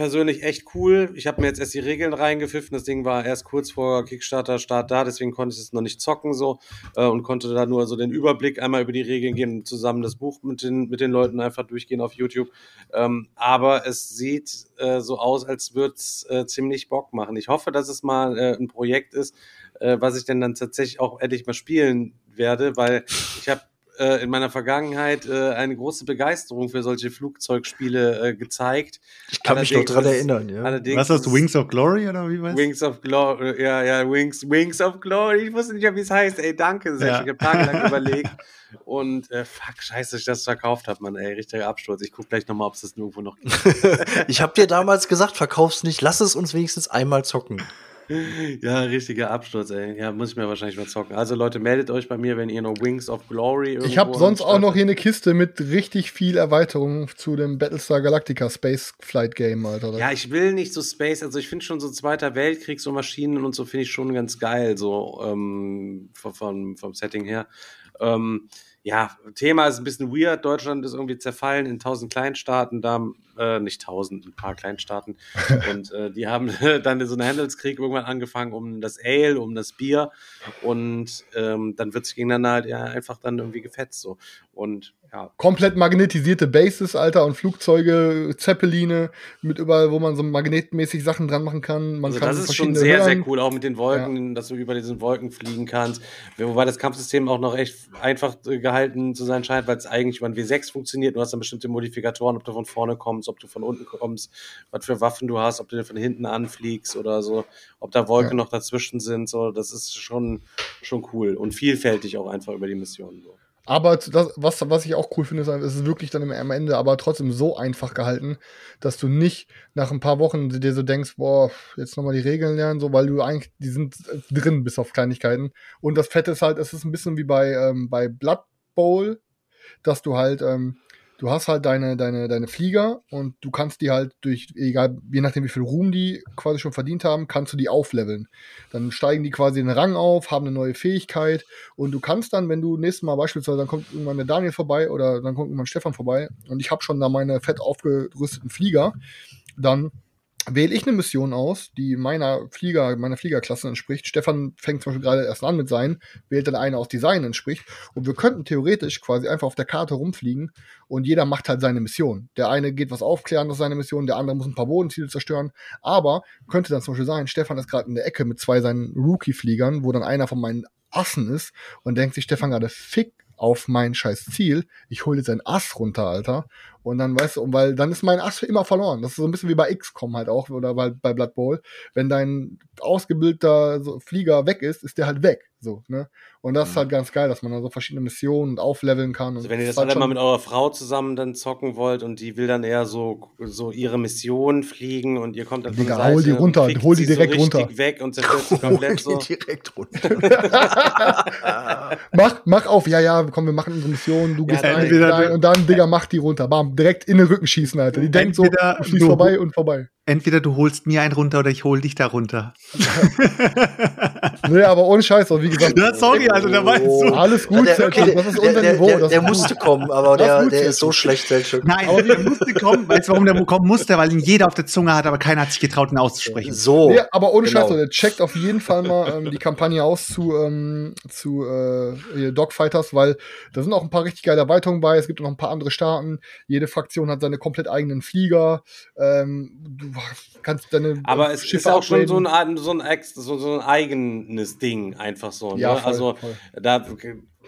persönlich echt cool. Ich habe mir jetzt erst die Regeln reingepfiffen. Das Ding war erst kurz vor Kickstarter-Start da, deswegen konnte ich es noch nicht zocken so äh, und konnte da nur so den Überblick einmal über die Regeln gehen und zusammen das Buch mit den, mit den Leuten einfach durchgehen auf YouTube. Ähm, aber es sieht äh, so aus, als würde es äh, ziemlich Bock machen. Ich hoffe, dass es mal äh, ein Projekt ist, äh, was ich denn dann tatsächlich auch endlich mal spielen werde, weil ich habe äh, in meiner Vergangenheit äh, eine große Begeisterung für solche Flugzeugspiele äh, gezeigt. Ich kann allerdings mich noch dran erinnern, ja. Was ist das, Wings of Glory oder wie was? Wings of Glory, ja, ja, Wings, Wings of Glory. Ich wusste nicht, wie es heißt. Ey, danke, sehr. Ja. Ich habe tagelang überlegt. Und äh, fuck, scheiße, dass ich das verkauft habe, man, ey, richtiger Absturz. Ich guck gleich nochmal, ob es das irgendwo noch gibt. ich habe dir damals gesagt, verkauf's nicht, lass es uns wenigstens einmal zocken. Ja, richtiger Absturz, ey. Ja, muss ich mir wahrscheinlich mal zocken. Also Leute, meldet euch bei mir, wenn ihr noch Wings of Glory Ich habe sonst auch noch hier eine Kiste mit richtig viel Erweiterung zu dem Battlestar Galactica Space Flight Game, Alter. Ja, ich will nicht so Space, also ich finde schon so Zweiter Weltkrieg, so Maschinen und so finde ich schon ganz geil, so ähm, vom, vom Setting her. Ähm, ja, Thema ist ein bisschen weird. Deutschland ist irgendwie zerfallen in tausend Kleinstaaten. Da äh, nicht tausend, ein paar Kleinstaaten. und äh, die haben dann so einen Handelskrieg irgendwann angefangen um das Ale, um das Bier. Und ähm, dann wird sich gegeneinander halt ja einfach dann irgendwie gefetzt. So. Und ja. Komplett magnetisierte Bases, Alter, und Flugzeuge, Zeppeline, mit überall, wo man so magnetmäßig Sachen dran machen kann. Man also kann das ist schon sehr, Hören. sehr cool, auch mit den Wolken, ja. dass du über diesen Wolken fliegen kannst. Wobei das Kampfsystem auch noch echt einfach äh, gehalten zu sein scheint, weil es eigentlich über ein W6 funktioniert. Du hast dann bestimmte Modifikatoren, ob du von vorne kommst, ob du von unten kommst, was für Waffen du hast, ob du von hinten anfliegst oder so, ob da Wolken ja. noch dazwischen sind. So, das ist schon, schon cool und vielfältig auch einfach über die Mission. So. Aber das, was, was ich auch cool finde, ist, es ist wirklich dann am Ende aber trotzdem so einfach gehalten, dass du nicht nach ein paar Wochen dir so denkst, boah, jetzt nochmal die Regeln lernen, so, weil du eigentlich, die sind drin bis auf Kleinigkeiten. Und das Fette ist halt, es ist ein bisschen wie bei, ähm, bei Blood Bowl, dass du halt, ähm, du hast halt deine, deine, deine Flieger und du kannst die halt durch, egal, je nachdem wie viel Ruhm die quasi schon verdient haben, kannst du die aufleveln. Dann steigen die quasi den Rang auf, haben eine neue Fähigkeit und du kannst dann, wenn du nächstes Mal beispielsweise, dann kommt irgendwann der Daniel vorbei oder dann kommt irgendwann Stefan vorbei und ich habe schon da meine fett aufgerüsteten Flieger, dann wähle ich eine Mission aus, die meiner Flieger, meiner Fliegerklasse entspricht. Stefan fängt zum Beispiel gerade erst an mit seinen, wählt dann eine aus Design entspricht. Und wir könnten theoretisch quasi einfach auf der Karte rumfliegen und jeder macht halt seine Mission. Der eine geht was aufklären, das ist seine Mission, der andere muss ein paar Bodenziele zerstören. Aber könnte dann zum Beispiel sein, Stefan ist gerade in der Ecke mit zwei seinen Rookie-Fliegern, wo dann einer von meinen Assen ist und denkt sich Stefan gerade, fick auf mein scheiß Ziel. Ich hole jetzt ein Ass runter, Alter. Und dann, weißt du, weil dann ist mein Ass für immer verloren. Das ist so ein bisschen wie bei XCOM halt auch oder bei, bei Blood Bowl. Wenn dein ausgebildeter so Flieger weg ist, ist der halt weg. So, ne? Und das ist halt ganz geil, dass man da so verschiedene Missionen und aufleveln kann. Also wenn ihr das halt alle mal mit eurer Frau zusammen dann zocken wollt und die will dann eher so, so ihre Mission fliegen und ihr kommt dann Digga, von hol die runter, hol die direkt so runter. weg und zerstört sie komplett so. direkt runter. mach, mach auf, ja, ja, komm, wir machen unsere Mission, du gehst ja, rein, rein und dann, Digga, mach die runter. Bam, direkt in den Rücken schießen, Alter. Die denkt so, du fließt vorbei und vorbei. Entweder du holst mir einen runter oder ich hol dich da runter. nee, aber ohne Scheiß, wie gesagt. Ja, sorry, also da war oh. so. Alles gut, der, okay, das ist unser der, Niveau. Der, der musste kommen, aber der, der ist so schlecht, Selchuk. Nein, aber der musste kommen. Weißt du, warum der kommen musste? Weil ihn jeder auf der Zunge hat, aber keiner hat sich getraut, ihn auszusprechen. So. Nee, aber ohne genau. Scheiß, der checkt auf jeden Fall mal ähm, die Kampagne aus zu, ähm, zu äh, Dogfighters, weil da sind auch ein paar richtig geile Erweiterungen bei. Es gibt noch ein paar andere Staaten. Jede Fraktion hat seine komplett eigenen Flieger. Ähm, du kannst deine Aber es Schiffe ist auch schon so ein, so ein, so, so ein eigenes Ding, einfach so. Ne? Ja, voll, also voll. da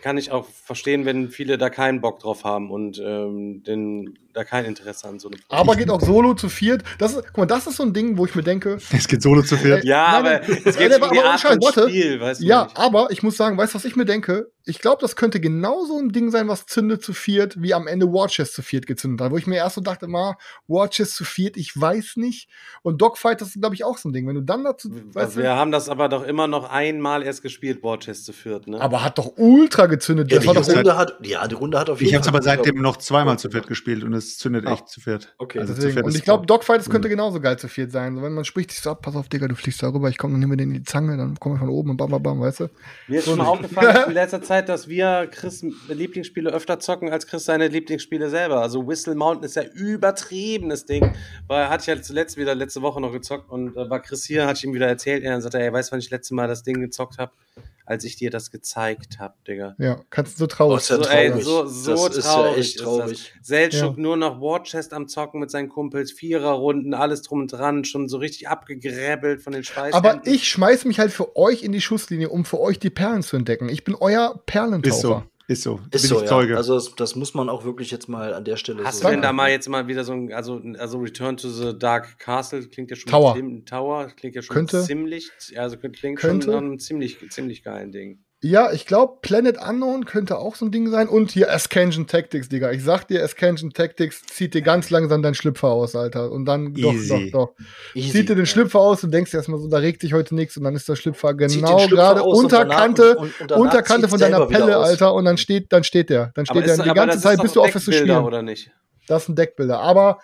kann ich auch verstehen, wenn viele da keinen Bock drauf haben und ähm, den, da kein Interesse an so einem Aber geht auch solo zu viert. Das ist, guck mal, das ist so ein Ding, wo ich mir denke. Es geht solo zu viert. Äh, ja, nein, aber es geht aber, um die aber Art von Spiel, weißt du Ja, nicht. aber ich muss sagen, weißt du, was ich mir denke? Ich glaube, das könnte genauso ein Ding sein, was zündet zu viert, wie am Ende Watches zu viert gezündet hat. Wo ich mir erst so dachte, mal, Watches zu viert, ich weiß nicht. Und Dogfight, das ist, glaube ich, auch so ein Ding. Wenn du dann dazu. Also wir du, haben das aber doch immer noch einmal erst gespielt, Watches zu viert, ne? Aber hat doch ultra gezündet. Ja, die, Runde hat, ja die Runde hat auf jeden Fall. Ich habe aber seitdem noch zweimal zu viert gespielt und es zündet echt zu viert. Okay, also Deswegen. Viert und ich glaube, Dogfight, das könnte genauso geil zu viert sein. So, wenn man spricht sich so ab, pass auf, Digga, du fliegst da rüber, ich komme noch nicht mehr in die Zange, dann komme ich von oben und bam, bam, bam, weißt du? Mir ist so schon mal aufgefallen in letzter Zeit, dass wir Chris Lieblingsspiele öfter zocken als Chris seine Lieblingsspiele selber. Also Whistle Mountain ist ja übertriebenes Ding. Weil hatte ich ja zuletzt wieder letzte Woche noch gezockt und äh, war Chris hier, hatte ich ihm wieder erzählt. Er sagte, ey, weißt du, wann ich letzte Mal das Ding gezockt habe? Als ich dir das gezeigt habe, Digga. Ja, kannst du so traurig. Oh, ja so, ey, so, so das traurig. Ist ja traurig. Seltschuk ja. nur noch Warchest am Zocken mit seinen Kumpels, Viererrunden, alles drum und dran, schon so richtig abgegräbelt von den Schweiß. Aber ich schmeiß mich halt für euch in die Schusslinie, um für euch die Perlen zu entdecken. Ich bin euer Perlentaucher. Ist so. Ist so. Ist so, ja. Also das, das, muss man auch wirklich jetzt mal an der Stelle Hast so du denn da mal jetzt mal wieder so ein, also, also Return to the Dark Castle klingt ja schon Tower, Tower klingt ja schon könnte, ziemlich, also klingt könnte, schon nach einem ziemlich, ziemlich geilen Ding. Ja, ich glaube, Planet Unknown könnte auch so ein Ding sein. Und hier Ascension Tactics, Digga. Ich sag dir, Ascension Tactics zieht dir ganz langsam deinen Schlüpfer aus, Alter. Und dann, Easy. doch, doch, doch. Easy, zieht dir den ja. Schlüpfer aus und denkst erstmal so, da regt sich heute nichts. Und dann ist der Schlüpfer genau gerade unter Kante, und, und unter Kante von deiner Pelle, Alter. Und dann steht, dann steht der. Dann steht der die ganze Zeit, bis du aufhörst zu spielen. Oder nicht? Das sind Deckbilder. Aber,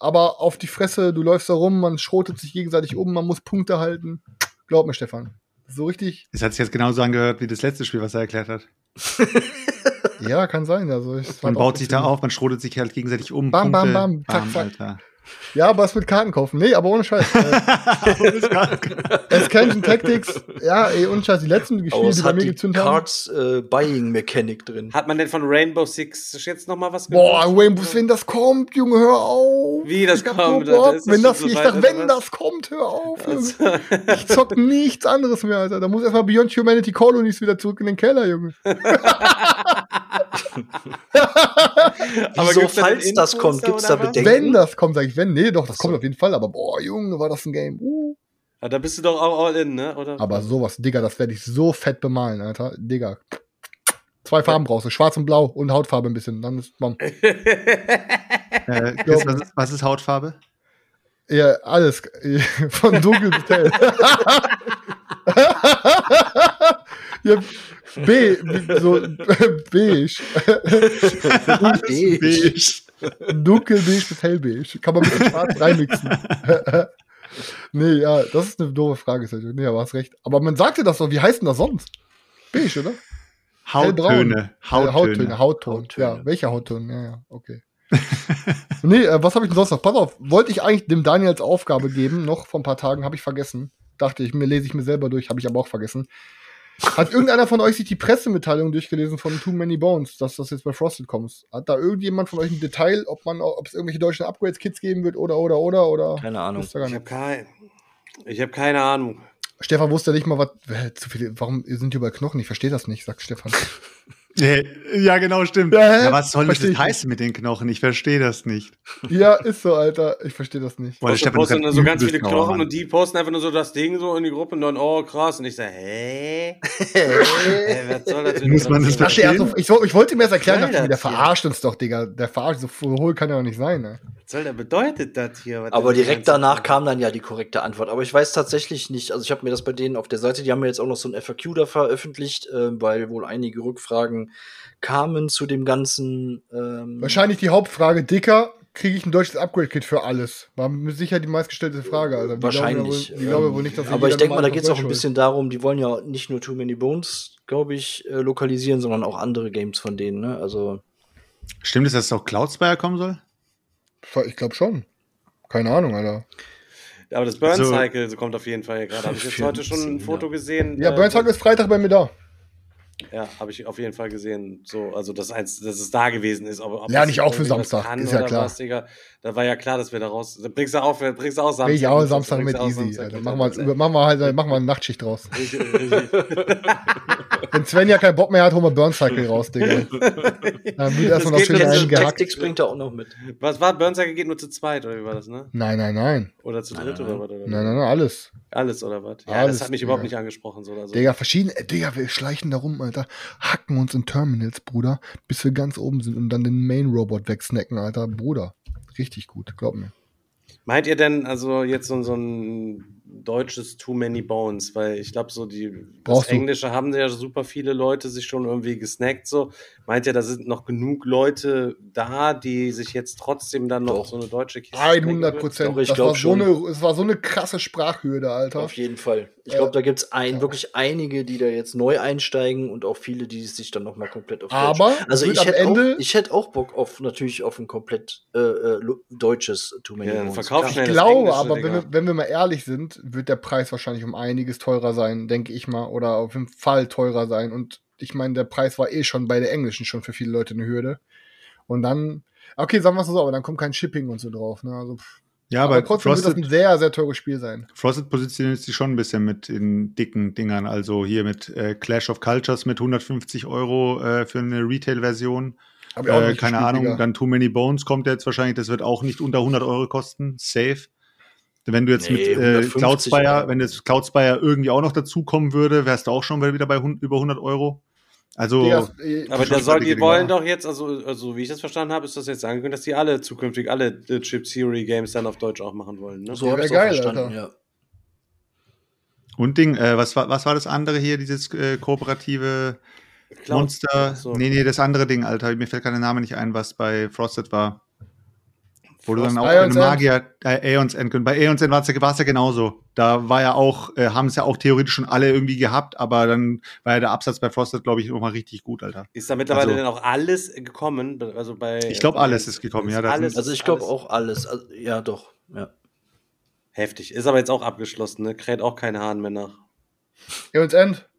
aber auf die Fresse, du läufst da rum, man schrotet sich gegenseitig um, man muss Punkte halten. Glaub mir, Stefan. So richtig. Es hat sich jetzt genauso angehört wie das letzte Spiel, was er erklärt hat. ja, kann sein. Also man baut sich da auf, man schrotet sich halt gegenseitig um. Bam, Punkte, bam, bam, zack, zack. Ja, aber es mit Karten kaufen. Nee, aber ohne Scheiß. Escansion Tactics, ja, ey, ohne Scheiß, die letzten Spiele, die bei mir gezündet haben. Cards äh, Buying Mechanic drin. Hat man denn von Rainbow Six jetzt noch mal was gehört? Boah, Rainbow, wenn das kommt, Junge, hör auf. Wie das kommt? Das das wenn das, so ich dachte, wenn das kommt, hör auf. Also. Ich zock nichts anderes mehr, Alter. Da muss erstmal Beyond Humanity Colonies wieder zurück in den Keller, Junge. aber Wieso, falls das kommt, gibt's da Bedenken? Wenn das kommt, sag ich, wenn, nee, doch, das so. kommt auf jeden Fall, aber boah, Junge, war das ein Game. Uh. Ja, da bist du doch auch all in, ne? Oder? Aber sowas, Digga, das werde ich so fett bemalen, Alter. Digga. Zwei Farben brauchst du, schwarz und blau und Hautfarbe ein bisschen. Dann ist bam. äh, Chris, was, ist, was ist Hautfarbe? Ja, alles. Von dunkel bis hell. ja, B, so beige. beige. Dunkelbeige bis hellbeige. Kann man mit dem Schwarz reinmixen. nee, ja, das ist eine doofe Frage, Sergio. Nee, aber hast recht. Aber man sagte das doch, wie heißt denn das sonst? Beige, oder? Hauttöne. Hauttöne. Hauttöne. Hautton. Hauttöne. Ja, welcher Hautton? Ja, ja, okay. nee, äh, was habe ich denn sonst noch? Pass auf, wollte ich eigentlich dem Daniel als Aufgabe geben, noch vor ein paar Tagen, habe ich vergessen. Dachte ich, mir lese ich mir selber durch, habe ich aber auch vergessen. Hat irgendeiner von euch sich die Pressemitteilung durchgelesen von Too Many Bones, dass das jetzt bei Frosted kommt? Hat da irgendjemand von euch ein Detail, ob man, ob es irgendwelche deutschen Upgrades-Kits geben wird oder oder oder oder? Keine Ahnung. Ich habe kein, hab keine Ahnung. Stefan wusste nicht mal, was. Zu viele, warum sind die über Knochen? Ich verstehe das nicht, sagt Stefan. Ja, genau, stimmt. Ja, ja was soll das heißen mit den Knochen? Ich verstehe das nicht. Ja, ist so, Alter. Ich verstehe das nicht. Boah, ich posten so ganz viele Knochen und die posten einfach nur so das Ding so in die Gruppe und dann, oh krass. Und ich sage, hä? hey, was soll das Muss man das verstehen? Also, ich, ich, wollte mir das erklären, dachte, der verarscht uns doch, Digga. Der verarscht, so hohl kann er doch nicht sein, ne? Was soll der bedeutet das hier? Was Aber direkt danach kam dann ja die korrekte Antwort. Aber ich weiß tatsächlich nicht, also ich habe mir das bei denen auf der Seite, die haben mir jetzt auch noch so ein FAQ da veröffentlicht, äh, weil wohl einige Rückfragen kamen zu dem ganzen. Ähm Wahrscheinlich die Hauptfrage, Dicker, kriege ich ein deutsches Upgrade-Kit für alles? War mit Sicherheit die meistgestellte Frage. Also, Wahrscheinlich. Ich glaube, wohl nicht, dass Aber ich denke mal, da geht es auch ein bisschen darum, die wollen ja nicht nur Too Many Bones, glaube ich, äh, lokalisieren, sondern auch andere Games von denen. Ne? Also Stimmt es, dass es auch Cloudspire kommen soll? Ich glaube schon. Keine Ahnung, Alter. Ja, aber das Burn Cycle so, kommt auf jeden Fall gerade. Habe ich jetzt heute schon ein Foto gesehen. Ja, äh, Burn Cycle ist Freitag bei mir da. Ja, habe ich auf jeden Fall gesehen. So, also dass, eins, dass es da gewesen ist. Aber, ja, nicht auch für Samstag. Ist ja klar. Was, Digga, da war ja klar, dass wir da raus. Da bringst du auch, bringst du auch Samstag. ich auch Samstag mit easy. Samstag machen, wir, machen wir halt, machen wir eine Nachtschicht draus. Wenn Sven ja keinen Bock mehr hat, holen wir Burn Cycle raus, Digga. Dann wird erstmal noch schön einen gehackt. bringt er auch noch mit. Was war? Burn Cycle geht nur zu zweit, oder wie war das, ne? Nein, nein, nein. Oder zu dritt, oder was? Nein, nein, nein, alles. Alles, oder was? Ja, alles, das hat mich Digga. überhaupt nicht angesprochen, so oder so. Digga, verschiedene, Digga, wir schleichen da rum, Alter. Hacken uns in Terminals, Bruder, bis wir ganz oben sind und dann den Main-Robot wegsnacken, Alter. Bruder. Richtig gut, glaub mir. Meint ihr denn also jetzt so, so ein deutsches Too Many Bones, weil ich glaube, so die das Englische haben ja super viele Leute sich schon irgendwie gesnackt. So meint ihr, da sind noch genug Leute da, die sich jetzt trotzdem dann noch Doch. so eine deutsche Kiste 100 Prozent. Ich glaube schon. So es war so eine krasse Sprachhürde, Alter. Auf jeden Fall. Ich glaube, da gibt es ein, ja. wirklich einige, die da jetzt neu einsteigen und auch viele, die sich dann noch mal komplett auf Aber Deutsch. Also ich hätte, auch, ich hätte auch Bock auf natürlich auf ein komplett äh, äh deutsches Too Many ja, Bones. Ich glaube, aber wenn wir, wenn wir mal ehrlich sind, wird der Preis wahrscheinlich um einiges teurer sein, denke ich mal, oder auf jeden Fall teurer sein. Und ich meine, der Preis war eh schon bei der englischen schon für viele Leute eine Hürde. Und dann, okay, sagen wir es so, aber dann kommt kein Shipping und so drauf. Ne? Also, ja, aber, aber trotzdem Frosted, wird das ein sehr, sehr teures Spiel sein. Frosted positioniert sich schon ein bisschen mit den dicken Dingern. Also hier mit äh, Clash of Cultures mit 150 Euro äh, für eine Retail-Version. Äh, keine Ahnung, dann Too Many Bones kommt jetzt wahrscheinlich, das wird auch nicht unter 100 Euro kosten, safe. Wenn du jetzt nee, mit äh, Cloudspire, wenn jetzt Cloudspire irgendwie auch noch dazukommen würde, wärst du auch schon wieder bei über 100 Euro. Also, ja, äh, aber da soll, die wollen doch jetzt, also, also wie ich das verstanden habe, ist das jetzt angekündigt, dass die alle zukünftig alle äh, Chip Theory Games dann auf Deutsch auch machen wollen. Ne? So ja, wäre geil, Alter. Ja. Und Ding, äh, was, war, was war das andere hier, dieses äh, kooperative Cloud Monster? So. Nee, nee, das andere Ding, Alter. Mir fällt kein Name nicht ein, was bei Frosted war. Wo du dann auch Aeons eine Magier, äh, Aeons End, bei Aeons End war es ja genauso. Da war ja auch, äh, haben es ja auch theoretisch schon alle irgendwie gehabt, aber dann war ja der Absatz bei Frosted, glaube ich, nochmal richtig gut, Alter. Ist da mittlerweile also, denn auch alles gekommen? Also bei. Ich glaube, alles ist gekommen, ja. Alles, also ich glaube auch alles. Also, ja, doch, ja. Heftig. Ist aber jetzt auch abgeschlossen, ne? Kräht auch kein Hahn mehr nach. Aeons End?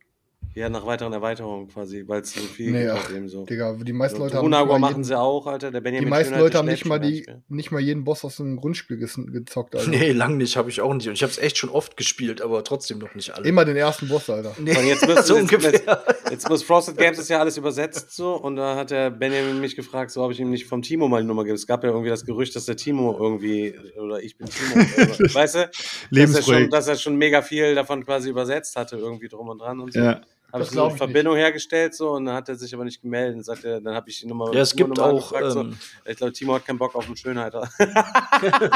Ja, nach weiteren Erweiterungen quasi, weil es so viel nee, ach, eben so. Digga, die meisten so, Leute haben. Unagor machen sie auch, Alter. Der Benjamin die meisten Leute haben nicht mal, die, nicht mal jeden Boss aus dem Grundspiel gezockt, Alter. Nee, lang nicht, habe ich auch nicht. Und ich habe es echt schon oft gespielt, aber trotzdem noch nicht alle. Immer den ersten Boss, Alter. Nee, und jetzt, müsst, so jetzt, jetzt, jetzt, muss Frosted Games ist ja alles übersetzt so. Und da hat der Benjamin mich gefragt, so ob ich ihm nicht vom Timo mal die Nummer gebe. Es gab ja irgendwie das Gerücht, dass der Timo irgendwie, oder ich bin Timo, weißt du? Dass er, schon, dass er schon mega viel davon quasi übersetzt hatte, irgendwie drum und dran und so. Ja. Habe ich so eine Verbindung nicht. hergestellt so und dann hat er sich aber nicht gemeldet. Dann, sagt er, dann habe ich die Nummer. Ja, es gibt Nummer auch. Gefragt, ähm, so. Ich glaube, Timo hat keinen Bock auf einen Schönheiter.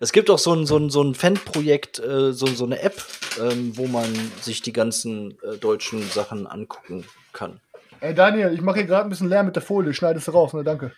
es gibt auch so ein, so ein, so ein Fanprojekt, äh, so, so eine App, ähm, wo man sich die ganzen äh, deutschen Sachen angucken kann. Ey Daniel, ich mache hier gerade ein bisschen Lärm mit der Folie. Schneidest du raus, ne? Danke.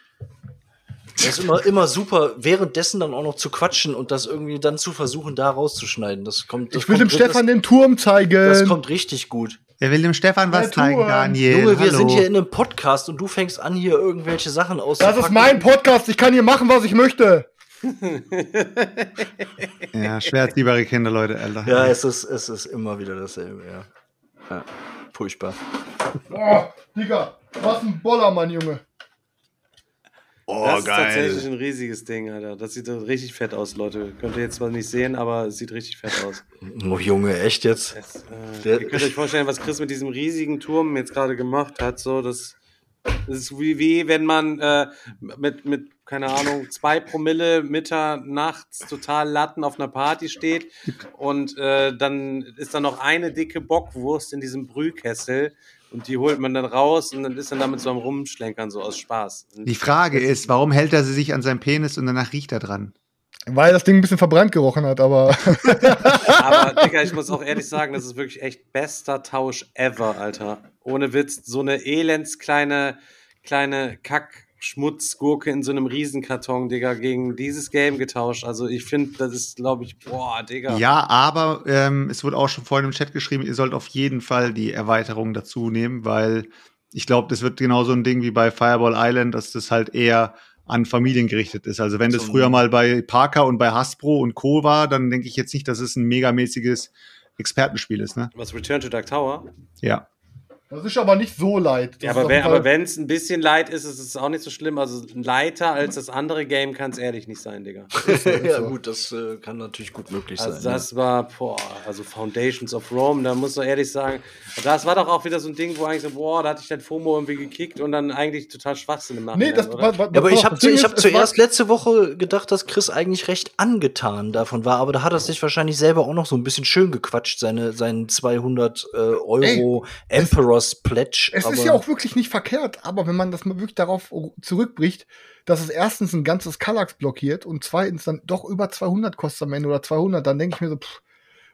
Das ist immer, immer super, währenddessen dann auch noch zu quatschen und das irgendwie dann zu versuchen, da rauszuschneiden. Das kommt, das ich will kommt, dem Stefan den Turm zeigen. Das kommt richtig gut. Er will dem Stefan was zeigen, Daniel. Junge, wir Hallo. sind hier in einem Podcast und du fängst an, hier irgendwelche Sachen auszupacken. Das ist mein Podcast, ich kann hier machen, was ich möchte. ja, schwertliebere Kinder, Leute, Alter. Ja, es ist, es ist immer wieder dasselbe, ja. ja. Furchtbar. Boah, Digga, was ein Bollermann, Junge. Oh, das geil. ist tatsächlich ein riesiges Ding, Alter. Das sieht richtig fett aus, Leute. Könnt ihr jetzt zwar nicht sehen, aber es sieht richtig fett aus. Oh, Junge, echt jetzt? Das, äh, ihr könnt euch vorstellen, was Chris mit diesem riesigen Turm jetzt gerade gemacht hat. So, das, das ist wie, wie wenn man äh, mit, mit, keine Ahnung, zwei Promille mitternachts total Latten auf einer Party steht und äh, dann ist da noch eine dicke Bockwurst in diesem Brühkessel und die holt man dann raus und dann ist dann damit so am Rumschlenkern, so aus Spaß. Die Frage ist, warum hält er sie sich an seinem Penis und danach riecht er dran? Weil das Ding ein bisschen verbrannt gerochen hat, aber. aber, Digga, ich muss auch ehrlich sagen, das ist wirklich echt bester Tausch ever, Alter. Ohne Witz, so eine elends kleine, kleine Kack, Schmutzgurke in so einem Riesenkarton, Digga, gegen dieses Game getauscht. Also ich finde, das ist, glaube ich, boah, Digga. Ja, aber ähm, es wurde auch schon vorhin im Chat geschrieben, ihr sollt auf jeden Fall die Erweiterung dazu nehmen, weil ich glaube, das wird genauso ein Ding wie bei Fireball Island, dass das halt eher an Familien gerichtet ist. Also wenn das früher mal bei Parker und bei Hasbro und Co. war, dann denke ich jetzt nicht, dass es ein megamäßiges Expertenspiel ist. Ne? Was Return to Dark Tower? Ja. Das ist aber nicht so leid. ja, aber wenn es ein bisschen leid ist, ist es auch nicht so schlimm. Also leiter als das andere Game kann es ehrlich nicht sein, Digga. ja, gut, das äh, kann natürlich gut möglich also sein. Also das ja. war, boah, also Foundations of Rome, da muss man ehrlich sagen, das war doch auch wieder so ein Ding, wo eigentlich so, boah, da hatte ich den FOMO irgendwie gekickt und dann eigentlich total Schwachsinn im Nachhinein, Nee, das war, war, ja, aber ich habe hab zuerst letzte Woche gedacht, dass Chris eigentlich recht angetan davon war, aber da hat er sich wahrscheinlich selber auch noch so ein bisschen schön gequatscht, seine, seinen 200 äh, Euro Ey, Emperor's Pledge. Es ist ja auch wirklich nicht verkehrt, aber wenn man das mal wirklich darauf zurückbricht, dass es erstens ein ganzes Kallax blockiert und zweitens dann doch über 200 kostet am Ende oder 200, dann denke ich mir so, pff,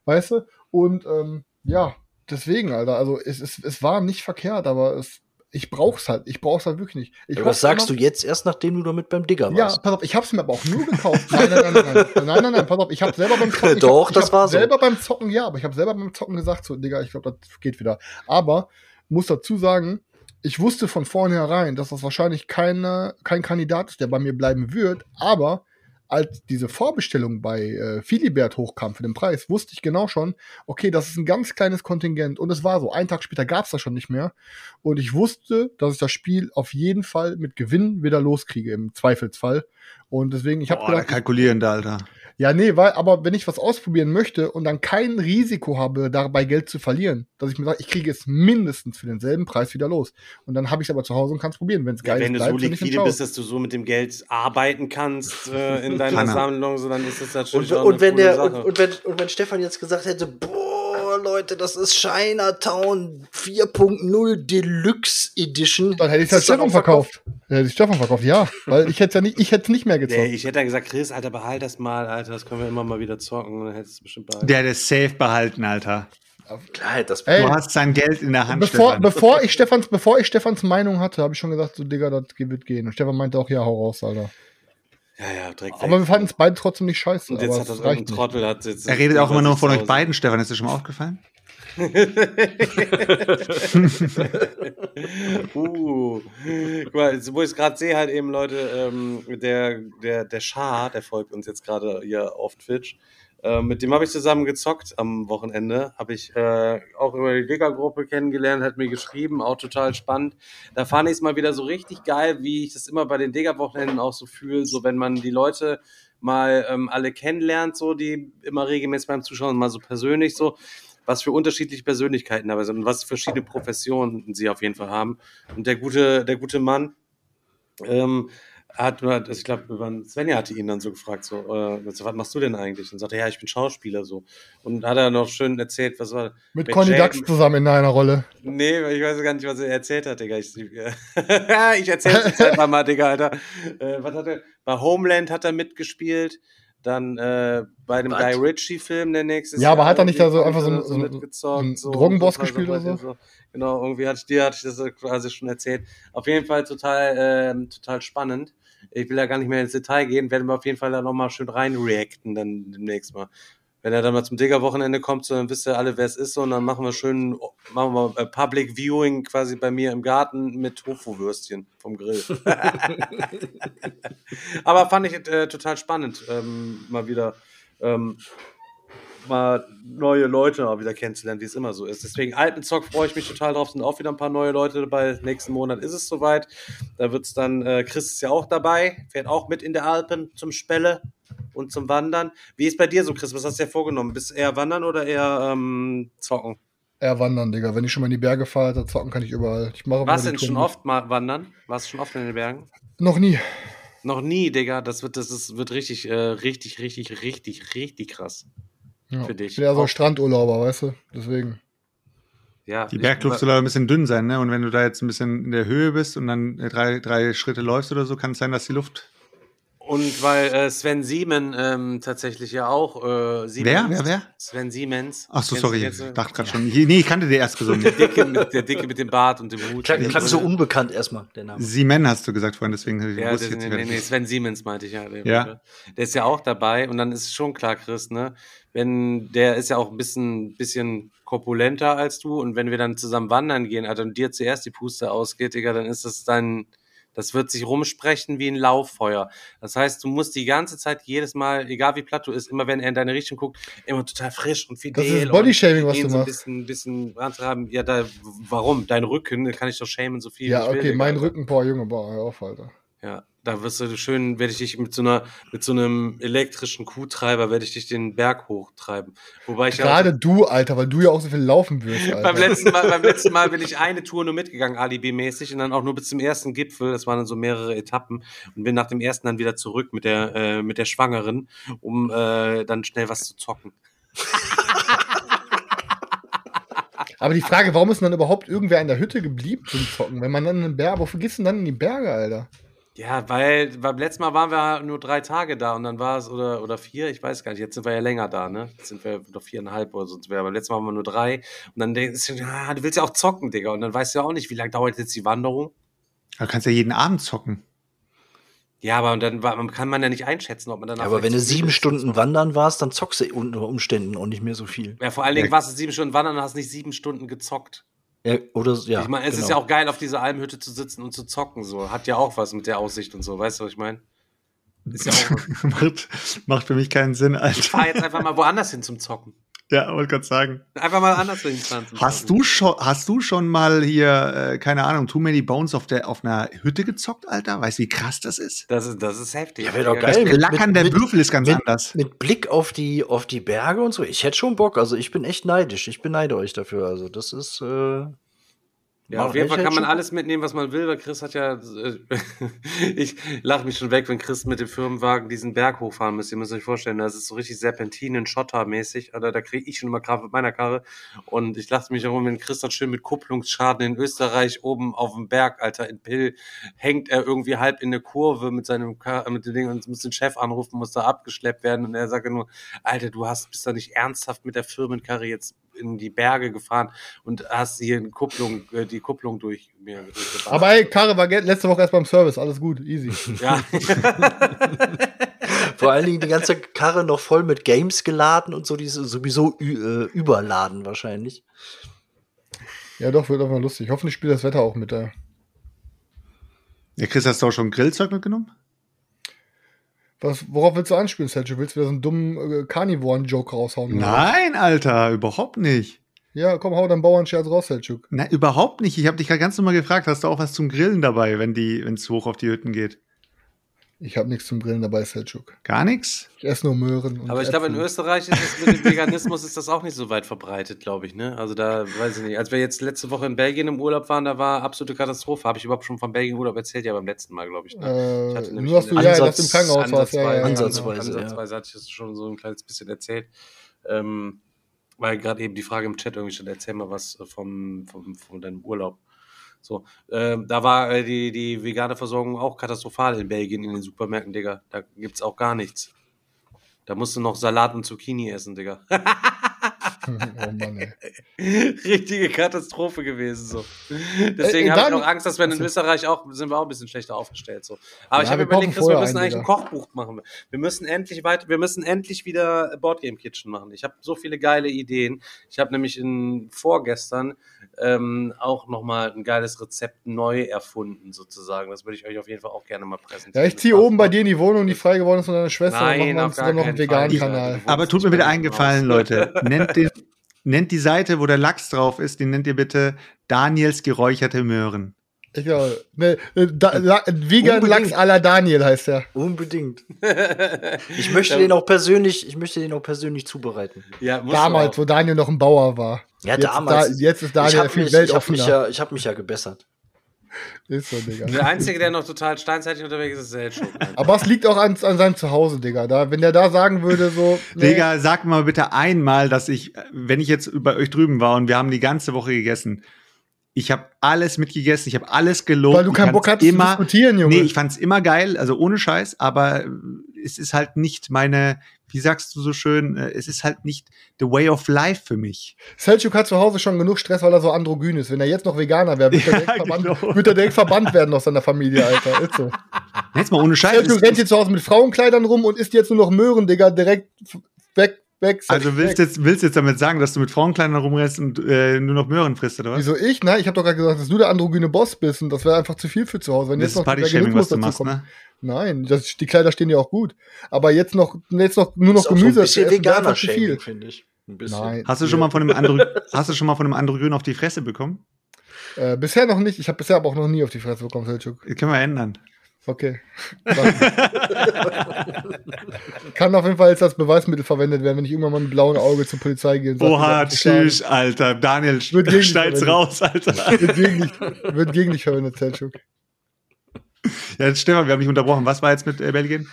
weißt du? Und ähm, ja, deswegen, Alter, also es, es, es war nicht verkehrt, aber es, ich brauch's halt, ich brauch's halt wirklich nicht. Ich was sagst immer, du jetzt erst, nachdem du damit beim Digger warst? Ja, pass auf, ich hab's mir aber auch nur gekauft. Nein, nein, nein, nein, nein, nein, nein, nein pass auf, ich hab selber beim Zocken, Doch, hab, das war so. selber beim Zocken, ja, aber ich habe selber beim Zocken gesagt, so, Digga, ich glaube, das geht wieder. Aber muss dazu sagen, ich wusste von vornherein, dass das wahrscheinlich keine, kein Kandidat ist, der bei mir bleiben wird, aber als diese Vorbestellung bei äh, Philibert hochkam für den Preis, wusste ich genau schon, okay, das ist ein ganz kleines Kontingent und es war so. Einen Tag später gab es das schon nicht mehr und ich wusste, dass ich das Spiel auf jeden Fall mit Gewinn wieder loskriege im Zweifelsfall und deswegen ich habe gedacht, kalkulieren da, Alter. Ja, nee, weil, aber wenn ich was ausprobieren möchte und dann kein Risiko habe, dabei Geld zu verlieren, dass ich mir sage, ich kriege es mindestens für denselben Preis wieder los. Und dann habe ich es aber zu Hause und kann es probieren, wenn es geil ja, wenn ist. Wenn du so liquide bist, dass du so mit dem Geld arbeiten kannst äh, in deiner Sammlung, so dann ist das natürlich und, auch und wenn der, und, und, wenn, und wenn Stefan jetzt gesagt hätte, boah, Leute, das ist Chinatown 4.0 Deluxe Edition. Dann hätte ich es halt Stefan verkauft. Dann hätte ich Stefan verkauft, ja. Weil ich hätte ja nicht, ich hätte nicht mehr gezockt. Nee, ich hätte dann gesagt, Chris, Alter, behalt das mal, Alter, das können wir immer mal wieder zocken. Dann hättest du bestimmt behalten. Der hat es safe behalten, Alter. Klar, das Ey, du hast sein Geld in der Hand. Bevor, bevor, ich Stefans, bevor ich Stefans Meinung hatte, habe ich schon gesagt, so Digga, das wird gehen. Und Stefan meinte auch, ja, hau raus, Alter. Ja, ja, direkt. Aber wir fanden es beide trotzdem nicht scheiße. Und jetzt hat das ein Trottel. Hat jetzt er redet auch immer nur von euch beiden, Stefan. Ist dir schon mal aufgefallen? uh, guck mal, wo ich es gerade sehe, halt eben, Leute, ähm, der, der, der Schar, der folgt uns jetzt gerade hier auf Twitch. Äh, mit dem habe ich zusammen gezockt am Wochenende. Habe ich äh, auch über die Digger-Gruppe kennengelernt, hat mir geschrieben, auch total spannend. Da fand ich es mal wieder so richtig geil, wie ich das immer bei den Digger-Wochenenden auch so fühle, so wenn man die Leute mal ähm, alle kennenlernt, so die immer regelmäßig beim Zuschauen, mal so persönlich so was für unterschiedliche Persönlichkeiten dabei sind und was verschiedene Professionen sie auf jeden Fall haben. Und der gute, der gute Mann ähm, hat, ich glaube, Svenja hatte ihn dann so gefragt, so, äh, was machst du denn eigentlich? Und sagte, ja, ich bin Schauspieler so. Und hat er noch schön erzählt, was war. Mit Conny Dax zusammen in einer Rolle. Nee, ich weiß gar nicht, was er erzählt hat, Digga. Ich, ich erzähl's jetzt einfach mal, Digga, Alter. Äh, was hat er? Bei Homeland hat er mitgespielt. Dann äh, bei dem Guy Ritchie-Film, der nächste Ja, aber hat er nicht da so einfach so, so, so einen so, Drogenboss gespielt oder so? Genau, irgendwie hatte ich dir hatte ich das quasi schon erzählt. Auf jeden Fall total, äh, total spannend. Ich will ja gar nicht mehr ins Detail gehen, werden wir auf jeden Fall da nochmal schön rein reacten dann demnächst mal wenn er dann mal zum Digger-Wochenende kommt, so, dann wisst ihr alle, wer es ist, und dann machen wir schön, machen wir äh, Public Viewing quasi bei mir im Garten mit Tofu-Würstchen vom Grill. Aber fand ich äh, total spannend, ähm, mal wieder ähm, mal neue Leute auch wieder kennenzulernen, wie es immer so ist. Deswegen Alpenzock freue ich mich total drauf. Sind auch wieder ein paar neue Leute dabei. Nächsten Monat ist es soweit. Da wird es dann, äh, Chris ist ja auch dabei, fährt auch mit in der Alpen zum Spelle und zum Wandern. Wie ist bei dir so, Chris? Was hast du dir vorgenommen? Bist du eher wandern oder eher ähm, zocken? Eher wandern, Digga. Wenn ich schon mal in die Berge fahre, dann zocken kann ich überall. Ich mache Warst du denn schon oft mal wandern? Warst du schon oft in den Bergen? Noch nie. Noch nie, Digga. Das wird, das ist, wird richtig, äh, richtig, richtig, richtig, richtig krass. Ja. Für dich. Ich bin ja so ein Strandurlauber, weißt du? Deswegen. Ja, die Bergluft soll aber ein bisschen dünn sein, ne? Und wenn du da jetzt ein bisschen in der Höhe bist und dann drei, drei Schritte läufst oder so, kann es sein, dass die Luft Und weil äh, Sven Siemen ähm, tatsächlich ja auch. Äh, Siemens, wer? Wer? Wer? Sven Siemens. Ach so, sorry. Ich dachte gerade schon. Nee, ich kannte den erst gesungen. Der Dicke, mit, der Dicke mit dem Bart und dem Hut. Klang, klang so unbekannt erstmal, der Name. Siemen hast du gesagt vorhin, deswegen ja, wusste ich jetzt nee, nee, nee, Sven Siemens meinte ich ja. Der, ja. der ist ja auch dabei und dann ist schon klar, Chris, ne? Wenn der ist ja auch ein bisschen, bisschen korpulenter als du und wenn wir dann zusammen wandern gehen, also dir zuerst die Puste ausgeht, Digga, dann ist das dein das wird sich rumsprechen wie ein Lauffeuer. Das heißt, du musst die ganze Zeit jedes Mal, egal wie platt du ist, immer wenn er in deine Richtung guckt, immer total frisch und fidel. Das ist Bodyshaming, was du so machst. Ein bisschen, bisschen haben. Ja, da, warum? Dein Rücken, kann ich doch shamen so viel. Ja, okay, mein Rücken, boah, Junge, boah, hör auf, Alter. Ja, da wirst du schön, werde ich dich mit so einer, mit so einem elektrischen Kuhtreiber, werde ich dich den Berg hochtreiben. Wobei ich Gerade ja du, Alter, weil du ja auch so viel laufen wirst, Alter. beim, letzten Mal, beim letzten Mal bin ich eine Tour nur mitgegangen, Alibi-mäßig, und dann auch nur bis zum ersten Gipfel. Das waren dann so mehrere Etappen. Und bin nach dem ersten dann wieder zurück mit der, äh, mit der Schwangeren, um äh, dann schnell was zu zocken. Aber die Frage, warum ist denn dann überhaupt irgendwer in der Hütte geblieben zum Zocken? Wenn man dann in den Berg, wo vergisst denn dann in die Berge, Alter? Ja, weil beim letzten Mal waren wir nur drei Tage da und dann war es, oder, oder vier, ich weiß gar nicht, jetzt sind wir ja länger da, ne? Jetzt sind wir noch viereinhalb oder so. Aber beim letzten Mal waren wir nur drei. Und dann denkst du, ja, du willst ja auch zocken, Digga. Und dann weißt du ja auch nicht, wie lange dauert jetzt die Wanderung. Du kannst ja jeden Abend zocken. Ja, aber und dann kann man ja nicht einschätzen, ob man dann. Ja, aber wenn du sieben Stunden wandern warst, dann zockst du unter Umständen auch nicht mehr so viel. Ja, vor allen Dingen ja. warst du sieben Stunden wandern und hast nicht sieben Stunden gezockt. Ja, oder, ja, ich meine, es genau. ist ja auch geil, auf dieser Almhütte zu sitzen und zu zocken. So. Hat ja auch was mit der Aussicht und so. Weißt du, was ich meine? Ist ja auch macht, macht für mich keinen Sinn, Alter. Ich fahr jetzt einfach mal woanders hin zum Zocken. Ja, wollte gerade sagen. Einfach mal anders hinfahren. Hast du schon, hast du schon mal hier, äh, keine Ahnung, Too Many Bones auf der, auf einer Hütte gezockt, Alter? Weißt du, wie krass das ist? Das ist, das ist heftig. Ja, wäre doch geil. Das Lackern der Würfel ist ganz mit, anders. Mit Blick auf die, auf die Berge und so. Ich hätte schon Bock. Also ich bin echt neidisch. Ich beneide euch dafür. Also das ist, äh, ja, auf jeden Fall kann man alles mitnehmen, was man will, weil Chris hat ja, äh, ich lache mich schon weg, wenn Chris mit dem Firmenwagen diesen Berg hochfahren müsste. Ihr müsst euch vorstellen, das ist so richtig Serpentinen, Schotter-mäßig. Also, da kriege ich schon immer Kraft mit meiner Karre. Und ich lachte mich herum, wenn Chris dann schön mit Kupplungsschaden in Österreich oben auf dem Berg, Alter, in Pill, hängt er irgendwie halb in der Kurve mit seinem Kar mit dem Ding und muss den Chef anrufen, muss da abgeschleppt werden. Und er sagt nur, Alter, du hast, bist da nicht ernsthaft mit der Firmenkarre jetzt in die Berge gefahren und hast hier eine Kupplung, äh, die Kupplung durch mir. Durch Aber ey, Karre war letzte Woche erst beim Service, alles gut, easy. Ja. Vor allen Dingen die ganze Karre noch voll mit Games geladen und so, die ist sowieso äh, überladen wahrscheinlich. Ja, doch, wird auch mal lustig. Hoffentlich spielt das Wetter auch mit da. Ja, Chris, hast du auch schon Grillzeug mitgenommen? Was, worauf willst du anspielen, Sergio? Willst du wieder so einen dummen äh, Carnivoren-Joke raushauen? Nein, oder? Alter, überhaupt nicht. Ja, komm, hau deinen Bauernscherz raus, Selchuk. Nein, überhaupt nicht. Ich habe dich gerade ganz normal gefragt, hast du auch was zum Grillen dabei, wenn es hoch auf die Hütten geht? Ich habe nichts zum Grillen dabei, Selchuk. Gar nichts? Ich esse nur Möhren. Aber ich glaube, in Österreich ist das mit dem Veganismus ist das auch nicht so weit verbreitet, glaube ich. Ne? Also da weiß ich nicht. Als wir jetzt letzte Woche in Belgien im Urlaub waren, da war absolute Katastrophe. Habe ich überhaupt schon von Belgien Urlaub erzählt? Ja, beim letzten Mal, glaube ich. Ne? Äh, ich hatte nur hast du ja, dass im Krankenhaus warst. Ja, ja, ansatzweise, ansatzweise, ansatzweise hatte ich das schon so ein kleines bisschen erzählt. Ähm, weil gerade eben die Frage im Chat irgendwie stand, erzähl mal was vom, vom, von deinem Urlaub. So, ähm, da war äh, die, die vegane Versorgung auch katastrophal in Belgien in den Supermärkten, Digga. Da gibt's auch gar nichts. Da musst du noch Salat und Zucchini essen, Digga. oh Mann, ey. Richtige Katastrophe gewesen so. Deswegen äh, habe ich noch Angst, dass wir in Österreich auch sind wir auch ein bisschen schlechter aufgestellt so. Aber ja, ich habe überlegt, Chris, wir müssen eigentlich ein Kochbuch machen. Wir müssen endlich weiter, wir müssen endlich wieder Boardgame Kitchen machen. Ich habe so viele geile Ideen. Ich habe nämlich in vorgestern ähm, auch noch mal ein geiles Rezept neu erfunden sozusagen. Das würde ich euch auf jeden Fall auch gerne mal präsentieren. Ja, ich ziehe oben bei dir in die Wohnung, die frei geworden ist von deiner Schwester. Nein, dann machen wir uns noch einen veganen Kanal. Aber tut mir bitte einen Gefallen, Leute. Nennt den nennt die Seite, wo der Lachs drauf ist, die nennt ihr bitte Daniels geräucherte Möhren. Ja, ne, da, la, Vegan Unbedingt. Lachs à la Daniel heißt er. Unbedingt. ich möchte den auch persönlich, ich möchte den auch persönlich zubereiten. Ja, damals, wo Daniel noch ein Bauer war. Ja, jetzt damals. Ist da, jetzt ist Daniel viel weltoffener. Ich habe mich, ja, hab mich ja gebessert. Ist so, Digga. Der Einzige, der noch total steinzeitig unterwegs ist, ist Selchuk. Aber es liegt auch an, an seinem Zuhause, Digga. Da, wenn der da sagen würde, so. Nee. Digga, sag mal bitte einmal, dass ich, wenn ich jetzt bei euch drüben war und wir haben die ganze Woche gegessen, Ich habe alles mitgegessen, ich habe alles gelobt. Weil du keinen Bock hattest immer, zu diskutieren, Junge. Nee, ich fand's immer geil, also ohne Scheiß, aber es ist halt nicht meine, wie sagst du so schön, äh, es ist halt nicht the way of life für mich. Selchuk hat zu Hause schon genug Stress, weil er so androgyn ist. Wenn er jetzt noch Veganer wäre, würde, ja, er, genau. wird er direkt verbannt werden aus seiner Familie, Alter. Ist so. Jetzt mal ohne Scheiß. Selchuk rennt hier zu Hause mit Frauenkleidern rum und isst jetzt nur noch Möhren, Digga, direkt weg Weg, also willst du jetzt, willst jetzt damit sagen, dass du mit Frauenkleidern rumrennst und äh, nur noch Möhren frisst, oder was? Wieso ich? Nein, ich habe doch gerade gesagt, dass du der androgyne Boss bist und das wäre einfach zu viel für zu Hause. Wenn das jetzt ist Party-Shaming, was du machst, kommt. ne? Nein, das, die Kleider stehen ja auch gut. Aber jetzt noch, jetzt noch nur noch Gemüse. Das ist ein bisschen veganer zu viel, finde ich. Nein. Hast du schon mal von einem Andro hast du schon mal von einem Androgyn auf die Fresse bekommen? Äh, bisher noch nicht. Ich habe bisher aber auch noch nie auf die Fresse bekommen, Selchuk. Können wir ändern. Okay. Kann auf jeden Fall jetzt als Beweismittel verwendet werden, wenn ich irgendwann mal mit blauem Auge zur Polizei gehe. Oha, tschüss, Alter. Daniel, schneid's raus, Alter. Wird gegen dich, wird gegen dich verwendet, Selchuk. Ja, Stefan, wir haben dich unterbrochen. Was war jetzt mit äh, Belgien?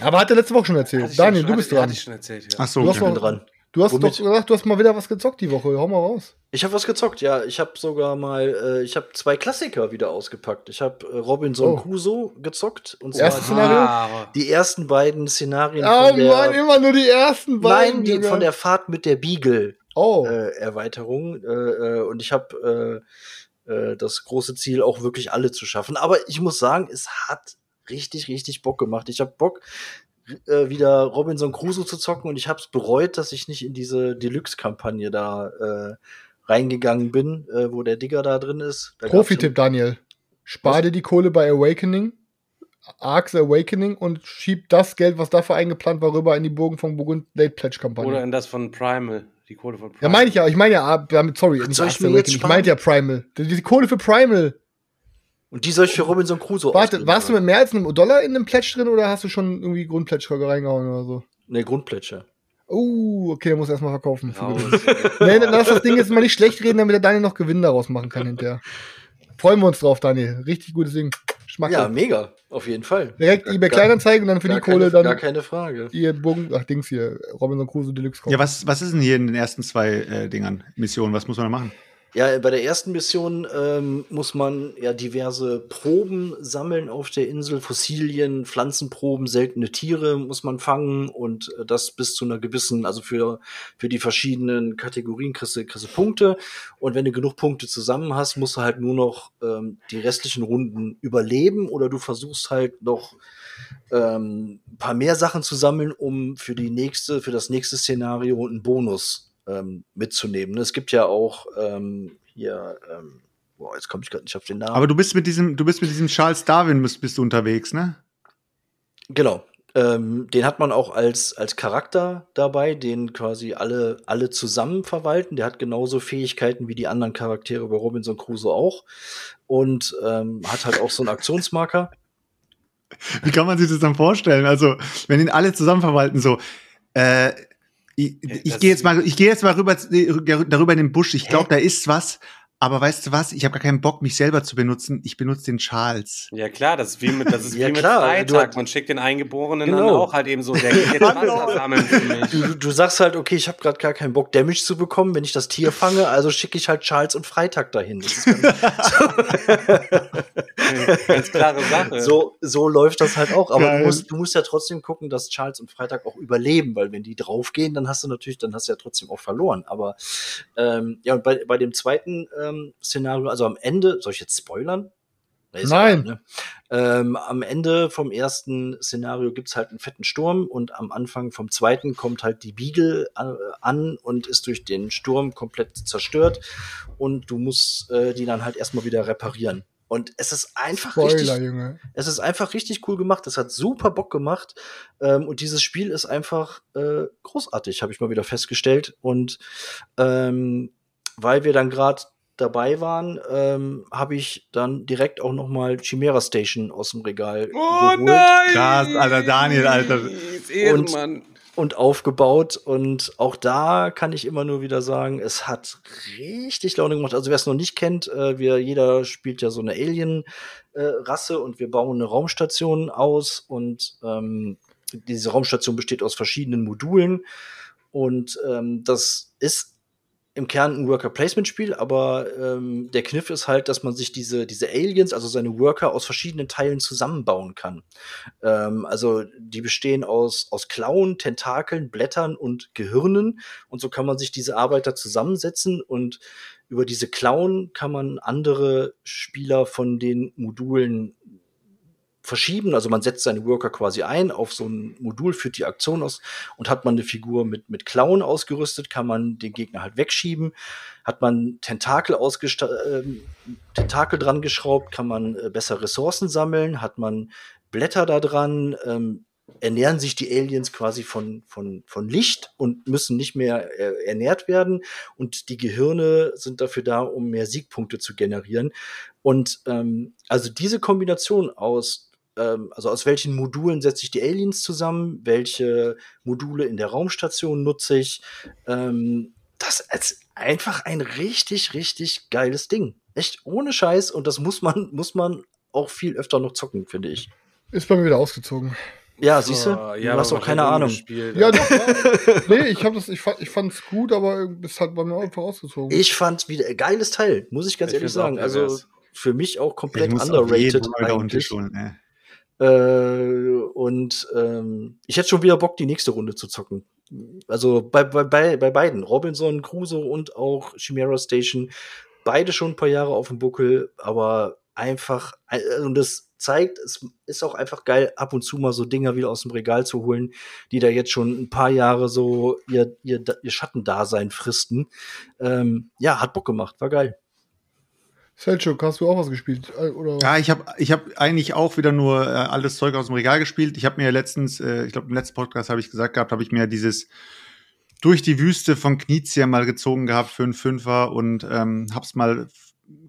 Aber hat er letzte Woche schon erzählt. Daniel, schon, du bist dran. Hatte ich schon erzählt, ja. Ach so, du hast noch, dran. Du hast Womit? doch gesagt, du hast mal wieder was gezockt die Woche. Hau mal raus. Ich habe was gezockt, ja. Ich habe sogar mal, äh, ich habe zwei Klassiker wieder ausgepackt. Ich habe äh, Robinson oh. Crusoe gezockt. Und zwar Erstes Szenario? die ersten beiden Szenarien. Oh von der, Mann, immer nur die ersten beiden. Nein, die von der Fahrt mit der Beagle. Oh. Äh, Erweiterung. Äh, äh, und ich habe äh, das große Ziel, auch wirklich alle zu schaffen. Aber ich muss sagen, es hat richtig, richtig Bock gemacht. Ich habe Bock, äh, wieder Robinson Crusoe zu zocken und ich habe es bereut, dass ich nicht in diese Deluxe-Kampagne da äh, reingegangen bin, äh, wo der Digger da drin ist. Profi-Tipp, Daniel. Spar dir die Kohle bei Awakening, Arcs Awakening und schieb das Geld, was dafür eingeplant war, rüber in die Bogen von Burgund Late Pledge Kampagne. Oder in das von Primal. Die Kohle von Primal. Ja, meine ich ja. Ich meine ja, ah, sorry, nicht Arcs Awakening. Ich meinte ja Primal. Die, die Kohle für Primal. Und die soll ich für Robinson Crusoe Warte, warst du mit mehr als einem Dollar in einem Pledge drin oder hast du schon irgendwie Grundpledge reingehauen oder so? Ne, Grundpledge. Oh, okay, der muss erstmal verkaufen. Oh, nee, lass das Ding jetzt mal nicht schlecht reden, damit der Daniel noch Gewinn daraus machen kann hinterher. Freuen wir uns drauf, Daniel. Richtig gutes Ding. Schmack ja, mega. Auf jeden Fall. Direkt eBay Kleinanzeigen und dann für die Kohle keine, dann. Gar keine Frage. Ihr Bogen, ach Dings hier, Robinson Crusoe Deluxe. Ja, was, was ist denn hier in den ersten zwei äh, Dingern, Missionen? Was muss man da machen? Ja, bei der ersten Mission ähm, muss man ja diverse Proben sammeln auf der Insel, Fossilien, Pflanzenproben, seltene Tiere muss man fangen und äh, das bis zu einer gewissen, also für, für die verschiedenen Kategorien kriegst du, kriegst du Punkte. Und wenn du genug Punkte zusammen hast, musst du halt nur noch ähm, die restlichen Runden überleben oder du versuchst halt noch ähm, ein paar mehr Sachen zu sammeln, um für die nächste, für das nächste Szenario einen Bonus ähm, mitzunehmen. Es gibt ja auch ähm, hier, ähm, boah, jetzt komme ich gerade nicht auf den Namen. Aber du bist mit diesem, du bist mit diesem Charles Darwin bist, bist du unterwegs, ne? Genau. Ähm, den hat man auch als, als Charakter dabei, den quasi alle, alle zusammen verwalten. Der hat genauso Fähigkeiten wie die anderen Charaktere bei Robinson Crusoe auch. Und ähm, hat halt auch so einen Aktionsmarker. Wie kann man sich das dann vorstellen? Also, wenn ihn alle zusammen verwalten, so, äh, ich, ich gehe jetzt mal, ich gehe jetzt mal rüber, darüber in den Busch. Ich glaube, da ist was. Aber weißt du was? Ich habe gar keinen Bock, mich selber zu benutzen. Ich benutze den Charles. Ja klar, das ist wie mit, das ist ja, wie klar, mit Freitag. Man schickt den Eingeborenen genau. dann auch halt eben so, der geht jetzt Wasser sammeln für mich. Du, du sagst halt, okay, ich habe gerade gar keinen Bock, Damage zu bekommen, wenn ich das Tier fange, also schicke ich halt Charles und Freitag dahin. Das ist ganz, ganz klare Sache. So, so läuft das halt auch. Aber du musst, du musst ja trotzdem gucken, dass Charles und Freitag auch überleben, weil wenn die draufgehen, dann hast du natürlich, dann hast du ja trotzdem auch verloren. Aber ähm, ja, und bei, bei dem zweiten ähm, ähm, Szenario, also am Ende, soll ich jetzt spoilern? Nee, Nein. Klar, ne? ähm, am Ende vom ersten Szenario gibt's halt einen fetten Sturm und am Anfang vom zweiten kommt halt die Beagle äh, an und ist durch den Sturm komplett zerstört und du musst äh, die dann halt erstmal wieder reparieren. Und es ist einfach Spoiler, richtig, Junge. es ist einfach richtig cool gemacht. Es hat super Bock gemacht. Ähm, und dieses Spiel ist einfach äh, großartig, habe ich mal wieder festgestellt. Und ähm, weil wir dann gerade dabei waren, ähm, habe ich dann direkt auch noch mal Chimera Station aus dem Regal oh, geholt. Nein! Krass, Alter, Daniel, Alter. Und, und aufgebaut. Und auch da kann ich immer nur wieder sagen, es hat richtig Laune gemacht. Also wer es noch nicht kennt, äh, wir, jeder spielt ja so eine Alien-Rasse äh, und wir bauen eine Raumstation aus. Und ähm, diese Raumstation besteht aus verschiedenen Modulen. Und ähm, das ist im Kern ein Worker-Placement-Spiel, aber ähm, der Kniff ist halt, dass man sich diese, diese Aliens, also seine Worker, aus verschiedenen Teilen zusammenbauen kann. Ähm, also die bestehen aus, aus Klauen, Tentakeln, Blättern und Gehirnen. Und so kann man sich diese Arbeiter zusammensetzen und über diese Klauen kann man andere Spieler von den Modulen verschieben. Also man setzt seine Worker quasi ein auf so ein Modul, führt die Aktion aus und hat man eine Figur mit, mit Klauen ausgerüstet, kann man den Gegner halt wegschieben. Hat man Tentakel, äh, Tentakel dran geschraubt, kann man äh, besser Ressourcen sammeln, hat man Blätter da dran, ähm, ernähren sich die Aliens quasi von, von, von Licht und müssen nicht mehr äh, ernährt werden. Und die Gehirne sind dafür da, um mehr Siegpunkte zu generieren. Und ähm, also diese Kombination aus ähm, also aus welchen Modulen setze ich die Aliens zusammen, welche Module in der Raumstation nutze ich. Ähm, das ist einfach ein richtig, richtig geiles Ding. Echt ohne Scheiß und das muss man, muss man auch viel öfter noch zocken, finde ich. Ist bei mir wieder ausgezogen. Ja, siehst du? Oh, ja, du hast auch keine Ahnung. Gespielt, ja, doch. nee, ich habe das, ich fand, ich fand's gut, aber es hat bei mir einfach ausgezogen. Ich fand wieder ein geiles Teil, muss ich ganz ich ehrlich sagen. Also für mich auch komplett underrated eigentlich. Schon, äh. Äh, und ähm, ich hätte schon wieder Bock, die nächste Runde zu zocken. Also bei, bei, bei, bei beiden, Robinson, Crusoe und auch Chimera Station, beide schon ein paar Jahre auf dem Buckel, aber einfach, äh, und das zeigt, es ist auch einfach geil, ab und zu mal so Dinger wieder aus dem Regal zu holen, die da jetzt schon ein paar Jahre so ihr, ihr, ihr Schattendasein fristen. Ähm, ja, hat Bock gemacht, war geil. Selchuk, hast du auch was gespielt? Äh, oder? Ja, ich habe ich hab eigentlich auch wieder nur äh, alles Zeug aus dem Regal gespielt. Ich habe mir letztens, äh, ich glaube im letzten Podcast habe ich gesagt gehabt, habe ich mir dieses durch die Wüste von Knizia mal gezogen gehabt für einen Fünfer und ähm, hab's mal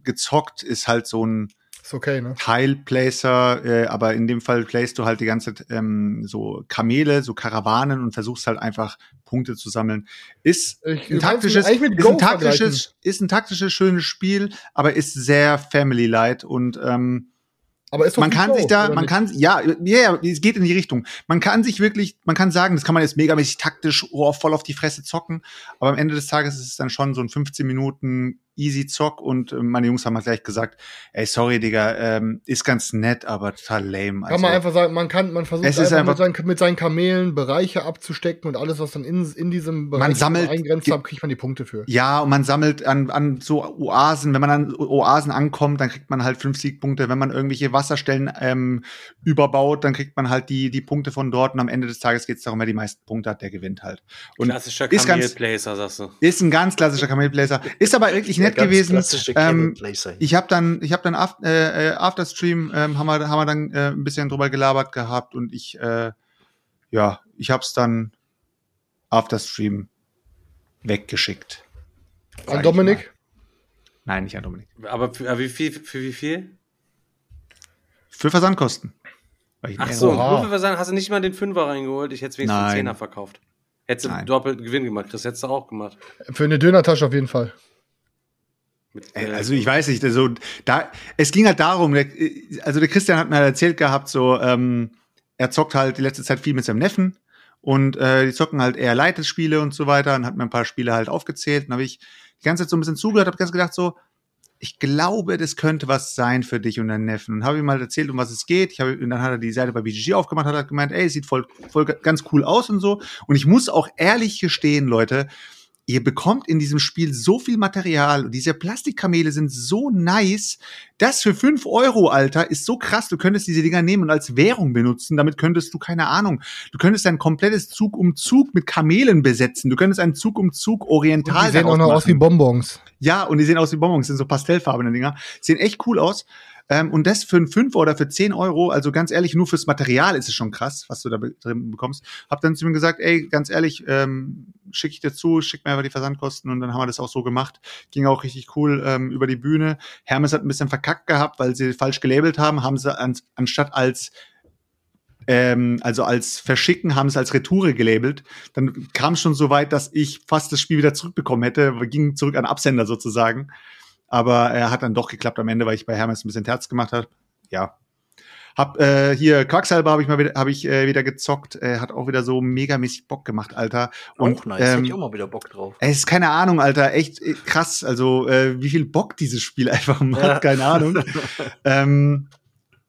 gezockt. Ist halt so ein ist okay, ne? Teilplacer, äh, aber in dem Fall playst du halt die ganze Zeit ähm, so Kamele, so Karawanen und versuchst halt einfach Punkte zu sammeln. Ist ich, ein taktisches, ist ein taktisches, ist ein taktisches schönes Spiel, aber ist sehr family-light und ähm, aber ist man kann Show, sich da, man nicht? kann, ja, ja, es geht in die Richtung. Man kann sich wirklich, man kann sagen, das kann man jetzt megamäßig taktisch oh, voll auf die Fresse zocken, aber am Ende des Tages ist es dann schon so ein 15 Minuten easy Zock und äh, meine Jungs haben halt gleich gesagt, ey, sorry, Digga, ähm, ist ganz nett, aber total lame. Also, kann man also einfach sagen, man kann, man versucht einfach, einfach mit, seinen, mit, seinen, Kamelen Bereiche abzustecken und alles, was dann in, in diesem Bereich man sammelt, eingrenzt hat, kriegt man die Punkte für. Ja, und man sammelt an, an so Oasen, wenn man an Oasen ankommt, dann kriegt man halt fünf Siegpunkte. Wenn man irgendwelche Wasserstellen ähm, überbaut, dann kriegt man halt die, die Punkte von dort und am Ende des Tages geht es darum, wer die meisten Punkte hat, der gewinnt halt. Und klassischer Kamelplacer, sagst du. Ist ein ganz klassischer Kamelplacer. Ist aber wirklich nett gewesen. Ähm, ich habe dann, ich habe dann after, äh, äh, After Stream ähm, haben wir, haben wir dann äh, ein bisschen drüber gelabert gehabt und ich, äh, ja, ich habe es dann After Stream weggeschickt. An Dominik? Nein, nicht an Dominik. Aber für, wie viel? Für wie viel? Für Versandkosten. Ach so, nur für Versand hast du nicht mal den Fünfer reingeholt. Ich hätte es wenigstens den Zehner verkauft. Hättest du doppelten Gewinn gemacht. Das hättest du auch gemacht. Für eine Dönertasche auf jeden Fall. Äh, also ich weiß nicht, also da es ging halt darum, der, also der Christian hat mir halt erzählt gehabt, so ähm, er zockt halt die letzte Zeit viel mit seinem Neffen und äh, die zocken halt eher Leitesspiele und so weiter und hat mir ein paar Spiele halt aufgezählt. Und habe ich die ganze Zeit so ein bisschen zugehört, habe ganz gedacht so, ich glaube, das könnte was sein für dich und deinen Neffen. Und habe ihm mal erzählt, um was es geht. Ich hab, und dann hat er die Seite bei BGG aufgemacht, hat halt gemeint, ey, sieht voll, voll ganz cool aus und so. Und ich muss auch ehrlich gestehen, Leute, ihr bekommt in diesem Spiel so viel Material und diese Plastikkamele sind so nice. Das für fünf Euro, Alter, ist so krass. Du könntest diese Dinger nehmen und als Währung benutzen. Damit könntest du, keine Ahnung, du könntest ein komplettes Zug um Zug mit Kamelen besetzen. Du könntest einen Zug um Zug oriental und Die sehen auch noch machen. aus wie Bonbons. Ja, und die sehen aus wie Bonbons, sind so pastellfarbene Dinger. Sehen echt cool aus. Ähm, und das für einen 5 oder für 10 Euro, also ganz ehrlich, nur fürs Material ist es schon krass, was du da drin bekommst. Hab dann zu ihm gesagt, ey, ganz ehrlich, ähm, schicke ich dir zu, schick mir einfach die Versandkosten und dann haben wir das auch so gemacht. Ging auch richtig cool ähm, über die Bühne. Hermes hat ein bisschen verkackt gehabt, weil sie falsch gelabelt haben, haben sie an, anstatt als ähm, also als Verschicken haben es als Retoure gelabelt. Dann kam es schon so weit, dass ich fast das Spiel wieder zurückbekommen hätte, ging zurück an Absender sozusagen. Aber er hat dann doch geklappt am Ende, weil ich bei Hermes ein bisschen Terz gemacht habe. Ja. Hab äh, hier Quacksalber habe ich mal wieder, hab ich äh, wieder gezockt. Äh, hat auch wieder so megamäßig Bock gemacht, Alter. Und, auch nice, ähm, hätte ich auch mal wieder Bock drauf. Es ist keine Ahnung, Alter, echt äh, krass. Also äh, wie viel Bock dieses Spiel einfach macht, ja. keine Ahnung. ähm,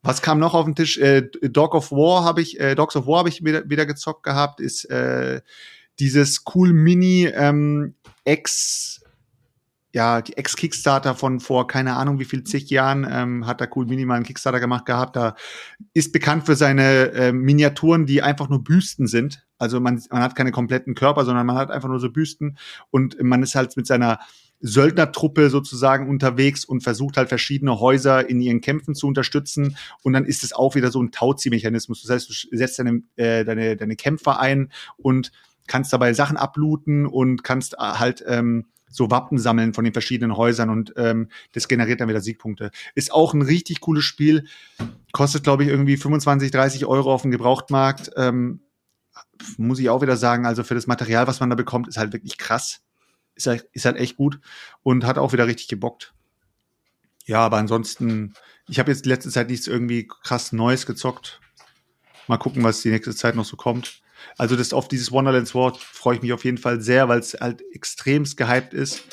was kam noch auf den Tisch? Äh, Dog of War habe ich, äh, Dogs of War habe ich wieder, wieder gezockt gehabt. Ist äh, dieses cool Mini ähm, Ex ja, Ex-Kickstarter von vor keine Ahnung wie viel zig Jahren ähm, hat da cool minimal einen Kickstarter gemacht gehabt. Da ist bekannt für seine äh, Miniaturen, die einfach nur Büsten sind. Also man, man hat keine kompletten Körper, sondern man hat einfach nur so Büsten und man ist halt mit seiner Söldnertruppe sozusagen unterwegs und versucht halt verschiedene Häuser in ihren Kämpfen zu unterstützen. Und dann ist es auch wieder so ein Tauziehmechanismus. Das heißt, du setzt deine, äh, deine, deine Kämpfer ein und kannst dabei Sachen ablooten und kannst äh, halt ähm, so Wappen sammeln von den verschiedenen Häusern und ähm, das generiert dann wieder Siegpunkte. Ist auch ein richtig cooles Spiel. Kostet, glaube ich, irgendwie 25, 30 Euro auf dem Gebrauchtmarkt. Ähm, muss ich auch wieder sagen, also für das Material, was man da bekommt, ist halt wirklich krass. Ist halt, ist halt echt gut und hat auch wieder richtig gebockt. Ja, aber ansonsten, ich habe jetzt die letzte Zeit nichts irgendwie krass Neues gezockt. Mal gucken, was die nächste Zeit noch so kommt. Also das auf dieses Wonderlands War freue ich mich auf jeden Fall sehr, weil es halt extremst gehypt ist.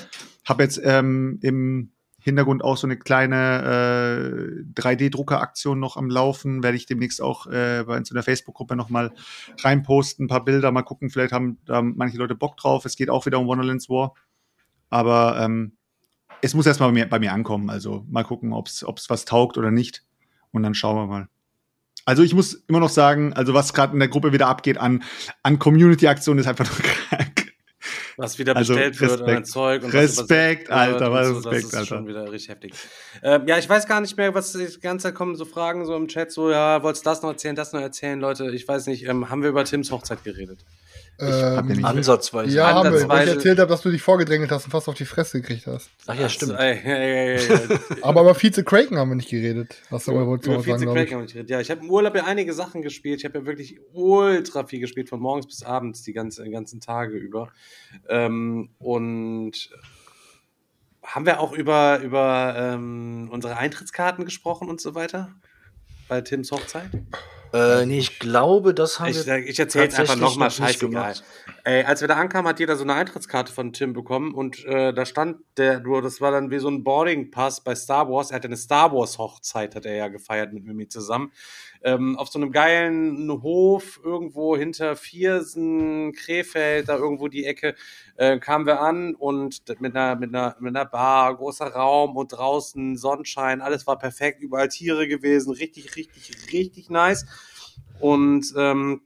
Habe jetzt ähm, im Hintergrund auch so eine kleine äh, 3D-Drucker-Aktion noch am Laufen. Werde ich demnächst auch äh, bei uns in Facebook-Gruppe nochmal reinposten, ein paar Bilder, mal gucken, vielleicht haben da manche Leute Bock drauf. Es geht auch wieder um Wonderlands War. Aber ähm, es muss erstmal bei mir, bei mir ankommen. Also mal gucken, ob es was taugt oder nicht. Und dann schauen wir mal. Also ich muss immer noch sagen, also was gerade in der Gruppe wieder abgeht an, an Community-Aktionen ist einfach nur krank. Was wieder also bestellt also, wird an Zeug. Und Respekt, was, was Alter, was so, Respekt, das ist schon wieder richtig heftig. Ähm, ja, ich weiß gar nicht mehr, was die ganze Zeit kommen so Fragen so im Chat, so, ja, wolltest du das noch erzählen, das noch erzählen, Leute, ich weiß nicht, ähm, haben wir über Tims Hochzeit geredet? Ähm, Ansatzweise. Ja, haben wir. Weil ich erzählt habe, dass du dich vorgedrängelt hast und fast auf die Fresse gekriegt hast. Ach ja, stimmt. Aber über Vize Kraken haben wir nicht geredet. Hast du aber wohl zu sagen, Kraken haben wir nicht geredet. Ja, ich habe im Urlaub ja einige Sachen gespielt. Ich habe ja wirklich ultra viel gespielt, von morgens bis abends, die ganze, ganzen Tage über. Ähm, und haben wir auch über, über ähm, unsere Eintrittskarten gesprochen und so weiter? Bei Tims Hochzeit? Äh, nee, ich glaube, das haben ich, wir. Ich erzähle jetzt einfach nochmal scheißegal. Ey, als wir da ankamen, hat jeder so eine Eintrittskarte von Tim bekommen und äh, da stand der, du, das war dann wie so ein Boarding Pass bei Star Wars. Er hatte eine Star Wars Hochzeit, hat er ja gefeiert mit Mimi zusammen. Ähm, auf so einem geilen Hof irgendwo hinter Viersen, Krefeld, da irgendwo die Ecke, äh, kamen wir an und mit einer, mit einer, mit einer Bar, großer Raum und draußen Sonnenschein, alles war perfekt, überall Tiere gewesen, richtig, richtig, richtig nice. Und ähm,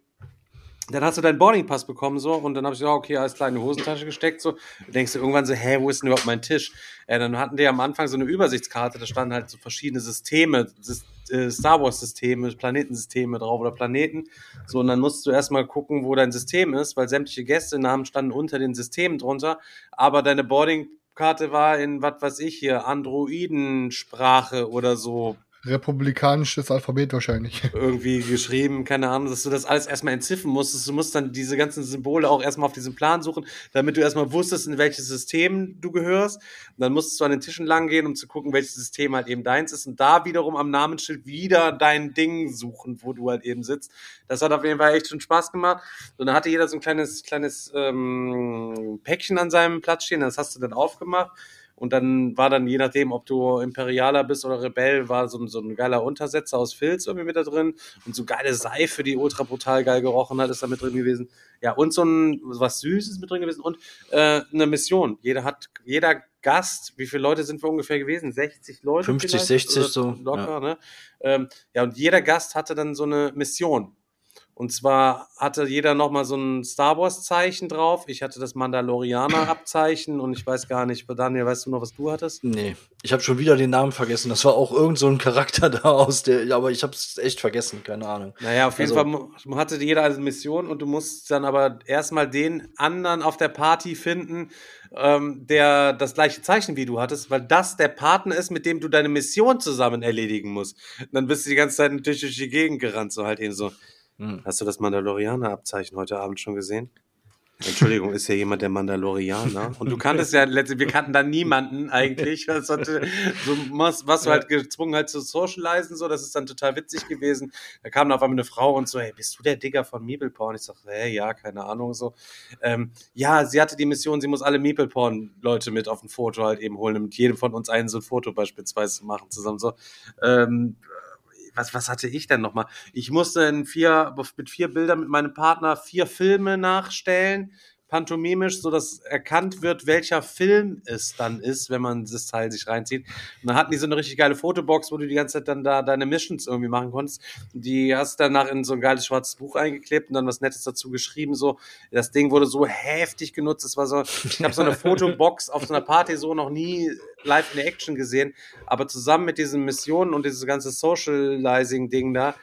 dann hast du deinen Boardingpass bekommen so und dann habe ich gesagt, okay, alles klar in die Hosentasche gesteckt so. Du denkst du irgendwann so, hä, wo ist denn überhaupt mein Tisch? Äh, dann hatten die am Anfang so eine Übersichtskarte, da standen halt so verschiedene Systeme, äh, Star Wars Systeme, Planetensysteme drauf oder Planeten. So und dann musst du erstmal gucken, wo dein System ist, weil sämtliche Gästenamen standen unter den Systemen drunter, aber deine Boardingkarte war in was weiß ich hier Androidensprache oder so republikanisches Alphabet wahrscheinlich. Irgendwie geschrieben, keine Ahnung, dass du das alles erstmal entziffern musstest. Du musst dann diese ganzen Symbole auch erstmal auf diesem Plan suchen, damit du erstmal wusstest, in welches System du gehörst. Und dann musstest du an den Tischen lang gehen, um zu gucken, welches System halt eben deins ist. Und da wiederum am Namensschild wieder dein Ding suchen, wo du halt eben sitzt. Das hat auf jeden Fall echt schon Spaß gemacht. Und dann hatte jeder so ein kleines, kleines ähm, Päckchen an seinem Platz stehen, das hast du dann aufgemacht. Und dann war dann, je nachdem, ob du Imperialer bist oder Rebell, war so, so ein geiler Untersetzer aus Filz irgendwie mit da drin. Und so geile Seife, die ultra brutal geil gerochen hat, ist da mit drin gewesen. Ja, und so ein was Süßes mit drin gewesen. Und äh, eine Mission. Jeder hat, jeder Gast, wie viele Leute sind wir ungefähr gewesen? 60 Leute? 50, 60 so. Locker, ja. ne? Ähm, ja, und jeder Gast hatte dann so eine Mission. Und zwar hatte jeder nochmal so ein Star Wars-Zeichen drauf. Ich hatte das Mandalorianer-Abzeichen und ich weiß gar nicht, Daniel, weißt du noch, was du hattest? Nee, ich habe schon wieder den Namen vergessen. Das war auch irgend so ein Charakter da aus der, aber ich habe es echt vergessen, keine Ahnung. Naja, auf jeden also, Fall hatte jeder eine Mission und du musst dann aber erstmal den anderen auf der Party finden, ähm, der das gleiche Zeichen wie du hattest, weil das der Partner ist, mit dem du deine Mission zusammen erledigen musst. Und dann bist du die ganze Zeit natürlich durch die Gegend gerannt, so halt eben so. Hm. Hast du das Mandalorianer-Abzeichen heute Abend schon gesehen? Entschuldigung, ist ja jemand der Mandalorianer. Und du kanntest ja letztlich, wir kannten da niemanden eigentlich. Was, so, was, was du halt gezwungen halt zu socialisen, so, das ist dann total witzig gewesen. Da kam dann auf einmal eine Frau und so, hey, bist du der Digger von Meeple Porn? Ich sag, hey, ja, keine Ahnung, so. Ähm, ja, sie hatte die Mission, sie muss alle Meeple Porn Leute mit auf ein Foto halt eben holen, mit jedem von uns einen so ein Foto beispielsweise machen zusammen, so. Ähm, was, was hatte ich denn nochmal? Ich musste in vier, mit vier Bildern mit meinem Partner vier Filme nachstellen, pantomimisch, so dass erkannt wird, welcher Film es dann ist, wenn man das Teil sich reinzieht. Und dann hatten die so eine richtig geile Fotobox, wo du die ganze Zeit dann da deine Missions irgendwie machen konntest. Die hast du danach in so ein geiles schwarzes Buch eingeklebt und dann was Nettes dazu geschrieben. So, das Ding wurde so heftig genutzt. Es war so, ich habe so eine Fotobox auf so einer Party so noch nie live in Action gesehen. Aber zusammen mit diesen Missionen und dieses ganze Socializing-Ding da,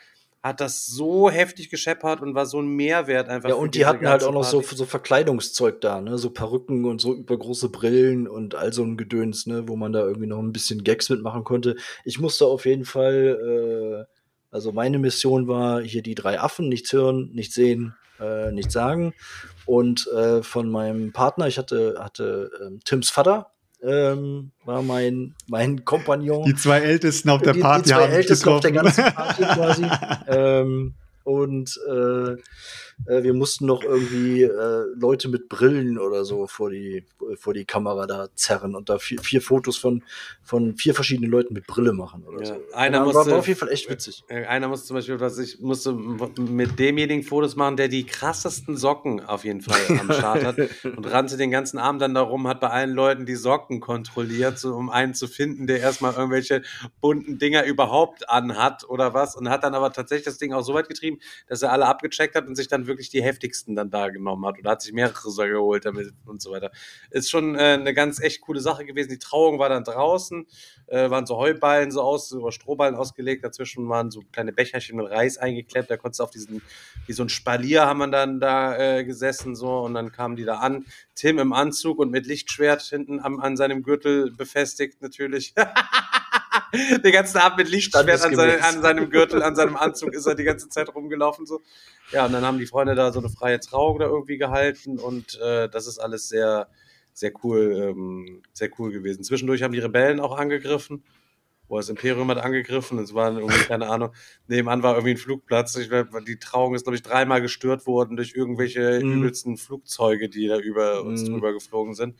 hat das so heftig gescheppert und war so ein Mehrwert einfach. Ja, und die hatten halt auch noch so, so Verkleidungszeug da, ne? So Perücken und so übergroße Brillen und all so ein Gedöns, ne? Wo man da irgendwie noch ein bisschen Gags mitmachen konnte. Ich musste auf jeden Fall, äh, also meine Mission war hier die drei Affen, nichts hören, nichts sehen, äh, nichts sagen. Und äh, von meinem Partner, ich hatte, hatte ähm, Tims Vater, ähm, war mein, mein Kompagnon. Die zwei Ältesten auf der Party. Die, die zwei Ältesten auf der ganzen Party quasi. ähm, und äh, äh, wir mussten noch irgendwie äh, Leute mit Brillen oder so vor die, vor die Kamera da zerren und da vier, vier Fotos von, von vier verschiedenen Leuten mit Brille machen oder ja. so. Einer ja, musste, war auf jeden Fall echt witzig. Äh, einer musste zum Beispiel, was ich musste mit demjenigen Fotos machen, der die krassesten Socken auf jeden Fall am Start hat und rannte den ganzen Abend dann darum, hat bei allen Leuten die Socken kontrolliert, so, um einen zu finden, der erstmal irgendwelche bunten Dinger überhaupt anhat oder was und hat dann aber tatsächlich das Ding auch so weit getrieben, dass er alle abgecheckt hat und sich dann wirklich die heftigsten dann da genommen hat oder hat sich mehrere so geholt damit und so weiter. Ist schon äh, eine ganz echt coole Sache gewesen. Die Trauung war dann draußen, äh, waren so Heuballen so aus, über Strohballen ausgelegt, dazwischen waren so kleine Becherchen mit Reis eingeklemmt, da konntest du auf diesen, wie so ein Spalier haben wir dann da äh, gesessen so und dann kamen die da an. Tim im Anzug und mit Lichtschwert hinten an, an seinem Gürtel befestigt natürlich. den ganzen Abend mit Lichtschwert an, seine, an, seinem Gürtel, an seinem Anzug ist er die ganze Zeit rumgelaufen. So. Ja, und dann haben die Freunde da so eine freie Trauung da irgendwie gehalten und äh, das ist alles sehr, sehr cool, ähm, sehr cool gewesen. Zwischendurch haben die Rebellen auch angegriffen. Wo das Imperium hat angegriffen, es war irgendwie, keine Ahnung, nebenan war irgendwie ein Flugplatz. Ich, die Trauung ist, glaube ich, dreimal gestört worden durch irgendwelche mm. übelsten Flugzeuge, die da über uns mm. drüber geflogen sind.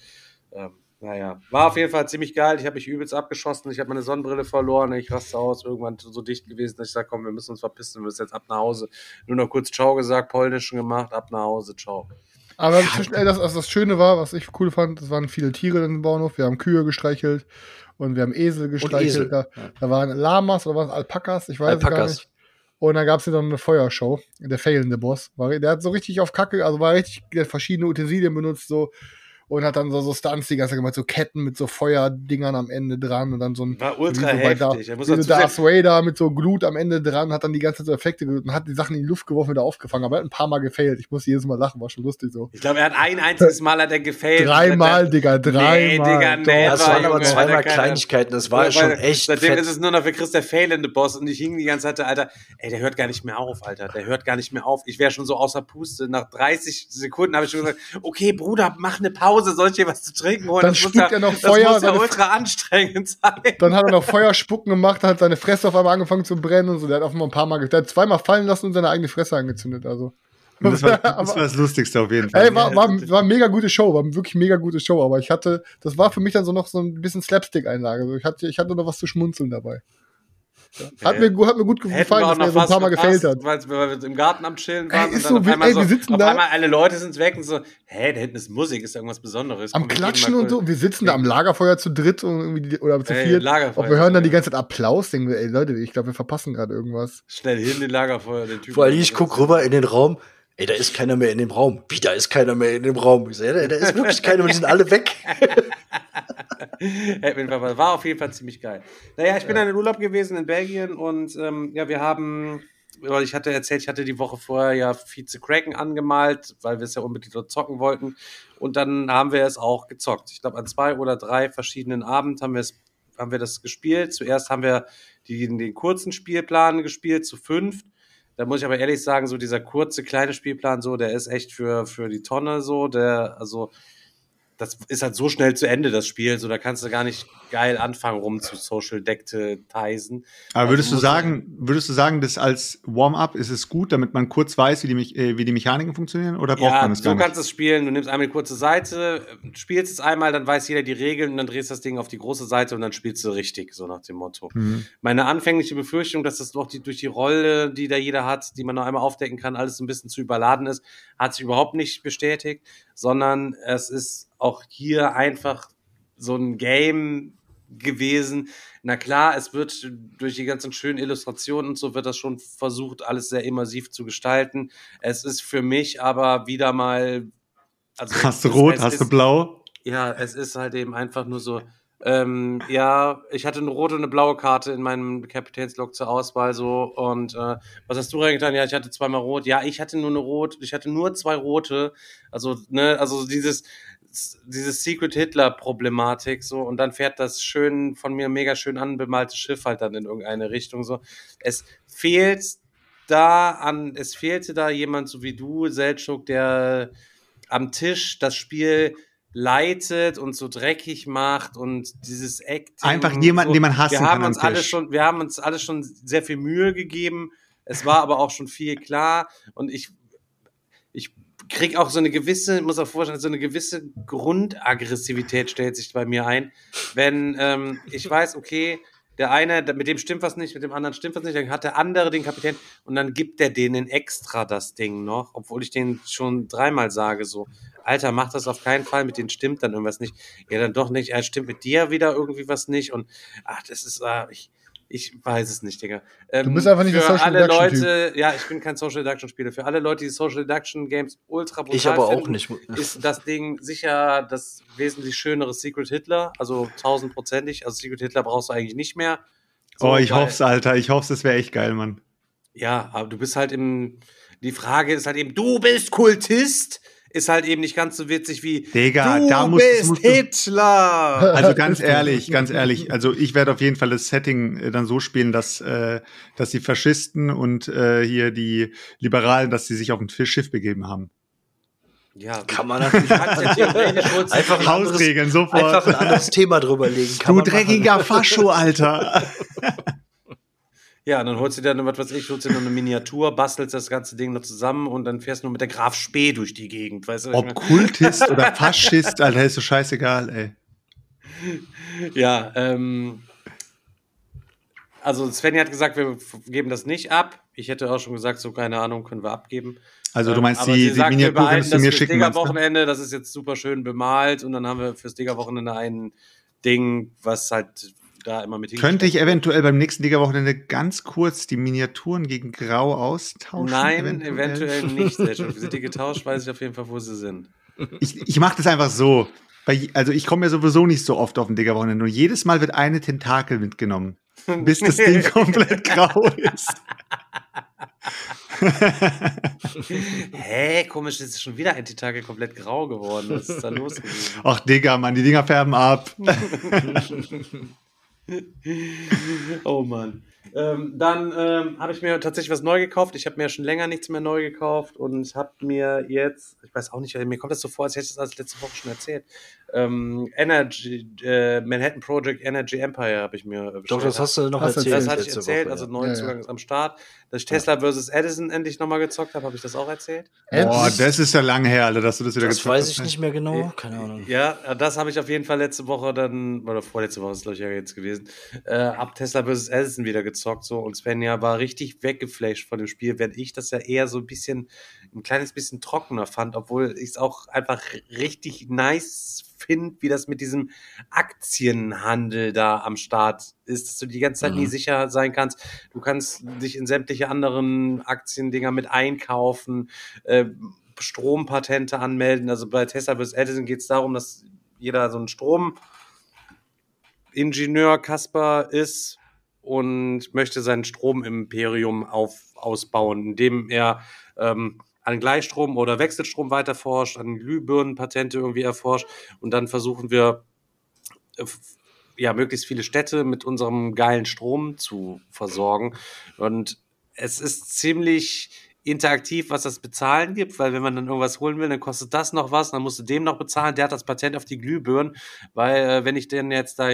Ähm, naja, war auf jeden Fall ziemlich geil. Ich habe mich übelst abgeschossen. Ich habe meine Sonnenbrille verloren. Ich raste aus. Irgendwann so dicht gewesen, dass ich sage, komm, wir müssen uns verpissen. Wir müssen jetzt ab nach Hause. Nur noch kurz Ciao gesagt, polnischen gemacht, ab nach Hause, ciao. Aber ja. das, also das Schöne war, was ich cool fand, es waren viele Tiere im Bauernhof. Wir haben Kühe gestreichelt und wir haben Esel gestreichelt. Esel. Da, da, waren Lamas oder waren es Alpakas? Ich weiß Alpakas. gar nicht. Und dann gab es dann eine Feuershow. Der fehlende Boss. War, der hat so richtig auf Kacke, also war richtig, der hat verschiedene Utensilien benutzt, so und hat dann so, so Stunts die ganze Zeit gemacht, so Ketten mit so Feuerdingern am Ende dran und dann so ein. War ultra so heftig. Da, muss so Darth Vader mit so Glut am Ende dran, hat dann die ganze Zeit so Effekte und hat die Sachen in die Luft geworfen, wieder aufgefangen, aber er hat ein paar Mal gefailt. Ich muss jedes Mal lachen, war schon lustig so. Ich glaube, er hat ein einziges Mal hat er gefailt. Dreimal, Digga, dreimal. Nee, Digga, nee, das waren aber zweimal Kleinigkeiten, das war schon echt. Seitdem fett. ist es nur noch für Chris der failende Boss und ich hing die ganze Zeit, Alter, ey, der hört gar nicht mehr auf, Alter, der hört gar nicht mehr auf. Ich wäre schon so außer Puste. Nach 30 Sekunden habe ich schon gesagt, okay, Bruder, mach eine Pause, soll ich dir was zu trinken holen. Dann spuckt ja, er noch Feuer. Das muss ja ultra anstrengend sein. Dann hat er noch Feuerspucken gemacht, hat seine Fresse auf einmal angefangen zu brennen und so. Der hat auf einmal ein paar Mal, der hat zweimal fallen lassen und seine eigene Fresse angezündet. Also. Das war, das war das Lustigste auf jeden Fall. Ey, war, war, war eine mega gute Show, war eine wirklich mega gute Show, aber ich hatte, das war für mich dann so noch so ein bisschen Slapstick-Einlage. Also ich hatte, ich hatte noch was zu schmunzeln dabei. Hat, mir, hat mir gut gefallen, dass er so ein paar Mal gefällt hat. Weil wir im Garten am Chillen waren ey, ist und dann so, auf einmal, ey, wir sitzen auf da. einmal alle Leute sind weg und so, hä, da hinten ist Musik, ist irgendwas Besonderes. Am Komm, Klatschen und so. Wir sitzen da am Lagerfeuer zu dritt und irgendwie, oder zu viert. Und wir hören dann die ganze Zeit Applaus, denken wir, ey Leute, ich glaube, wir verpassen gerade irgendwas. Schnell hin, den Lagerfeuer, den Typ. Vor allem, ich guck rüber in den Raum, ey, da ist keiner mehr in dem Raum. Wie, da ist keiner mehr in dem Raum? Ich so, ja, da ist wirklich keiner, die sind alle weg. war auf jeden Fall ziemlich geil. Naja, ich bin dann in Urlaub gewesen in Belgien und ähm, ja, wir haben, weil ich hatte erzählt, ich hatte die Woche vorher ja Vize Kraken angemalt, weil wir es ja unbedingt dort zocken wollten. Und dann haben wir es auch gezockt. Ich glaube, an zwei oder drei verschiedenen Abenden haben wir haben wir das gespielt. Zuerst haben wir die, den kurzen Spielplan gespielt zu fünft Da muss ich aber ehrlich sagen, so dieser kurze kleine Spielplan, so, der ist echt für, für die Tonne so. Der, also das ist halt so schnell zu Ende, das Spiel. So, da kannst du gar nicht geil anfangen, rum zu Social Deckteisen. Aber würdest also, du sagen, würdest du sagen, dass als Warm-up ist es gut, damit man kurz weiß, wie die, äh, wie die Mechaniken funktionieren? Oder braucht ja, man es gar nicht? so kannst du es spielen. Du nimmst einmal die kurze Seite, spielst es einmal, dann weiß jeder die Regeln und dann drehst das Ding auf die große Seite und dann spielst du richtig, so nach dem Motto. Mhm. Meine anfängliche Befürchtung, dass das doch die, durch die Rolle, die da jeder hat, die man noch einmal aufdecken kann, alles ein bisschen zu überladen ist, hat sich überhaupt nicht bestätigt, sondern es ist auch hier einfach so ein Game gewesen. Na klar, es wird durch die ganzen schönen Illustrationen und so wird das schon versucht, alles sehr immersiv zu gestalten. Es ist für mich aber wieder mal. Also hast du rot, hast ist, du blau? Ja, es ist halt eben einfach nur so. Ähm, ja, ich hatte eine rote und eine blaue Karte in meinem Kapitänslog zur Auswahl so und äh, was hast du reingetan? Ja, ich hatte zweimal rot. Ja, ich hatte nur eine rot, ich hatte nur zwei rote. Also ne, also dieses diese Secret Hitler Problematik so und dann fährt das schön von mir mega schön anbemalte Schiff halt dann in irgendeine Richtung so. Es fehlt da an, es fehlte da jemand so wie du, Seltschuk, der am Tisch das Spiel leitet und so dreckig macht und dieses Acting. Einfach jemanden, so. den man hassen wir haben kann uns alle schon, wir haben uns alle schon sehr viel Mühe gegeben. Es war aber auch schon viel klar und ich, ich krieg auch so eine gewisse, muss auch vorstellen, so eine gewisse Grundaggressivität stellt sich bei mir ein, wenn ähm, ich weiß, okay, der eine, mit dem stimmt was nicht, mit dem anderen stimmt was nicht, dann hat der andere den Kapitän und dann gibt der denen extra das Ding noch, obwohl ich den schon dreimal sage, so, Alter, mach das auf keinen Fall, mit denen stimmt dann irgendwas nicht. Ja, dann doch nicht, er stimmt mit dir wieder irgendwie was nicht und ach, das ist, äh, ich, ich weiß es nicht, Digga. Ähm, du bist einfach nicht für der Social alle Leute, ja, ich bin kein Social Deduction Spieler. Für alle Leute, die Social Deduction Games ultra brutal Ich aber finden, auch nicht. Ist das Ding sicher das wesentlich schönere Secret Hitler, also tausendprozentig. Also Secret Hitler brauchst du eigentlich nicht mehr. So, oh, ich hoff's, Alter. Ich hoffe, es wäre echt geil, Mann. Ja, aber du bist halt im. Die Frage ist halt eben, du bist Kultist ist halt eben nicht ganz so witzig wie Digga, du da musst, bist musst du, Hitler. Also ganz ehrlich, ganz ehrlich, also ich werde auf jeden Fall das Setting äh, dann so spielen, dass äh, dass die Faschisten und äh, hier die Liberalen, dass sie sich auf ein Schiff begeben haben. Ja, kann man natürlich einfach Hausregeln sofort. Einfach ein anderes Thema drüber legen. Kann du dreckiger Fascho, Alter. Ja, dann holst du dir dann, was weiß ich, holst dir noch eine Miniatur, bastelst das ganze Ding noch zusammen und dann fährst du nur mit der Graf Spee durch die Gegend, weißt du? Ob Kultist oder Faschist, Alter, ist so scheißegal, ey. Ja, ähm, also Svenny hat gesagt, wir geben das nicht ab. Ich hätte auch schon gesagt, so keine Ahnung, können wir abgeben. Also du meinst ähm, die, die sagt, Miniatur, kannst du mir schicken? Das Wochenende, das ist jetzt super schön bemalt und dann haben wir fürs Digger-Wochenende ein Ding, was halt da immer mit Könnte ich eventuell beim nächsten Liga-Wochenende ganz kurz die Miniaturen gegen Grau austauschen? Nein, eventuell, eventuell nicht. Sehr. Sind die getauscht, weiß ich auf jeden Fall, wo sie sind. Ich, ich mache das einfach so. Also ich komme ja sowieso nicht so oft auf ein Digger-Wochenende. Und jedes Mal wird eine Tentakel mitgenommen, bis das Ding komplett grau ist. Hä, komisch, jetzt ist schon wieder ein Tentakel komplett grau geworden. Was ist da los gewesen? Ach, Digga, Mann, die Dinger färben ab. oh Mann. Ähm, dann ähm, habe ich mir tatsächlich was neu gekauft. Ich habe mir schon länger nichts mehr neu gekauft und habe mir jetzt, ich weiß auch nicht, mir kommt das so vor, als hätte ich das letzte Woche schon erzählt. Ähm, Energy, äh, Manhattan Project Energy Empire habe ich mir bestellt. Doch, das hast du noch hast erzählt. Das hatte ich erzählt, Woche, also ja. Zugang ja, ja. ist am Start. Dass ich Tesla vs. Edison endlich nochmal gezockt habe, habe ich das auch erzählt? Boah, das ist ja lange her, Alter, dass du das wieder das gezockt hast. Das weiß ich nicht mehr genau, keine Ahnung. Ja, das habe ich auf jeden Fall letzte Woche dann, oder vorletzte Woche ist es glaube ich ja jetzt gewesen, äh, ab Tesla vs. Edison wieder gezockt so und Svenja war richtig weggeflasht von dem Spiel, während ich das ja eher so ein bisschen, ein kleines bisschen trockener fand, obwohl ich es auch einfach richtig nice finde, wie das mit diesem Aktienhandel da am Start ist, dass du die ganze Zeit mhm. nie sicher sein kannst. Du kannst dich in sämtliche anderen Aktiendinger mit einkaufen, äh, Strompatente anmelden. Also bei Tesla vs. Edison geht es darum, dass jeder so ein Stromingenieur Kasper ist und möchte sein Stromimperium auf, ausbauen, indem er ähm, an Gleichstrom oder Wechselstrom weiter forscht, an Glühbirnenpatente irgendwie erforscht. Und dann versuchen wir ja möglichst viele Städte mit unserem geilen Strom zu versorgen. Und es ist ziemlich interaktiv, was das Bezahlen gibt, weil wenn man dann irgendwas holen will, dann kostet das noch was, dann musst du dem noch bezahlen, der hat das Patent auf die Glühbirnen, weil äh, wenn ich denn jetzt da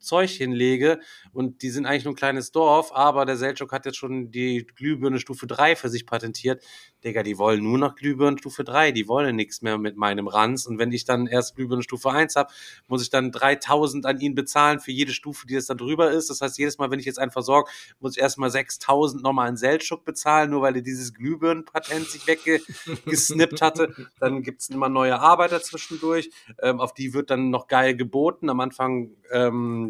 Zeug hinlege und die sind eigentlich nur ein kleines Dorf, aber der Selchuk hat jetzt schon die Glühbirne Stufe 3 für sich patentiert. Digga, die wollen nur noch Glühbirnen Stufe 3, die wollen nichts mehr mit meinem Ranz und wenn ich dann erst Glühbirne Stufe 1 habe, muss ich dann 3000 an ihn bezahlen für jede Stufe, die es dann drüber ist. Das heißt, jedes Mal, wenn ich jetzt einen versorge, muss ich erstmal 6000 nochmal an Selchuk bezahlen, nur weil er dieses Glühbirnenpatent sich weggesnippt hatte. Dann gibt's immer neue Arbeiter zwischendurch, ähm, auf die wird dann noch geil geboten. Am Anfang ähm,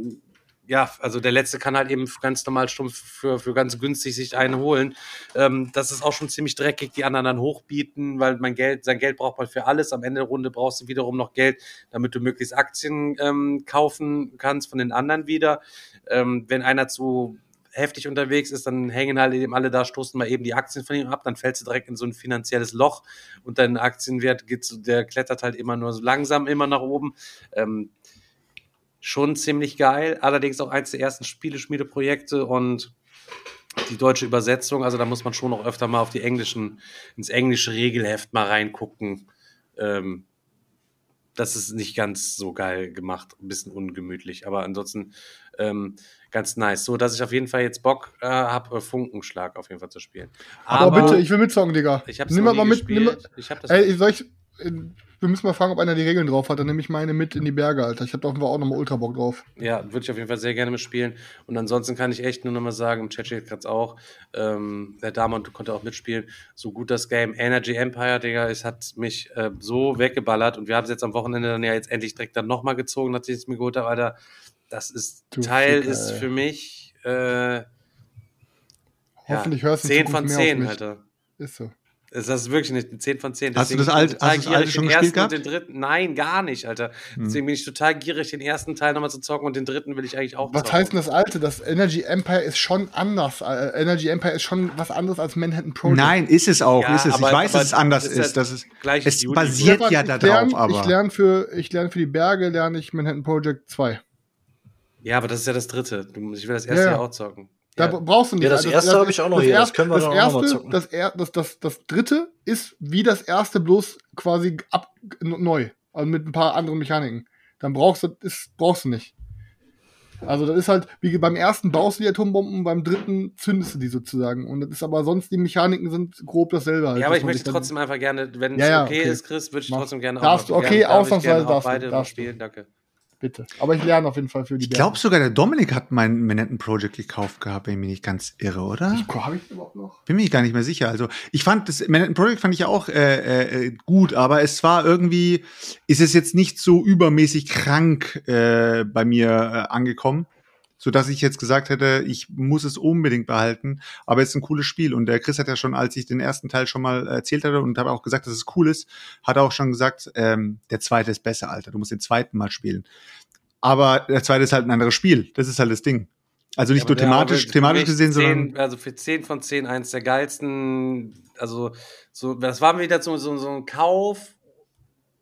ja, also der letzte kann halt eben ganz normal stumpf für, für ganz günstig sich einen holen. Ähm, das ist auch schon ziemlich dreckig, die anderen dann hochbieten, weil mein Geld, sein Geld braucht man für alles. Am Ende der Runde brauchst du wiederum noch Geld, damit du möglichst Aktien ähm, kaufen kannst von den anderen wieder. Ähm, wenn einer zu heftig unterwegs ist, dann hängen halt eben alle da, stoßen mal eben die Aktien von ihm ab, dann fällst du direkt in so ein finanzielles Loch und dein Aktienwert geht, der klettert halt immer nur so langsam immer nach oben. Ähm, schon ziemlich geil. Allerdings auch eins der ersten Spieleschmiedeprojekte und die deutsche Übersetzung, also da muss man schon noch öfter mal auf die englischen, ins englische Regelheft mal reingucken. Ähm, das ist nicht ganz so geil gemacht, ein bisschen ungemütlich, aber ansonsten ähm, ganz nice. So, dass ich auf jeden Fall jetzt Bock äh, habe, äh, Funkenschlag auf jeden Fall zu spielen. Aber, aber bitte, ich will mitzocken, Digga. Ich hab's nimm mal mit. Nimm mal, ich hab das ey, soll ich, wir müssen mal fragen, ob einer die Regeln drauf hat. Dann nehme ich meine mit in die Berge, Alter. Ich habe da auch nochmal Ultra Bock drauf. Ja, würde ich auf jeden Fall sehr gerne mitspielen. Und ansonsten kann ich echt nur nochmal sagen, im Chat steht gerade auch, ähm, der Damon konnte auch mitspielen. So gut das Game Energy Empire, Digga, es hat mich äh, so weggeballert. Und wir haben es jetzt am Wochenende dann ja jetzt endlich direkt dann nochmal gezogen, nachdem ich es mir geholt habe, Alter. Das ist, du Teil Ficker, ist für mich, äh, Hoffentlich ja, hörst du 10 von 10, Alter. Ist so. Das ist wirklich nicht eine 10 von 10. Hast du das, alt, hast du das alte schon gespielt gehabt? Den dritten, nein, gar nicht, Alter. Hm. Deswegen bin ich total gierig, den ersten Teil nochmal zu zocken und den dritten will ich eigentlich auch Was zocken. heißt denn das alte? Das Energy Empire ist schon anders. Äh, Energy Empire ist schon was anderes als Manhattan Project. Nein, ist es auch. Ja, ist es. Aber, ich weiß, dass es anders ist. ist. Das ist es basiert ja darauf, lern, aber. Ich lerne für, ich lerne für die Berge, lerne ich Manhattan Project 2. Ja, aber das ist ja das dritte. Ich will das erste ja, ja. auch zocken. Da ja. brauchst du nicht. Ja, das, also, erste habe ich auch noch hier. Erste, das können wir das, erste, auch noch zocken. Das, das, das, das dritte ist wie das erste, bloß quasi ab, neu. Also mit ein paar anderen Mechaniken. Dann brauchst du, das brauchst du nicht. Also das ist halt, wie beim ersten baust du die Atombomben, beim dritten zündest du die sozusagen. Und das ist aber sonst, die Mechaniken sind grob dasselbe. Halt, ja, aber ich möchte trotzdem einfach gerne, wenn es ja, ja, okay, okay, ist, Chris, würde ich trotzdem gerne darfst auch du, Okay, ausnahmsweise darfst du. Beide darfst spielen, danke bitte. Aber ich lerne auf jeden Fall für die Ich glaube sogar, der Dominik hat mein Manhattan Project gekauft gehabt, bin ich mir nicht ganz irre, oder? Habe ich überhaupt noch? Bin mir gar nicht mehr sicher. Also ich fand das Manhattan Project fand ich ja auch äh, äh, gut, aber es war irgendwie, ist es jetzt nicht so übermäßig krank äh, bei mir äh, angekommen so dass ich jetzt gesagt hätte, ich muss es unbedingt behalten. Aber es ist ein cooles Spiel. Und der Chris hat ja schon, als ich den ersten Teil schon mal erzählt hatte und habe auch gesagt, dass es cool ist, hat er auch schon gesagt, ähm, der zweite ist besser, Alter. Du musst den zweiten mal spielen. Aber der zweite ist halt ein anderes Spiel. Das ist halt das Ding. Also nicht ja, nur thematisch, thematisch gesehen, 10, sondern. Also für 10 von 10 eins der geilsten, also so, das war wieder so, so, so ein Kauf,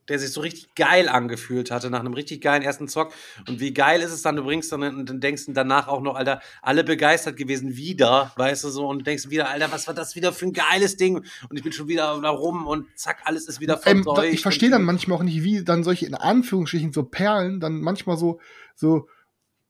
der sich so richtig geil angefühlt hatte nach einem richtig geilen ersten Zock. Und wie geil ist es dann, du bringst dann und dann denkst du danach auch noch, Alter, alle begeistert gewesen wieder, weißt du so, und denkst wieder, Alter, was war das wieder für ein geiles Ding? Und ich bin schon wieder da rum und zack, alles ist wieder ähm, Ich verstehe dann manchmal auch nicht, wie dann solche in Anführungsstrichen so Perlen dann manchmal so, so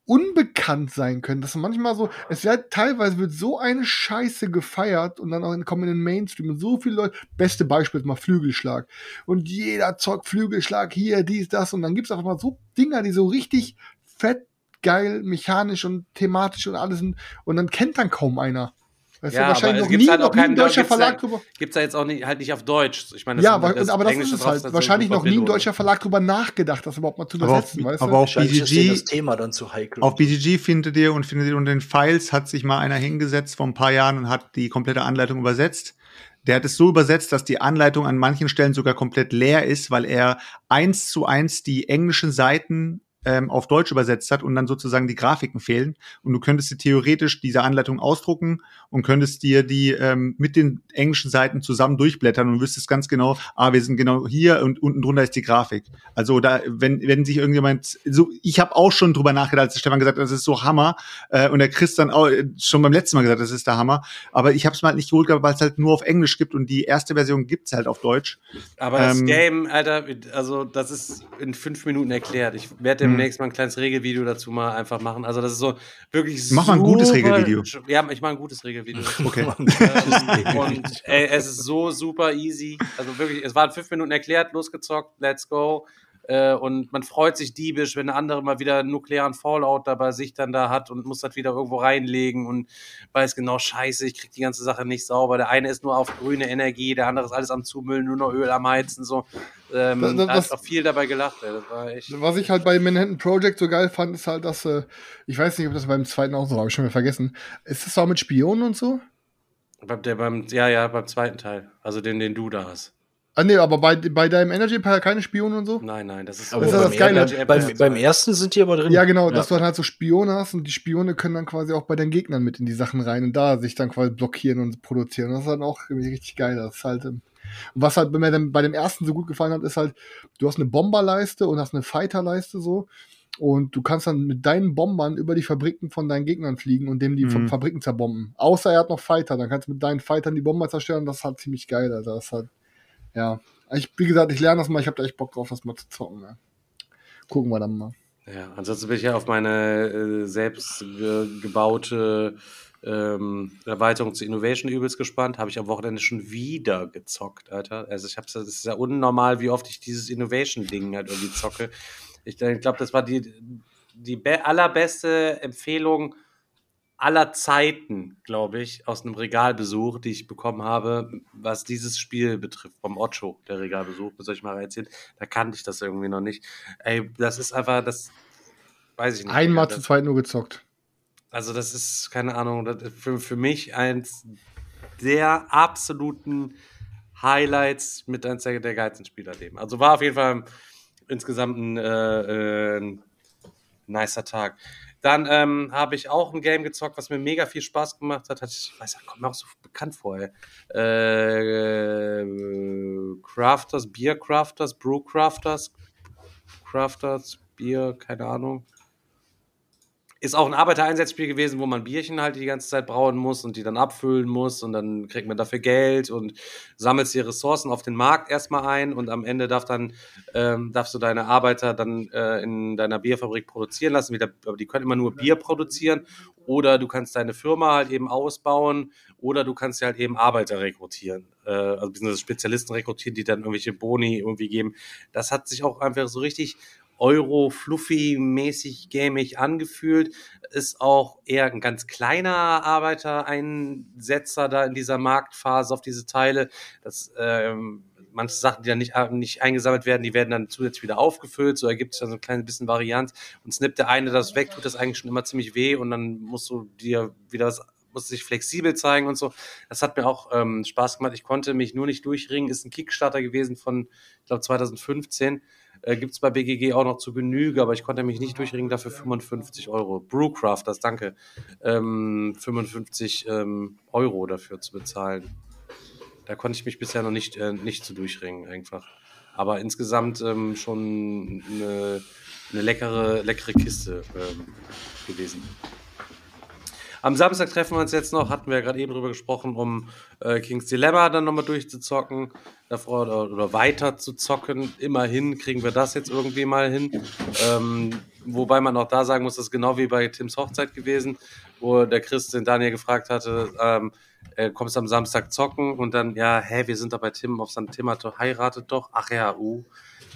unbekannt sein können. Das manchmal so, es wird teilweise wird so eine Scheiße gefeiert und dann auch in, kommen in den Mainstream und so viele Leute, beste Beispiel ist mal Flügelschlag. Und jeder zockt Flügelschlag hier, dies, das und dann gibt's einfach mal so Dinger, die so richtig fett, geil, mechanisch und thematisch und alles sind und dann kennt dann kaum einer. Weißt ja, du, wahrscheinlich noch nie, halt noch nie ein deutscher Verlag halt, drüber. Gibt's da jetzt auch nicht, halt nicht auf Deutsch. Ich meine, ja, aber, das, aber das ist es halt. Wahrscheinlich noch nie ein deutscher Verlag drüber nachgedacht, das überhaupt mal zu übersetzen, aber auf, weißt aber auf BGG, das Thema dann zu heikel. Auf BGG findet ihr und findet ihr unter den Files hat sich mal einer hingesetzt vor ein paar Jahren und hat die komplette Anleitung übersetzt. Der hat es so übersetzt, dass die Anleitung an manchen Stellen sogar komplett leer ist, weil er eins zu eins die englischen Seiten ähm, auf Deutsch übersetzt hat und dann sozusagen die Grafiken fehlen. Und du könntest dir theoretisch diese Anleitung ausdrucken und könntest dir die ähm, mit den englischen Seiten zusammen durchblättern und wüsstest ganz genau, ah, wir sind genau hier und unten drunter ist die Grafik. Also da, wenn, wenn sich irgendjemand, so, ich habe auch schon drüber nachgedacht, als Stefan gesagt hat, das ist so Hammer. Äh, und der Chris dann auch schon beim letzten Mal gesagt, das ist der Hammer. Aber ich habe es mal halt nicht geholt, weil es halt nur auf Englisch gibt und die erste Version gibt's halt auf Deutsch. Aber das ähm, Game, Alter, also das ist in fünf Minuten erklärt. Ich werde hm. Demnächst mal ein kleines Regelvideo dazu mal einfach machen. Also das ist so wirklich Mach mal ein gutes Regelvideo. Ja, ich mache ein gutes Regelvideo. Okay. und ey, es ist so super easy. Also wirklich, es waren fünf Minuten erklärt, losgezockt, let's go. Äh, und man freut sich diebisch, wenn der andere mal wieder nuklearen Fallout da bei sich dann da hat und muss das wieder irgendwo reinlegen und weiß genau, scheiße, ich krieg die ganze Sache nicht sauber. Der eine ist nur auf grüne Energie, der andere ist alles am Zumüllen, nur noch Öl am Heizen, so. Ähm, das, das, da ist auch viel dabei gelacht, ey. Das war echt was ich halt bei Manhattan Project so geil fand, ist halt, dass, äh, ich weiß nicht, ob das beim zweiten auch so war, habe ich schon wieder vergessen. Ist das auch mit Spionen und so? Beim, der, beim, ja, ja, beim zweiten Teil. Also den, den du da hast. Ah, nee, aber bei, bei deinem Energy Empire keine Spione und so? Nein, nein, das ist, aber das, ist das Geile. Beim, beim, ersten sind die aber drin. Ja, genau, ja. dass du dann halt so Spione hast und die Spione können dann quasi auch bei den Gegnern mit in die Sachen rein und da sich dann quasi blockieren und produzieren. Das ist dann auch irgendwie richtig geil. Das ist halt, ähm, und was halt mir bei dem ersten so gut gefallen hat, ist halt, du hast eine Bomberleiste und hast eine Fighterleiste so. Und du kannst dann mit deinen Bombern über die Fabriken von deinen Gegnern fliegen und dem die mhm. Fabriken zerbomben. Außer er hat noch Fighter, dann kannst du mit deinen Fightern die Bomber zerstören. Das ist halt ziemlich geil. Also das ist halt, ja. Ich, wie gesagt, ich lerne das mal, ich habe da echt Bock drauf, das mal zu zocken. Ne? Gucken wir dann mal. Ja, ansonsten bin ich ja auf meine äh, selbst äh, gebaute ähm, Erweiterung zu Innovation übelst gespannt. Habe ich am Wochenende schon wieder gezockt, Alter. Also ich habe es ist ja unnormal, wie oft ich dieses Innovation-Ding halt irgendwie zocke. Ich, ich glaube, das war die, die allerbeste Empfehlung aller Zeiten, glaube ich, aus einem Regalbesuch, die ich bekommen habe, was dieses Spiel betrifft, vom Ocho, der Regalbesuch, soll ich mal erzählen, da kannte ich das irgendwie noch nicht. Ey, das ist einfach, das weiß ich nicht. Einmal zu zweit nur gezockt. Also das ist, keine Ahnung, für, für mich eins der absoluten Highlights mit eins der, der geilsten Spielerleben. Also war auf jeden Fall insgesamt ein, äh, äh, ein nicer Tag. Dann ähm, habe ich auch ein Game gezockt, was mir mega viel Spaß gemacht hat. ich weiß, kommt mir auch so bekannt vor. Ey. Äh, Crafters, Beer Crafters, Brew Crafters, Crafters, Bier, keine Ahnung. Ist auch ein Arbeitereinsatzspiel gewesen, wo man Bierchen halt die ganze Zeit brauen muss und die dann abfüllen muss und dann kriegt man dafür Geld und sammelst die Ressourcen auf den Markt erstmal ein und am Ende darf dann, ähm, darfst du deine Arbeiter dann äh, in deiner Bierfabrik produzieren lassen. Wieder, aber die können immer nur Bier produzieren oder du kannst deine Firma halt eben ausbauen oder du kannst ja halt eben Arbeiter rekrutieren, äh, also beziehungsweise Spezialisten rekrutieren, die dann irgendwelche Boni irgendwie geben. Das hat sich auch einfach so richtig Euro-Fluffy-mäßig gamig angefühlt. Ist auch eher ein ganz kleiner Arbeitereinsetzer da in dieser Marktphase auf diese Teile. Das, ähm, manche Sachen, die dann nicht, nicht eingesammelt werden, die werden dann zusätzlich wieder aufgefüllt. So ergibt es dann so ein kleines bisschen Varianz. Und snippt der eine das weg, tut das eigentlich schon immer ziemlich weh und dann musst du dir wieder was musste sich flexibel zeigen und so. Das hat mir auch ähm, Spaß gemacht. Ich konnte mich nur nicht durchringen. Ist ein Kickstarter gewesen von, ich glaube, 2015. Äh, Gibt es bei BGG auch noch zu Genüge, aber ich konnte mich nicht durchringen, dafür 55 Euro. Brewcrafters, danke. Ähm, 55 ähm, Euro dafür zu bezahlen. Da konnte ich mich bisher noch nicht, äh, nicht zu durchringen, einfach. Aber insgesamt ähm, schon eine, eine, leckere, leckere Kiste ähm, gewesen. Am Samstag treffen wir uns jetzt noch, hatten wir ja gerade eben drüber gesprochen, um äh, Kings Dilemma dann nochmal durchzuzocken davor oder, oder, weiter zu zocken. Immerhin kriegen wir das jetzt irgendwie mal hin. Ähm, wobei man auch da sagen muss, das ist genau wie bei Tims Hochzeit gewesen, wo der Chris den Daniel gefragt hatte, ähm, äh, kommst am Samstag zocken und dann, ja, hä, wir sind da bei Tim auf St. Tim hat heiratet doch. Ach ja, uh.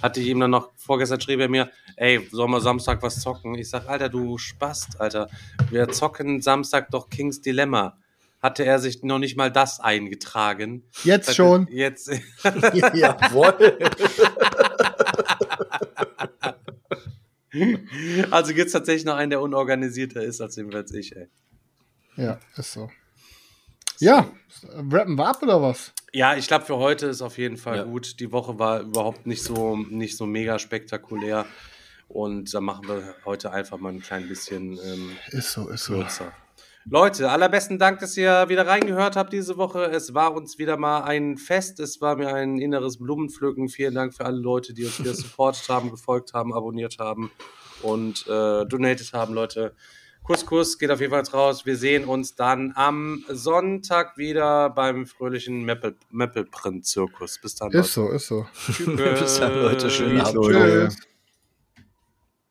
Hatte ich ihm dann noch, vorgestern schrieb er mir, ey, sollen wir Samstag was zocken? Ich sag, Alter, du Spast, Alter. Wir zocken Samstag doch Kings Dilemma hatte er sich noch nicht mal das eingetragen. Jetzt hatte, schon. Jetzt. Jawohl. also gibt es tatsächlich noch einen, der unorganisierter ist als als ich, ey. Ja, ist so. Ja, rappen wir ab oder was? Ja, ich glaube, für heute ist auf jeden Fall ja. gut. Die Woche war überhaupt nicht so, nicht so mega spektakulär. Und da machen wir heute einfach mal ein klein bisschen ähm, ist so, ist so. kürzer. Leute, allerbesten Dank, dass ihr wieder reingehört habt diese Woche. Es war uns wieder mal ein Fest. Es war mir ein inneres Blumenpflücken. Vielen Dank für alle Leute, die uns wieder supportet haben, gefolgt haben, abonniert haben und äh, donated haben, Leute. Kuss, Kuss, geht auf jeden Fall raus. Wir sehen uns dann am Sonntag wieder beim fröhlichen Meppelprint-Zirkus. Bis dann. Ist so, ist so. Bis dann, Leute. Schönen Abend. Tschüss.